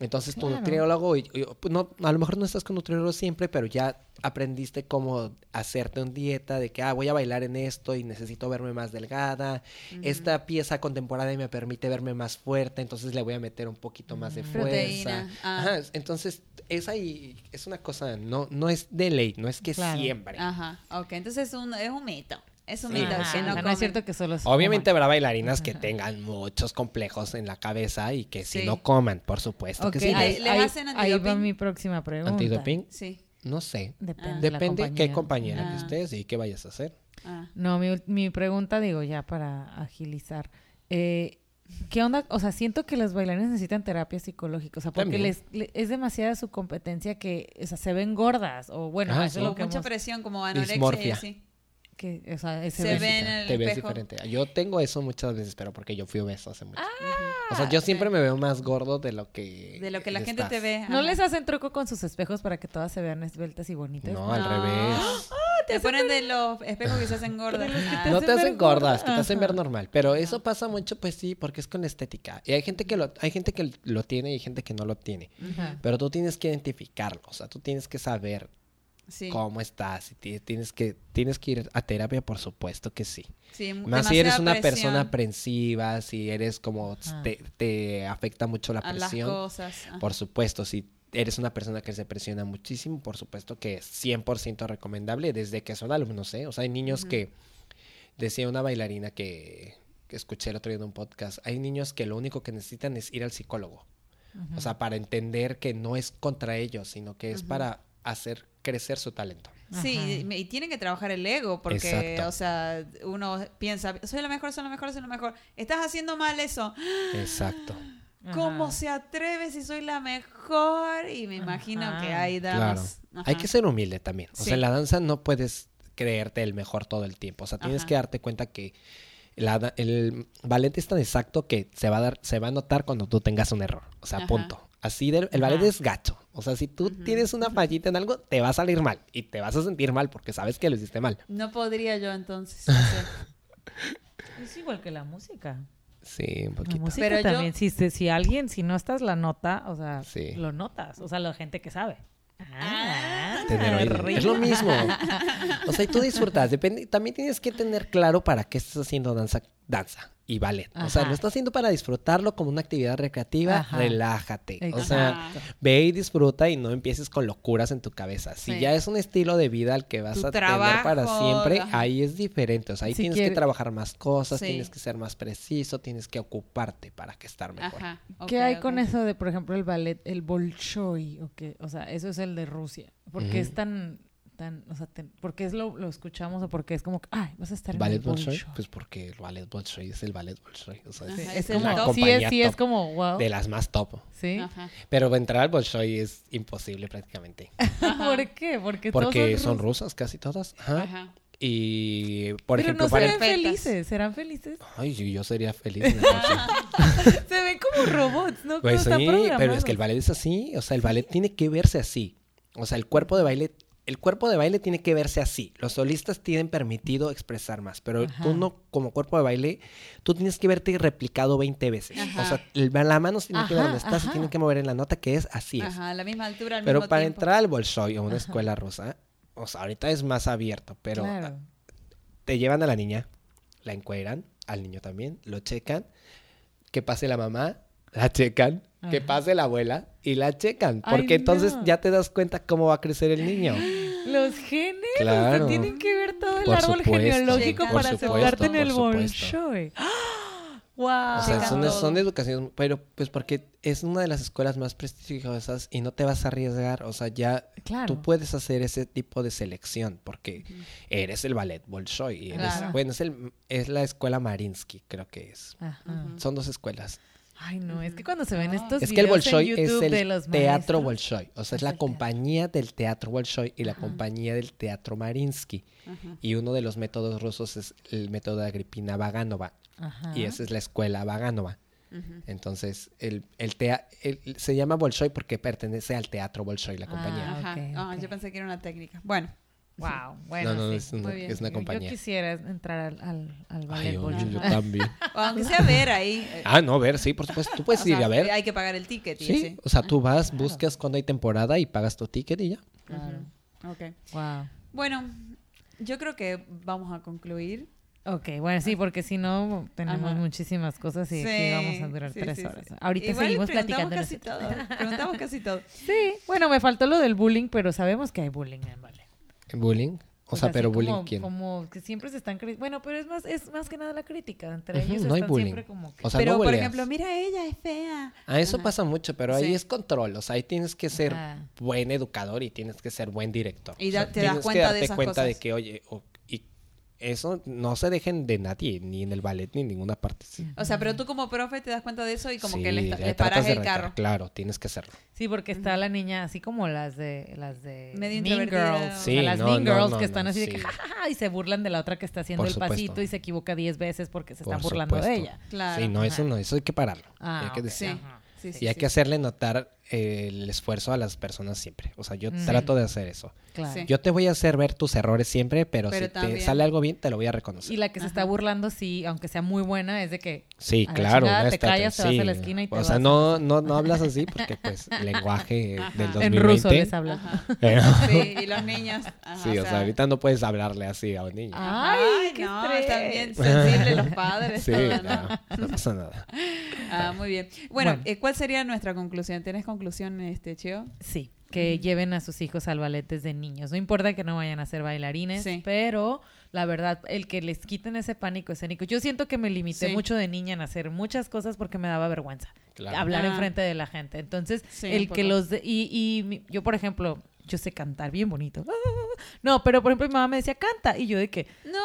[SPEAKER 1] Entonces tu nutriólogo, y, y, pues, no, a lo mejor no estás con nutriólogo siempre, pero ya aprendiste cómo hacerte una dieta de que, ah, voy a bailar en esto y necesito verme más delgada. Esta pieza contemporánea me permite verme más fuerte, entonces le voy a meter un poquito más de
[SPEAKER 2] Mm.
[SPEAKER 1] fuerza.
[SPEAKER 3] Ah.
[SPEAKER 1] Ajá, entonces es ahí, es una cosa, no, no es de ley, no es que
[SPEAKER 2] Claro.
[SPEAKER 1] siempre.
[SPEAKER 3] Ajá, ok. Entonces es un, es un mito. Es un
[SPEAKER 1] Sí,
[SPEAKER 3] mito.
[SPEAKER 2] Ajá,
[SPEAKER 3] que
[SPEAKER 2] o
[SPEAKER 3] no
[SPEAKER 2] es cierto que solo
[SPEAKER 1] Obviamente
[SPEAKER 2] coman.
[SPEAKER 1] habrá bailarinas que tengan muchos complejos en la cabeza y que si
[SPEAKER 3] Sí.
[SPEAKER 1] no coman, por supuesto que sí.
[SPEAKER 3] ¿Le-
[SPEAKER 2] ahí,
[SPEAKER 3] le
[SPEAKER 2] ahí-
[SPEAKER 3] hacen
[SPEAKER 2] ahí va
[SPEAKER 3] antidoping?
[SPEAKER 2] mi próxima pregunta.
[SPEAKER 1] ¿Antidoping?
[SPEAKER 3] Sí.
[SPEAKER 1] No sé.
[SPEAKER 2] Depende, de la
[SPEAKER 1] Depende qué
[SPEAKER 2] compañía.
[SPEAKER 1] compañera
[SPEAKER 3] Ah.
[SPEAKER 1] que estés y qué vayas a hacer.
[SPEAKER 3] Ah.
[SPEAKER 2] No, mi, mi pregunta, digo, ya para agilizar. Eh, ¿Qué onda? O sea, siento que los bailarines necesitan terapia psicológica, o sea, porque les, le- es demasiada su competencia que, o sea, se ven gordas, o bueno,
[SPEAKER 1] Ah,
[SPEAKER 2] eso
[SPEAKER 1] sí.
[SPEAKER 2] es lo
[SPEAKER 3] Con
[SPEAKER 2] que
[SPEAKER 3] mucha
[SPEAKER 2] hemos-
[SPEAKER 3] presión como anorexia así.
[SPEAKER 2] Que, o sea, ese
[SPEAKER 3] Se
[SPEAKER 2] ves-
[SPEAKER 3] ve en el
[SPEAKER 1] te ves
[SPEAKER 3] espejo.
[SPEAKER 1] diferente. Yo tengo eso muchas veces, pero porque yo fui obeso hace mucho.
[SPEAKER 2] Ah,
[SPEAKER 1] o sea, yo siempre me veo más gordo de lo que
[SPEAKER 3] De lo que la gente
[SPEAKER 1] estás.
[SPEAKER 3] te ve.
[SPEAKER 2] ¿No les hacen truco con sus espejos para que todas se vean esbeltas y bonitas?
[SPEAKER 1] No, al revés.
[SPEAKER 3] Te ponen de los espejos que se hacen gordas. Ah.
[SPEAKER 1] No te hacen gordas, que te hacen ver normal. Pero eso pasa mucho, pues sí, porque es con estética. Y hay gente que lo, hay gente que lo tiene y hay gente que no lo tiene.
[SPEAKER 2] Ajá.
[SPEAKER 1] Pero tú tienes que identificarlo. O sea, tú tienes que saber
[SPEAKER 3] Sí.
[SPEAKER 1] cómo estás. Tienes que, tienes que ir a terapia, por supuesto que sí.
[SPEAKER 3] Sí,
[SPEAKER 1] Más si eres una
[SPEAKER 3] presión
[SPEAKER 1] persona aprensiva, si eres como te, te afecta mucho la
[SPEAKER 3] a las
[SPEAKER 1] presión.
[SPEAKER 3] cosas.
[SPEAKER 1] Por supuesto, si eres una persona que se presiona muchísimo, por supuesto que es 100% recomendable desde que son alumnos, ¿eh? O sea, hay niños que, decía una bailarina que, que escuché el otro día en un podcast, hay niños que lo único que necesitan es ir al psicólogo. O sea, para entender que no es contra ellos, sino que es para hacer crecer su talento.
[SPEAKER 3] Sí,
[SPEAKER 2] Ajá.
[SPEAKER 3] y, tienen que trabajar el ego, porque,
[SPEAKER 1] Exacto.
[SPEAKER 3] o sea, uno piensa, soy la mejor, soy la mejor, soy la mejor. Estás haciendo mal eso.
[SPEAKER 1] Exacto.
[SPEAKER 3] ¿Cómo
[SPEAKER 2] Ajá.
[SPEAKER 3] se atreve si soy la mejor? Y me imagino
[SPEAKER 2] Ajá.
[SPEAKER 3] que hay
[SPEAKER 1] Claro.
[SPEAKER 3] damas.
[SPEAKER 1] Hay que ser humilde también. O
[SPEAKER 3] Sí.
[SPEAKER 1] sea, en la danza no puedes creerte el mejor todo el tiempo. O sea, tienes
[SPEAKER 3] Ajá.
[SPEAKER 1] que darte cuenta que la el ballet es tan exacto que se va a dar, se va a notar cuando tú tengas un error. O sea,
[SPEAKER 3] Ajá.
[SPEAKER 1] punto. Así del, el ballet es gacho. O sea, si tú tienes una fallita en algo, te va a salir mal. Y te vas a sentir mal porque sabes que lo hiciste mal.
[SPEAKER 3] No podría yo entonces. sé.
[SPEAKER 2] Es igual que la música.
[SPEAKER 1] Sí, un
[SPEAKER 2] La música
[SPEAKER 3] Pero yo-
[SPEAKER 2] también, si, alguien, si no estás la nota, o sea,
[SPEAKER 1] Sí.
[SPEAKER 2] lo notas. O sea, la gente que sabe. Ah,
[SPEAKER 1] Tener
[SPEAKER 2] rico.
[SPEAKER 1] Es lo mismo. O sea, y tú disfrutas. Depende, también tienes que tener claro para qué estás haciendo danza, danza y ballet. O sea, lo estás haciendo para disfrutarlo como una actividad recreativa.
[SPEAKER 2] Ajá.
[SPEAKER 1] Relájate. O sea, ve y disfruta y no empieces con locuras en tu cabeza. Si
[SPEAKER 3] Sí.
[SPEAKER 1] ya es un estilo de vida al que vas
[SPEAKER 3] Tu
[SPEAKER 1] a tener para siempre,
[SPEAKER 3] ajá.
[SPEAKER 1] ahí es diferente. O sea, ahí
[SPEAKER 2] Si
[SPEAKER 1] tienes
[SPEAKER 2] quiere-
[SPEAKER 1] que trabajar más cosas,
[SPEAKER 3] Sí.
[SPEAKER 1] tienes que ser más preciso, tienes que ocuparte para que estar mejor.
[SPEAKER 3] Ajá.
[SPEAKER 2] ¿Qué hay con eso de, por ejemplo, el ballet, el Bolshoi? O, qué? o sea, eso es el de Rusia. ¿Por qué
[SPEAKER 1] Ujú.
[SPEAKER 2] es tan, tan, o sea, ten- por qué es lo, lo escuchamos o por qué es como, ay, vas a estar
[SPEAKER 1] ¿Ballet
[SPEAKER 2] en el
[SPEAKER 1] Bolshoi?
[SPEAKER 2] Bolshoi?
[SPEAKER 1] Pues porque el ballet Bolshoi es el ballet Bolshoi. O sea,
[SPEAKER 3] Ajá,
[SPEAKER 1] es,
[SPEAKER 3] es
[SPEAKER 1] es
[SPEAKER 3] top.
[SPEAKER 2] sí, es, sí es como, wow.
[SPEAKER 1] de las más top.
[SPEAKER 2] ¿Sí?
[SPEAKER 3] Ajá.
[SPEAKER 1] Pero entrar al Bolshoi es imposible prácticamente.
[SPEAKER 2] ¿Por qué? Porque, todos
[SPEAKER 1] Porque son
[SPEAKER 2] rusos.
[SPEAKER 1] rusas casi todas. Ajá.
[SPEAKER 3] Ajá.
[SPEAKER 1] Y, por
[SPEAKER 2] Pero
[SPEAKER 1] ejemplo,
[SPEAKER 2] no
[SPEAKER 1] para
[SPEAKER 2] se
[SPEAKER 1] el...
[SPEAKER 2] ven
[SPEAKER 3] Perfectas.
[SPEAKER 2] felices, serán felices.
[SPEAKER 1] Ay, yo, yo sería feliz en el Bolshoi.
[SPEAKER 2] se ven como robots, ¿no?
[SPEAKER 1] Pues sí, pero es que el ballet es así. O sea, el ballet tiene que verse así. O sea, el cuerpo de baile... El cuerpo de baile tiene que verse así. Los solistas tienen permitido expresar más, pero
[SPEAKER 2] Ajá.
[SPEAKER 1] tú no, como cuerpo de baile, tú tienes que verte replicado 20 veces.
[SPEAKER 3] Ajá.
[SPEAKER 1] O sea, el- la mano se tiene que ver donde estás, se tiene que mover en la nota que es así es.
[SPEAKER 3] Ajá, a la misma altura al
[SPEAKER 1] Pero
[SPEAKER 3] mismo
[SPEAKER 1] para
[SPEAKER 3] tiempo.
[SPEAKER 1] entrar al Bolshoi o una escuela rusa, o sea, ahorita es más abierto, pero
[SPEAKER 2] Claro.
[SPEAKER 1] te llevan a la niña, la encueran, al niño también, lo checan, que pase la mamá, la checan, que
[SPEAKER 2] Ajá.
[SPEAKER 1] pase la abuela y la checan,
[SPEAKER 2] Ay,
[SPEAKER 1] porque entonces
[SPEAKER 2] no.
[SPEAKER 1] ya te das cuenta cómo va a crecer el niño.
[SPEAKER 2] Los genes, o sea,
[SPEAKER 1] Claro.
[SPEAKER 2] tienen que ver todo el
[SPEAKER 1] Por
[SPEAKER 2] árbol
[SPEAKER 1] supuesto,
[SPEAKER 2] genealógico para
[SPEAKER 3] supuesto,
[SPEAKER 2] aceptarte en el. Bolshoi. ¡Wow!
[SPEAKER 1] O sea, son, son educaciones, pero pues porque es una de las escuelas más prestigiosas y no te vas a arriesgar, o sea, ya
[SPEAKER 2] Claro.
[SPEAKER 1] tú puedes hacer ese tipo de selección porque eres el ballet Bolshoi. y eres-
[SPEAKER 3] Claro.
[SPEAKER 1] Bueno, es, el, es la escuela Marinsky, creo que es.
[SPEAKER 2] Ajá.
[SPEAKER 1] Son dos escuelas.
[SPEAKER 2] Ay, no, es que cuando se ven estos
[SPEAKER 1] Es que el
[SPEAKER 2] videos en
[SPEAKER 1] Bolshoi es
[SPEAKER 2] YouTube de
[SPEAKER 1] el
[SPEAKER 2] los
[SPEAKER 1] teatro Bolshoi. O sea, es
[SPEAKER 2] es
[SPEAKER 1] la compañía del teatro Bolshoi y la
[SPEAKER 2] Ajá.
[SPEAKER 1] compañía del teatro Marinsky.
[SPEAKER 3] Ajá.
[SPEAKER 1] Y uno de los métodos rusos es el método de Agripina Vaganova.
[SPEAKER 2] Ajá.
[SPEAKER 1] Y esa es la escuela Vaganova. Entonces, el, el, tea- el- se llama Bolshoi porque pertenece al teatro Bolshoi, la
[SPEAKER 2] Ah,
[SPEAKER 1] compañía.
[SPEAKER 3] Ah, yo pensé que era una técnica. Bueno,
[SPEAKER 2] Wow, bueno,
[SPEAKER 1] no, no,
[SPEAKER 2] sí.
[SPEAKER 1] es una,
[SPEAKER 3] muy bien.
[SPEAKER 1] es una
[SPEAKER 2] Yo-
[SPEAKER 1] compañía.
[SPEAKER 2] Yo quisiera entrar al, al, al ballet
[SPEAKER 1] Ay, oye, yo también.
[SPEAKER 3] o aunque sea ver ahí. eh,
[SPEAKER 1] Ah, no, ver, sí, por supuesto. Tú puedes
[SPEAKER 3] o
[SPEAKER 1] ir
[SPEAKER 3] sea,
[SPEAKER 1] a ver.
[SPEAKER 3] Hay que pagar el ticket y
[SPEAKER 1] Sí,
[SPEAKER 3] así.
[SPEAKER 1] o sea, tú vas, buscas cuando hay temporada y pagas tu ticket y ya.
[SPEAKER 2] Claro.
[SPEAKER 3] Ok.
[SPEAKER 2] Wow.
[SPEAKER 3] Bueno, yo creo que vamos a concluir.
[SPEAKER 2] Ok, bueno, sí, porque si no tenemos
[SPEAKER 3] Ajá.
[SPEAKER 2] muchísimas cosas y aquí vamos a durar
[SPEAKER 3] sí,
[SPEAKER 2] tres
[SPEAKER 3] sí,
[SPEAKER 2] horas.
[SPEAKER 3] sí.
[SPEAKER 2] Ahorita
[SPEAKER 3] Igual
[SPEAKER 2] seguimos
[SPEAKER 3] preguntamos
[SPEAKER 2] platicando.
[SPEAKER 3] casi todo. Preguntamos casi todo.
[SPEAKER 2] Sí, bueno, me faltó lo del bullying, pero sabemos que hay bullying en ballet.
[SPEAKER 1] ¿Bullying? O, sea,
[SPEAKER 2] así
[SPEAKER 1] pero
[SPEAKER 2] como-
[SPEAKER 1] bullying quién?
[SPEAKER 2] Como que siempre se están Bueno, pero es más, es más que nada la crítica. Entre
[SPEAKER 1] Ujú,
[SPEAKER 2] ellos
[SPEAKER 1] no hay
[SPEAKER 2] están
[SPEAKER 1] bullying.
[SPEAKER 2] siempre como que.
[SPEAKER 1] O sea,
[SPEAKER 3] Pero,
[SPEAKER 1] no
[SPEAKER 3] por ejemplo, mira ella, es fea.
[SPEAKER 1] Ah, eso
[SPEAKER 3] Ajá.
[SPEAKER 1] pasa mucho, pero ahí
[SPEAKER 3] Sí.
[SPEAKER 1] es control. O sea, ahí tienes que ser
[SPEAKER 2] Ajá.
[SPEAKER 1] buen educador y tienes que ser buen director.
[SPEAKER 3] Y
[SPEAKER 1] O sea,
[SPEAKER 3] da- te das cuenta
[SPEAKER 1] que
[SPEAKER 3] de
[SPEAKER 1] darte
[SPEAKER 3] esas
[SPEAKER 1] cuenta de
[SPEAKER 3] cosas.
[SPEAKER 1] que, oye, o- y eso no se dejen de nadie, ni en el ballet, ni en ninguna parte. Sí,
[SPEAKER 3] O sea, pero tú como profe te das cuenta de eso y como
[SPEAKER 1] Sí,
[SPEAKER 3] que le, le
[SPEAKER 1] tratas
[SPEAKER 3] paras
[SPEAKER 1] de
[SPEAKER 3] el
[SPEAKER 1] retar,
[SPEAKER 3] carro.
[SPEAKER 1] Claro, tienes que hacerlo.
[SPEAKER 2] Sí, porque está la niña así como las de las de
[SPEAKER 3] Medio
[SPEAKER 2] Mean. Girls.
[SPEAKER 1] Sí,
[SPEAKER 2] o sea, las
[SPEAKER 1] no,
[SPEAKER 2] Mean
[SPEAKER 1] no,
[SPEAKER 2] Girls
[SPEAKER 1] no,
[SPEAKER 2] que están
[SPEAKER 1] no,
[SPEAKER 2] así de que
[SPEAKER 1] sí.
[SPEAKER 2] jajaja y se burlan de la otra que está haciendo
[SPEAKER 1] Por
[SPEAKER 2] el
[SPEAKER 1] supuesto.
[SPEAKER 2] pasito y se equivoca 10 veces porque se está
[SPEAKER 1] Por
[SPEAKER 2] burlando de
[SPEAKER 1] supuesto.
[SPEAKER 2] ella.
[SPEAKER 3] Claro.
[SPEAKER 1] Sí, no, eso
[SPEAKER 2] Ajá.
[SPEAKER 1] no, eso hay que pararlo.
[SPEAKER 2] Ah,
[SPEAKER 1] hay que
[SPEAKER 2] ok.
[SPEAKER 1] decir.
[SPEAKER 3] Sí.
[SPEAKER 2] Ajá.
[SPEAKER 3] Sí, sí,
[SPEAKER 1] Y hay
[SPEAKER 3] sí.
[SPEAKER 1] que hacerle notar el esfuerzo a las personas siempre. O sea, yo
[SPEAKER 2] Mm.
[SPEAKER 1] trato de hacer eso.
[SPEAKER 2] Claro.
[SPEAKER 3] Sí.
[SPEAKER 1] Yo te voy a hacer ver tus errores siempre, pero,
[SPEAKER 3] Pero
[SPEAKER 1] si
[SPEAKER 3] también-
[SPEAKER 1] te sale algo bien, te lo voy a reconocer.
[SPEAKER 2] Y la que se está burlando, sí, aunque sea muy buena, es de que
[SPEAKER 1] Sí, claro.
[SPEAKER 2] chingada,
[SPEAKER 1] no
[SPEAKER 2] te callas, te vas
[SPEAKER 1] sí.
[SPEAKER 2] a la esquina y te
[SPEAKER 1] O
[SPEAKER 2] vas
[SPEAKER 1] sea, no, no, no hablas así porque, pues, el lenguaje
[SPEAKER 3] Ajá.
[SPEAKER 1] del
[SPEAKER 3] En
[SPEAKER 1] 2020.
[SPEAKER 2] en ruso les habla.
[SPEAKER 3] Ajá.
[SPEAKER 1] Pero-
[SPEAKER 3] Sí, y los niños. ajá,
[SPEAKER 1] sí, o sea, ahorita no puedes hablarle así a un niño.
[SPEAKER 2] Ay, qué
[SPEAKER 3] no,
[SPEAKER 2] estrés.
[SPEAKER 3] están bien sensibles los padres.
[SPEAKER 1] sí,
[SPEAKER 3] todo, ¿no?
[SPEAKER 1] no, no pasa nada.
[SPEAKER 3] Ah, muy bien. Bueno,
[SPEAKER 2] Bueno.
[SPEAKER 3] eh, ¿cuál sería nuestra conclusión? ¿Tienes conclusión, este Chio?
[SPEAKER 2] Sí, que lleven a sus hijos al ballet desde niños. No importa que no vayan a ser bailarines,
[SPEAKER 3] Sí.
[SPEAKER 2] pero la verdad, el que les quiten ese pánico escénico. Yo siento que me limité
[SPEAKER 3] Sí.
[SPEAKER 2] mucho de niña en hacer muchas cosas porque me daba vergüenza
[SPEAKER 1] Claro.
[SPEAKER 2] hablar
[SPEAKER 3] Ah.
[SPEAKER 2] enfrente de la gente. Entonces,
[SPEAKER 3] Sí,
[SPEAKER 2] el que los... de- y, y yo, por ejemplo, yo sé cantar bien bonito. No, pero por ejemplo mi mamá me decía, canta. Y yo de que...
[SPEAKER 3] No.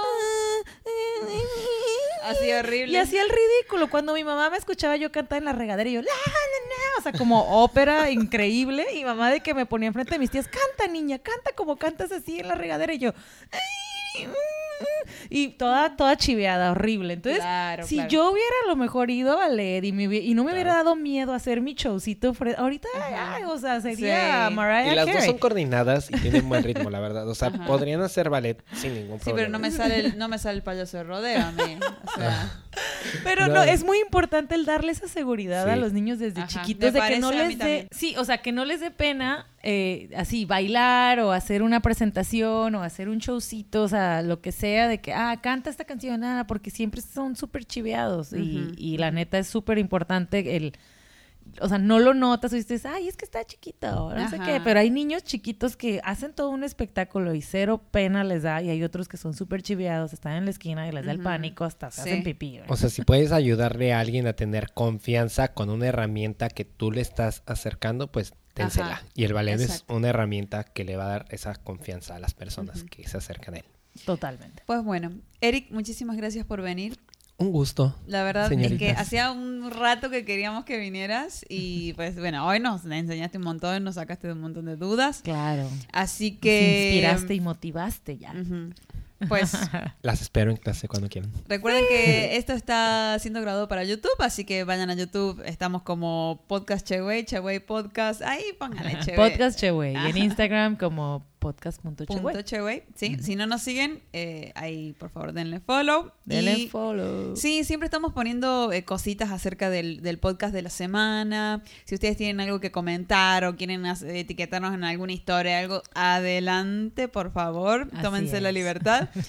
[SPEAKER 3] Así horrible.
[SPEAKER 2] Y hacía el ridículo. Cuando mi mamá me escuchaba yo cantar en la regadera y yo, la, la, la", o sea, como ópera increíble. Y mamá de que me ponía enfrente de mis tías, canta niña, canta como cantas así en la regadera. Y yo, "Ay, mm, mm", y toda, toda chiveada, horrible. Entonces,
[SPEAKER 3] Claro,
[SPEAKER 2] si
[SPEAKER 3] claro.
[SPEAKER 2] yo hubiera a lo mejor ido a ballet y, me hubie- y no me hubiera
[SPEAKER 1] Claro.
[SPEAKER 2] dado miedo a hacer mi showcito, ahorita, ay, o sea, sería
[SPEAKER 3] Sí.
[SPEAKER 2] Mariah
[SPEAKER 1] Y las dos son coordinadas y tienen buen ritmo, la verdad. O sea,
[SPEAKER 3] Ajá.
[SPEAKER 1] podrían hacer ballet sin ningún
[SPEAKER 3] Sí,
[SPEAKER 1] problema.
[SPEAKER 3] pero no me sale el, no me sale el payaso de rodeo a mí. O sea,
[SPEAKER 2] Pero no.
[SPEAKER 1] No.
[SPEAKER 2] es muy importante el darle esa seguridad a
[SPEAKER 1] Sí.
[SPEAKER 2] los niños desde
[SPEAKER 3] Ajá,
[SPEAKER 2] chiquitos de que no les dé, sí, o sea, que no les dé pena eh, así bailar o hacer una presentación o hacer un showcito, o sea, lo que sea de que ah canta esta canción, ah, porque siempre son súper chiveados y, la neta es súper importante el o sea, no lo notas o dices, ay, es que está chiquito, no sé qué, pero hay niños chiquitos que hacen todo un espectáculo y cero pena les da, y hay otros que son súper chiveados, están en la esquina y les da el pánico, hasta se
[SPEAKER 3] Sí.
[SPEAKER 2] hacen pipí.
[SPEAKER 1] O sea, si puedes ayudarle a alguien a tener confianza con una herramienta que tú le estás acercando, pues dénsela.
[SPEAKER 3] Ajá,
[SPEAKER 1] Y el ballet
[SPEAKER 3] exacto.
[SPEAKER 1] es una herramienta que le va a dar esa confianza a las personas que se acercan a él.
[SPEAKER 2] Totalmente.
[SPEAKER 3] pues bueno. Eric, muchísimas gracias por venir.
[SPEAKER 1] Un gusto.
[SPEAKER 3] La verdad es que hacía un rato que queríamos que vinieras y pues bueno, hoy nos enseñaste un montón, nos sacaste de un montón de dudas.
[SPEAKER 2] Claro.
[SPEAKER 3] Así
[SPEAKER 2] Que inspiraste y motivaste ya.
[SPEAKER 3] Pues
[SPEAKER 1] Las espero en clase cuando quieran.
[SPEAKER 3] recuerden que esto está siendo grabado para YouTube, así que vayan a YouTube. Estamos como Podcast Cheway, Cheway Podcast. Ahí pónganle Cheway.
[SPEAKER 2] Podcast Cheway. Y en. Instagram como podcast.cheway.
[SPEAKER 3] Sí, si no nos siguen, eh, ahí por favor denle follow.
[SPEAKER 2] Denle
[SPEAKER 3] Y-
[SPEAKER 2] follow.
[SPEAKER 3] Sí, siempre estamos poniendo eh, cositas acerca del, del podcast de la semana. Si ustedes tienen algo que comentar o quieren etiquetarnos en alguna historia, algo, adelante, por favor.
[SPEAKER 2] Así
[SPEAKER 3] Tómense la libertad.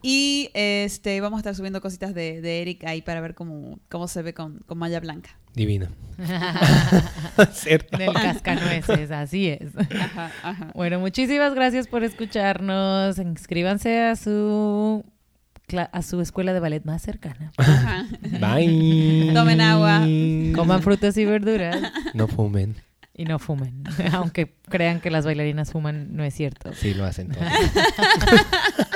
[SPEAKER 3] Y este vamos a estar subiendo cositas de, de Eric ahí para ver cómo, cómo se ve con, con malla blanca.
[SPEAKER 1] Divino. ¿Cierto?
[SPEAKER 2] Del cascanueces, así es.
[SPEAKER 3] Ajá, ajá.
[SPEAKER 2] Bueno, muchísimas gracias por escucharnos. Inscríbanse a su a su escuela de ballet más cercana.
[SPEAKER 3] ajá.
[SPEAKER 1] Bye.
[SPEAKER 3] Tomen agua.
[SPEAKER 2] Coman frutas y verduras
[SPEAKER 1] No fumen.
[SPEAKER 2] y no fumen. Aunque crean que las bailarinas fuman, no es cierto.
[SPEAKER 1] Sí, lo hacen todos.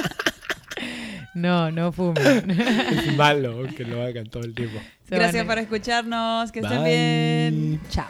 [SPEAKER 2] No, no fumen.
[SPEAKER 1] es malo que lo hagan todo el tiempo.
[SPEAKER 2] Se
[SPEAKER 3] Gracias por escucharnos. Que estén bien.
[SPEAKER 2] Chao.